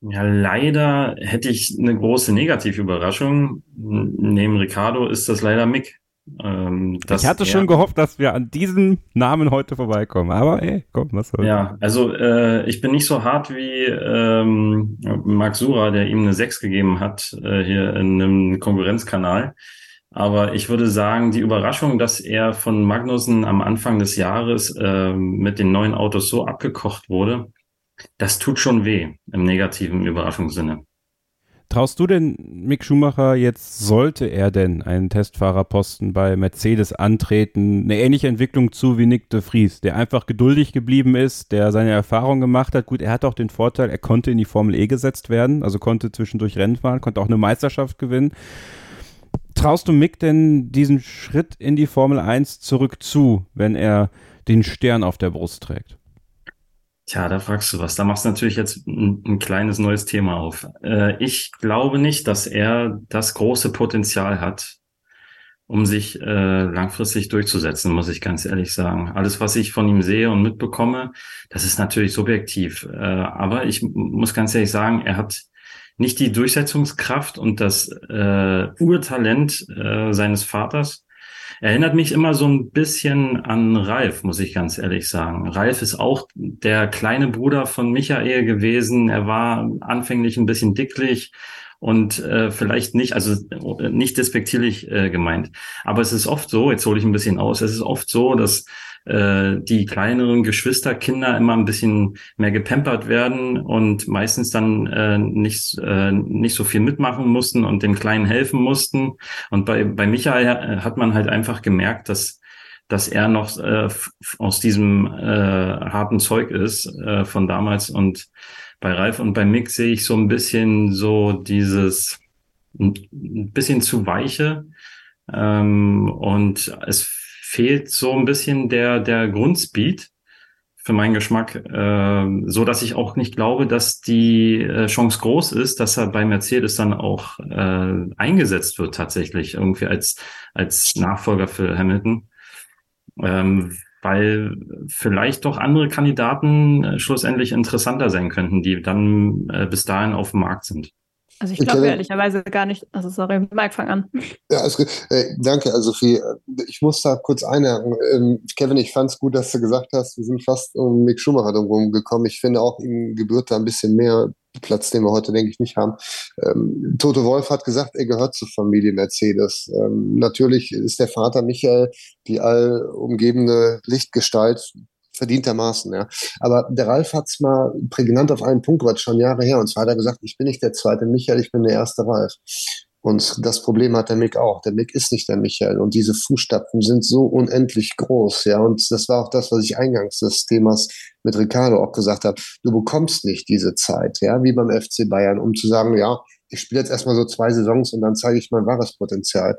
Ja, leider hätte ich eine große Negativüberraschung. Neben Ricardo ist das leider Mick. Ähm, ich hatte schon gehofft, dass wir an diesen Namen heute vorbeikommen, aber ey, komm, was soll's. Ja, also äh, ich bin nicht so hart wie ähm, Marc Sura, der ihm eine 6 gegeben hat, äh, hier in einem Konkurrenzkanal. Aber ich würde sagen, die Überraschung, dass er von Magnussen am Anfang des Jahres äh, mit den neuen Autos so abgekocht wurde, das tut schon weh im negativen Überraschungssinne. Traust du denn Mick Schumacher jetzt, sollte er denn einen Testfahrerposten bei Mercedes antreten, eine ähnliche Entwicklung zu wie Nick de Vries, der einfach geduldig geblieben ist, der seine Erfahrung gemacht hat? Gut, er hat auch den Vorteil, er konnte in die Formel E gesetzt werden, also konnte zwischendurch Rennen fahren, konnte auch eine Meisterschaft gewinnen. Traust du Mick denn diesen Schritt in die Formel 1 zurück zu, wenn er den Stern auf der Brust trägt? Tja, da fragst du was. Da machst du natürlich jetzt ein, ein kleines neues Thema auf. Äh, ich glaube nicht, dass er das große Potenzial hat, um sich äh, langfristig durchzusetzen, muss ich ganz ehrlich sagen. Alles, was ich von ihm sehe und mitbekomme, das ist natürlich subjektiv. Äh, aber ich muss ganz ehrlich sagen, er hat nicht die Durchsetzungskraft und das äh, Urtalent äh, seines Vaters, Erinnert mich immer so ein bisschen an Ralf, muss ich ganz ehrlich sagen. Ralf ist auch der kleine Bruder von Michael gewesen. Er war anfänglich ein bisschen dicklich und äh, vielleicht nicht, also äh, nicht despektierlich äh, gemeint. Aber es ist oft so, jetzt hole ich ein bisschen aus, es ist oft so, dass äh, die kleineren Geschwisterkinder immer ein bisschen mehr gepampert werden und meistens dann äh, nicht, äh, nicht so viel mitmachen mussten und dem Kleinen helfen mussten. Und bei, bei Michael hat man halt einfach gemerkt, dass dass er noch äh, aus diesem äh, harten Zeug ist äh, von damals. Und bei Ralf und bei Mick sehe ich so ein bisschen so dieses ein bisschen zu weiche. Ähm, und es fehlt so ein bisschen der, der Grundspeed für meinen Geschmack, äh, so dass ich auch nicht glaube, dass die äh, Chance groß ist, dass er bei Mercedes dann auch äh, eingesetzt wird tatsächlich irgendwie als als Nachfolger für Hamilton, ähm, weil vielleicht doch andere Kandidaten äh, schlussendlich interessanter sein könnten, die dann äh, bis dahin auf dem Markt sind. Also ich glaube ehrlicherweise gar nicht. Also sorry, Mike, fang an. Ja, also, äh, danke, Sophie. Ich muss da kurz einhaken. Ähm, Kevin, ich fand es gut, dass du gesagt hast, wir sind fast um Mick Schumacher drum gekommen. Ich finde auch, ihm gebührt da ein bisschen mehr Platz, den wir heute, denke ich, nicht haben. Ähm, Toto Wolf hat gesagt, er gehört zur Familie Mercedes. Ähm, natürlich ist der Vater Michael die allumgebende Lichtgestalt verdientermaßen, ja. Aber der Ralf hat's mal prägnant auf einen Punkt gebracht, schon Jahre her. Und zwar hat er gesagt, ich bin nicht der zweite Michael, ich bin der erste Ralf. Und das Problem hat der Mick auch. Der Mick ist nicht der Michael. Und diese Fußstapfen sind so unendlich groß, ja. Und das war auch das, was ich eingangs des Themas mit Ricardo auch gesagt habe. Du bekommst nicht diese Zeit, ja, wie beim FC Bayern, um zu sagen, ja, ich spiele jetzt erstmal so zwei Saisons und dann zeige ich mein wahres Potenzial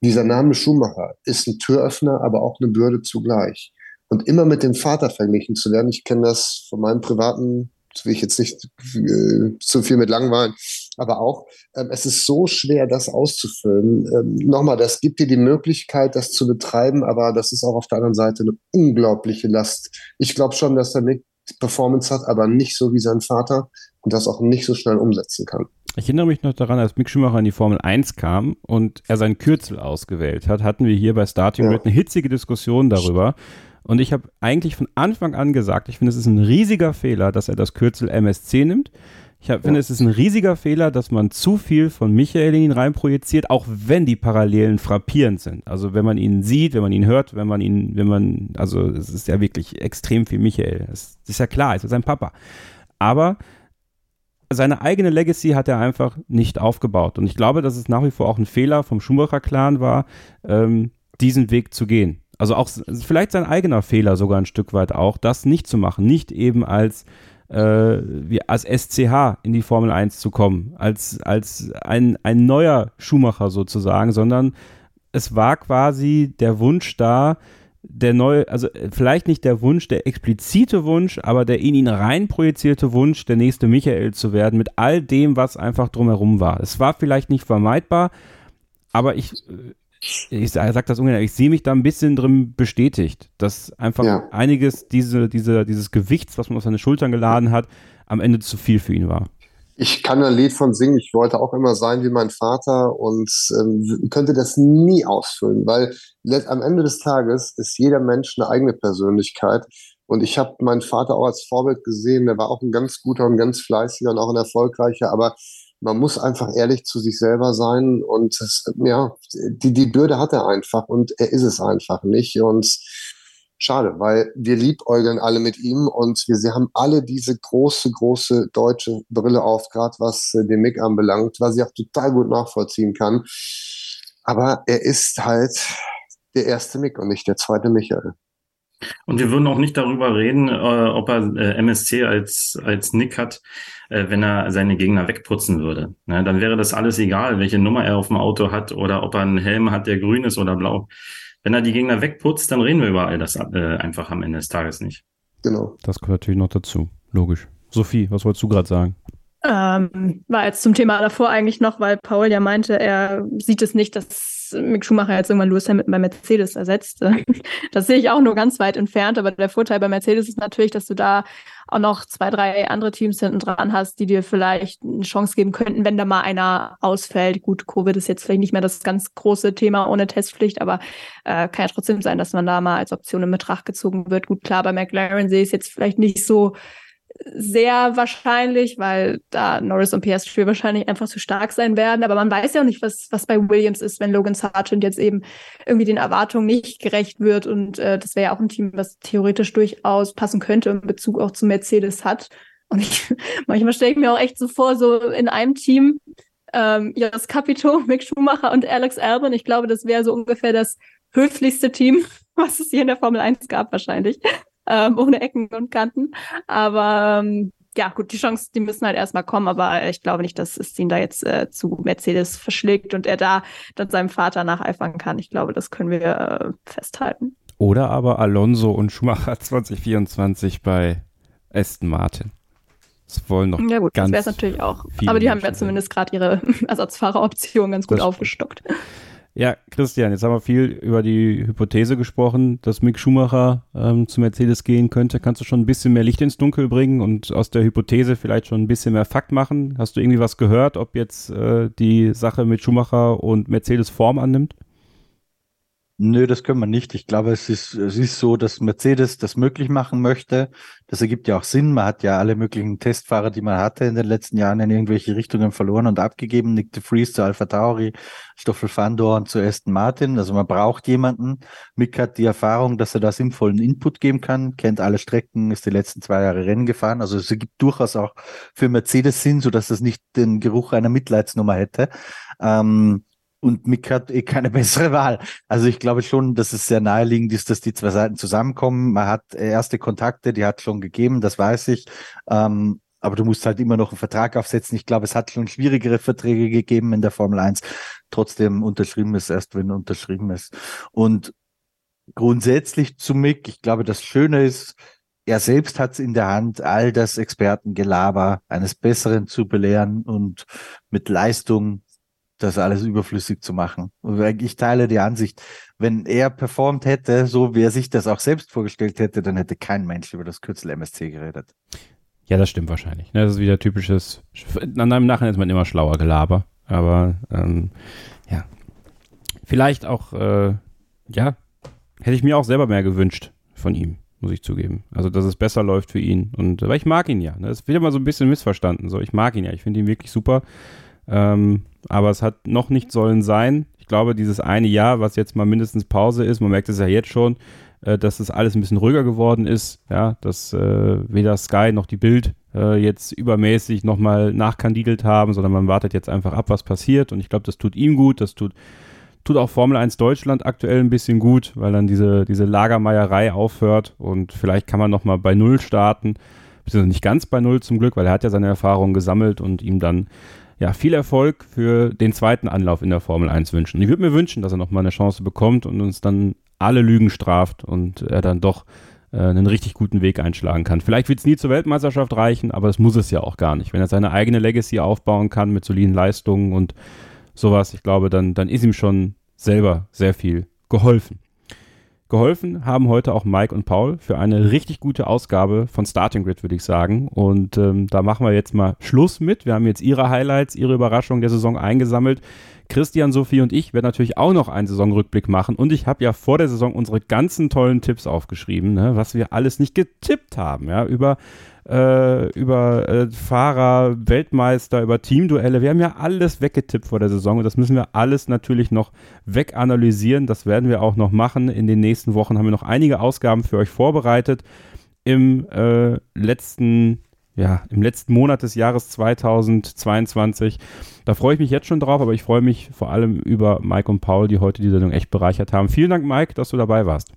dieser Name Schumacher ist ein Türöffner, aber auch eine Bürde zugleich. Und immer mit dem Vater verglichen zu werden, ich kenne das von meinem privaten will ich jetzt nicht äh, zu viel mit langweilen, aber auch, ähm, es ist so schwer, das auszufüllen. Ähm, nochmal, das gibt dir die Möglichkeit, das zu betreiben, aber das ist auch auf der anderen Seite eine unglaubliche Last. Ich glaube schon, dass er Nick Performance hat, aber nicht so wie sein Vater und das auch nicht so schnell umsetzen kann. Ich erinnere mich noch daran, als Mick Schumacher in die Formel 1 kam und er sein Kürzel ausgewählt hat, hatten wir hier bei Starting ja. eine hitzige Diskussion darüber. Und ich habe eigentlich von Anfang an gesagt, ich finde, es ist ein riesiger Fehler, dass er das Kürzel MSC nimmt. Ich hab, finde, es ist ein riesiger Fehler, dass man zu viel von Michael in ihn reinprojiziert, auch wenn die Parallelen frappierend sind. Also wenn man ihn sieht, wenn man ihn hört, wenn man ihn, wenn man, also es ist ja wirklich extrem viel Michael. Das ist ja klar, es ist sein Papa. Aber seine eigene Legacy hat er einfach nicht aufgebaut. Und ich glaube, dass es nach wie vor auch ein Fehler vom Schumacher-Clan war, ähm, diesen Weg zu gehen. Also auch vielleicht sein eigener Fehler sogar ein Stück weit auch, das nicht zu machen, nicht eben als äh, wie als SCH in die Formel 1 zu kommen, als, als ein, ein neuer Schuhmacher sozusagen, sondern es war quasi der Wunsch da, der neue, also vielleicht nicht der Wunsch, der explizite Wunsch, aber der in ihn rein projizierte Wunsch, der nächste Michael zu werden, mit all dem, was einfach drumherum war. Es war vielleicht nicht vermeidbar, aber ich, ich sage das ungern, ich sehe mich da ein bisschen drin bestätigt, dass einfach ja. einiges diese, diese, dieses Gewichts, was man auf seine Schultern geladen hat, am Ende zu viel für ihn war. Ich kann ein Lied von singen. Ich wollte auch immer sein wie mein Vater und ähm, könnte das nie ausfüllen, weil am Ende des Tages ist jeder Mensch eine eigene Persönlichkeit. Und ich habe meinen Vater auch als Vorbild gesehen. Der war auch ein ganz guter und ganz fleißiger und auch ein erfolgreicher. Aber man muss einfach ehrlich zu sich selber sein und das, ja, die, die Bürde hat er einfach und er ist es einfach nicht und schade, weil wir liebäugeln alle mit ihm und wir sie haben alle diese große, große deutsche Brille auf, gerade was äh, den Mick anbelangt, was ich auch total gut nachvollziehen kann. Aber er ist halt der erste Mick und nicht der zweite Michael. Und wir würden auch nicht darüber reden, äh, ob er äh, MSC als, als Nick hat, äh, wenn er seine Gegner wegputzen würde. Ne, dann wäre das alles egal, welche Nummer er auf dem Auto hat oder ob er einen Helm hat, der grün ist oder blau. Wenn er die Gegner wegputzt, dann reden wir über all das äh, einfach am Ende des Tages nicht. Genau. Das gehört natürlich noch dazu. Logisch. Sophie, was wolltest du gerade sagen? Ähm, war jetzt zum Thema davor eigentlich noch, weil Paul ja meinte, er sieht es nicht, dass Mick Schumacher jetzt irgendwann Lewis Hamilton bei Mercedes ersetzt. Das sehe ich auch nur ganz weit entfernt, aber der Vorteil bei Mercedes ist natürlich, dass du da auch noch zwei, drei andere Teams hinten dran hast, die dir vielleicht eine Chance geben könnten, wenn da mal einer ausfällt. Gut, Covid ist jetzt vielleicht nicht mehr das ganz große Thema ohne Testpflicht, aber äh, kann ja trotzdem sein, dass man da mal als Option in Betracht gezogen wird. Gut, klar, bei McLaren sehe ich es jetzt vielleicht nicht so sehr wahrscheinlich, weil da Norris und PS4 wahrscheinlich einfach zu stark sein werden. Aber man weiß ja auch nicht, was, was bei Williams ist, wenn Logan Sargent jetzt eben irgendwie den Erwartungen nicht gerecht wird. Und äh, das wäre ja auch ein Team, was theoretisch durchaus passen könnte in Bezug auch zu Mercedes hat. Und ich, manchmal stelle ich mir auch echt so vor, so in einem Team, ähm, Jos Capito, Mick Schumacher und Alex Albon. Ich glaube, das wäre so ungefähr das höflichste Team, was es hier in der Formel 1 gab, wahrscheinlich ähm, ohne Ecken und Kanten. Aber ähm, ja, gut, die Chancen, die müssen halt erstmal kommen, aber ich glaube nicht, dass es ihn da jetzt äh, zu Mercedes verschlägt und er da dann seinem Vater nacheifern kann. Ich glaube, das können wir äh, festhalten. Oder aber Alonso und Schumacher 2024 bei Aston Martin. Das wollen noch Ja gut, ganz das wäre es natürlich auch. Aber die haben ja zumindest gerade ihre Ersatzfahreroption ganz gut aufgestockt. Ja, Christian, jetzt haben wir viel über die Hypothese gesprochen, dass Mick Schumacher ähm, zu Mercedes gehen könnte. Kannst du schon ein bisschen mehr Licht ins Dunkel bringen und aus der Hypothese vielleicht schon ein bisschen mehr Fakt machen? Hast du irgendwie was gehört, ob jetzt äh, die Sache mit Schumacher und Mercedes Form annimmt? Nö, das können wir nicht. Ich glaube, es ist, es ist so, dass Mercedes das möglich machen möchte. Das ergibt ja auch Sinn. Man hat ja alle möglichen Testfahrer, die man hatte in den letzten Jahren in irgendwelche Richtungen verloren und abgegeben. Nick de Vries zu Alpha Tauri, Stoffel Fandor und zu Aston Martin. Also man braucht jemanden. Mick hat die Erfahrung, dass er da sinnvollen Input geben kann, kennt alle Strecken, ist die letzten zwei Jahre Rennen gefahren. Also es ergibt durchaus auch für Mercedes Sinn, so dass es nicht den Geruch einer Mitleidsnummer hätte. Ähm, und Mick hat eh keine bessere Wahl. Also ich glaube schon, dass es sehr naheliegend ist, dass die zwei Seiten zusammenkommen. Man hat erste Kontakte, die hat schon gegeben, das weiß ich. Ähm, aber du musst halt immer noch einen Vertrag aufsetzen. Ich glaube, es hat schon schwierigere Verträge gegeben in der Formel 1. Trotzdem unterschrieben ist erst, wenn unterschrieben ist. Und grundsätzlich zu Mick, ich glaube, das Schöne ist, er selbst hat es in der Hand, all das Expertengelaber eines Besseren zu belehren und mit Leistung das alles überflüssig zu machen. Ich teile die Ansicht, wenn er performt hätte, so wie er sich das auch selbst vorgestellt hätte, dann hätte kein Mensch über das Kürzel MSC geredet. Ja, das stimmt wahrscheinlich. Das ist wieder typisches, an einem Nachhinein ist man immer schlauer Gelaber, aber ähm, ja, vielleicht auch, äh, ja, hätte ich mir auch selber mehr gewünscht von ihm, muss ich zugeben. Also, dass es besser läuft für ihn. Und weil ich mag ihn ja. Ne? Das wird immer so ein bisschen missverstanden. So, ich mag ihn ja. Ich finde ihn wirklich super. Ähm, aber es hat noch nicht sollen sein. Ich glaube, dieses eine Jahr, was jetzt mal mindestens Pause ist, man merkt es ja jetzt schon, äh, dass es alles ein bisschen ruhiger geworden ist. Ja, dass äh, weder Sky noch die Bild äh, jetzt übermäßig nochmal nachkandidelt haben, sondern man wartet jetzt einfach ab, was passiert. Und ich glaube, das tut ihm gut, das tut tut auch Formel 1 Deutschland aktuell ein bisschen gut, weil dann diese, diese Lagermeierei aufhört und vielleicht kann man nochmal bei Null starten, beziehungsweise nicht ganz bei Null zum Glück, weil er hat ja seine Erfahrungen gesammelt und ihm dann ja, viel Erfolg für den zweiten Anlauf in der Formel 1 wünschen. Ich würde mir wünschen, dass er nochmal eine Chance bekommt und uns dann alle Lügen straft und er dann doch äh, einen richtig guten Weg einschlagen kann. Vielleicht wird es nie zur Weltmeisterschaft reichen, aber das muss es ja auch gar nicht. Wenn er seine eigene Legacy aufbauen kann mit soliden Leistungen und sowas, ich glaube, dann, dann ist ihm schon selber sehr viel geholfen. Geholfen haben heute auch Mike und Paul für eine richtig gute Ausgabe von Starting Grid, würde ich sagen. Und ähm, da machen wir jetzt mal Schluss mit. Wir haben jetzt ihre Highlights, ihre Überraschungen der Saison eingesammelt. Christian, Sophie und ich werden natürlich auch noch einen Saisonrückblick machen. Und ich habe ja vor der Saison unsere ganzen tollen Tipps aufgeschrieben, ne, was wir alles nicht getippt haben. Ja, über äh, über äh, Fahrer, Weltmeister, über Teamduelle. Wir haben ja alles weggetippt vor der Saison und das müssen wir alles natürlich noch weganalysieren. Das werden wir auch noch machen. In den nächsten Wochen haben wir noch einige Ausgaben für euch vorbereitet. Im äh, letzten ja, im letzten Monat des Jahres 2022. Da freue ich mich jetzt schon drauf, aber ich freue mich vor allem über Mike und Paul, die heute die Sendung echt bereichert haben. Vielen Dank, Mike, dass du dabei warst.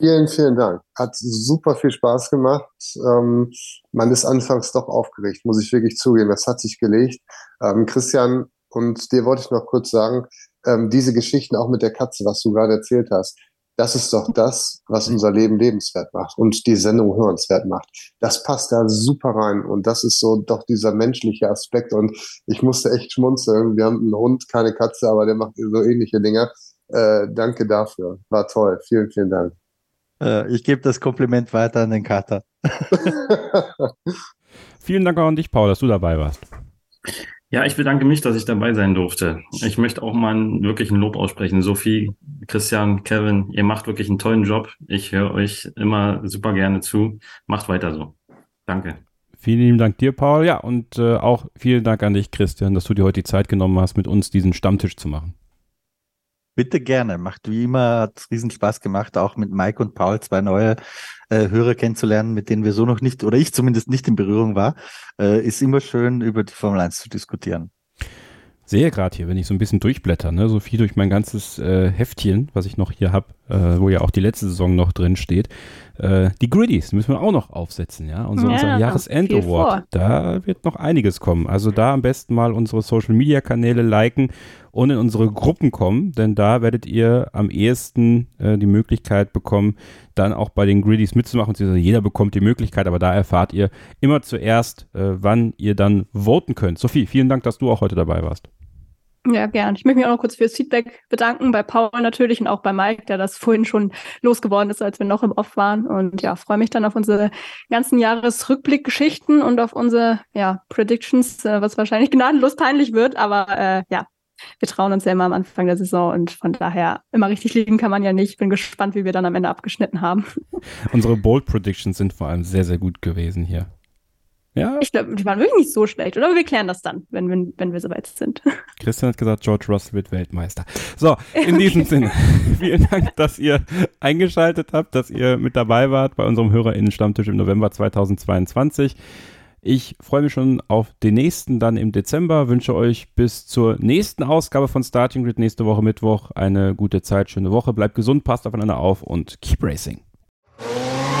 Vielen, vielen Dank. Hat super viel Spaß gemacht. Ähm, man ist anfangs doch aufgeregt, muss ich wirklich zugeben. Das hat sich gelegt. Ähm, Christian, und dir wollte ich noch kurz sagen, ähm, diese Geschichten auch mit der Katze, was du gerade erzählt hast, das ist doch das, was unser Leben lebenswert macht und die Sendung hörenswert macht. Das passt da super rein und das ist so doch dieser menschliche Aspekt und ich musste echt schmunzeln. Wir haben einen Hund, keine Katze, aber der macht so ähnliche Dinge. Äh, danke dafür. War toll. Vielen, vielen Dank. Äh, ich gebe das Kompliment weiter an den Kater. Vielen Dank auch an dich, Paul, dass du dabei warst. Ja, ich bedanke mich, dass ich dabei sein durfte. Ich möchte auch mal einen wirklichen Lob aussprechen. Sophie, Christian, Kevin, ihr macht wirklich einen tollen Job. Ich höre euch immer super gerne zu. Macht weiter so. Danke. Vielen lieben Dank dir, Paul. Ja, und äh, auch vielen Dank an dich, Christian, dass du dir heute die Zeit genommen hast, mit uns diesen Stammtisch zu machen. Bitte gerne. Macht wie immer, hat riesen Spaß gemacht, auch mit Mike und Paul zwei neue äh, Hörer kennenzulernen, mit denen wir so noch nicht, oder ich zumindest nicht in Berührung war. Äh, ist immer schön, über die Formel 1 zu diskutieren. Sehe gerade hier, wenn ich so ein bisschen durchblätter, ne, so viel durch mein ganzes äh, Heftchen, was ich noch hier habe, äh, wo ja auch die letzte Saison noch drin steht. Äh, die Griddies müssen wir auch noch aufsetzen, ja. So ja, unser Jahresend-Award. Da wird noch einiges kommen. Also da am besten mal unsere Social-Media-Kanäle liken und in unsere Gruppen kommen, denn da werdet ihr am ehesten äh, die Möglichkeit bekommen, dann auch bei den Griddies mitzumachen. Beziehungsweise jeder bekommt die Möglichkeit, aber da erfahrt ihr immer zuerst, äh, wann ihr dann voten könnt. Sophie, vielen Dank, dass du auch heute dabei warst. Ja, gern. Ich möchte mich auch noch kurz fürs Feedback bedanken, bei Paul natürlich und auch bei Mike, der das vorhin schon losgeworden ist, als wir noch im Off waren. Und ja, freue mich dann auf unsere ganzen Jahresrückblickgeschichten und auf unsere ja, Predictions, äh, was wahrscheinlich gnadenlos peinlich wird. Aber äh, ja, wir trauen uns ja immer am Anfang der Saison und von daher immer richtig liegen kann man ja nicht. Bin gespannt, wie wir dann am Ende abgeschnitten haben. Unsere Bold Predictions sind vor allem sehr, sehr gut gewesen hier. Ja. Ich glaube, die waren wirklich nicht so schlecht. Oder wir klären das dann, wenn, wenn, wenn wir soweit sind. Christian hat gesagt, George Russell wird Weltmeister. So, in okay. diesem Sinne, vielen Dank, dass ihr eingeschaltet habt, dass ihr mit dabei wart bei unserem HörerInnen-Stammtisch im November 2022. Ich freue mich schon auf den nächsten dann im Dezember. Wünsche euch bis zur nächsten Ausgabe von Starting Grid nächste Woche Mittwoch eine gute Zeit, schöne Woche. Bleibt gesund, passt aufeinander auf und keep racing.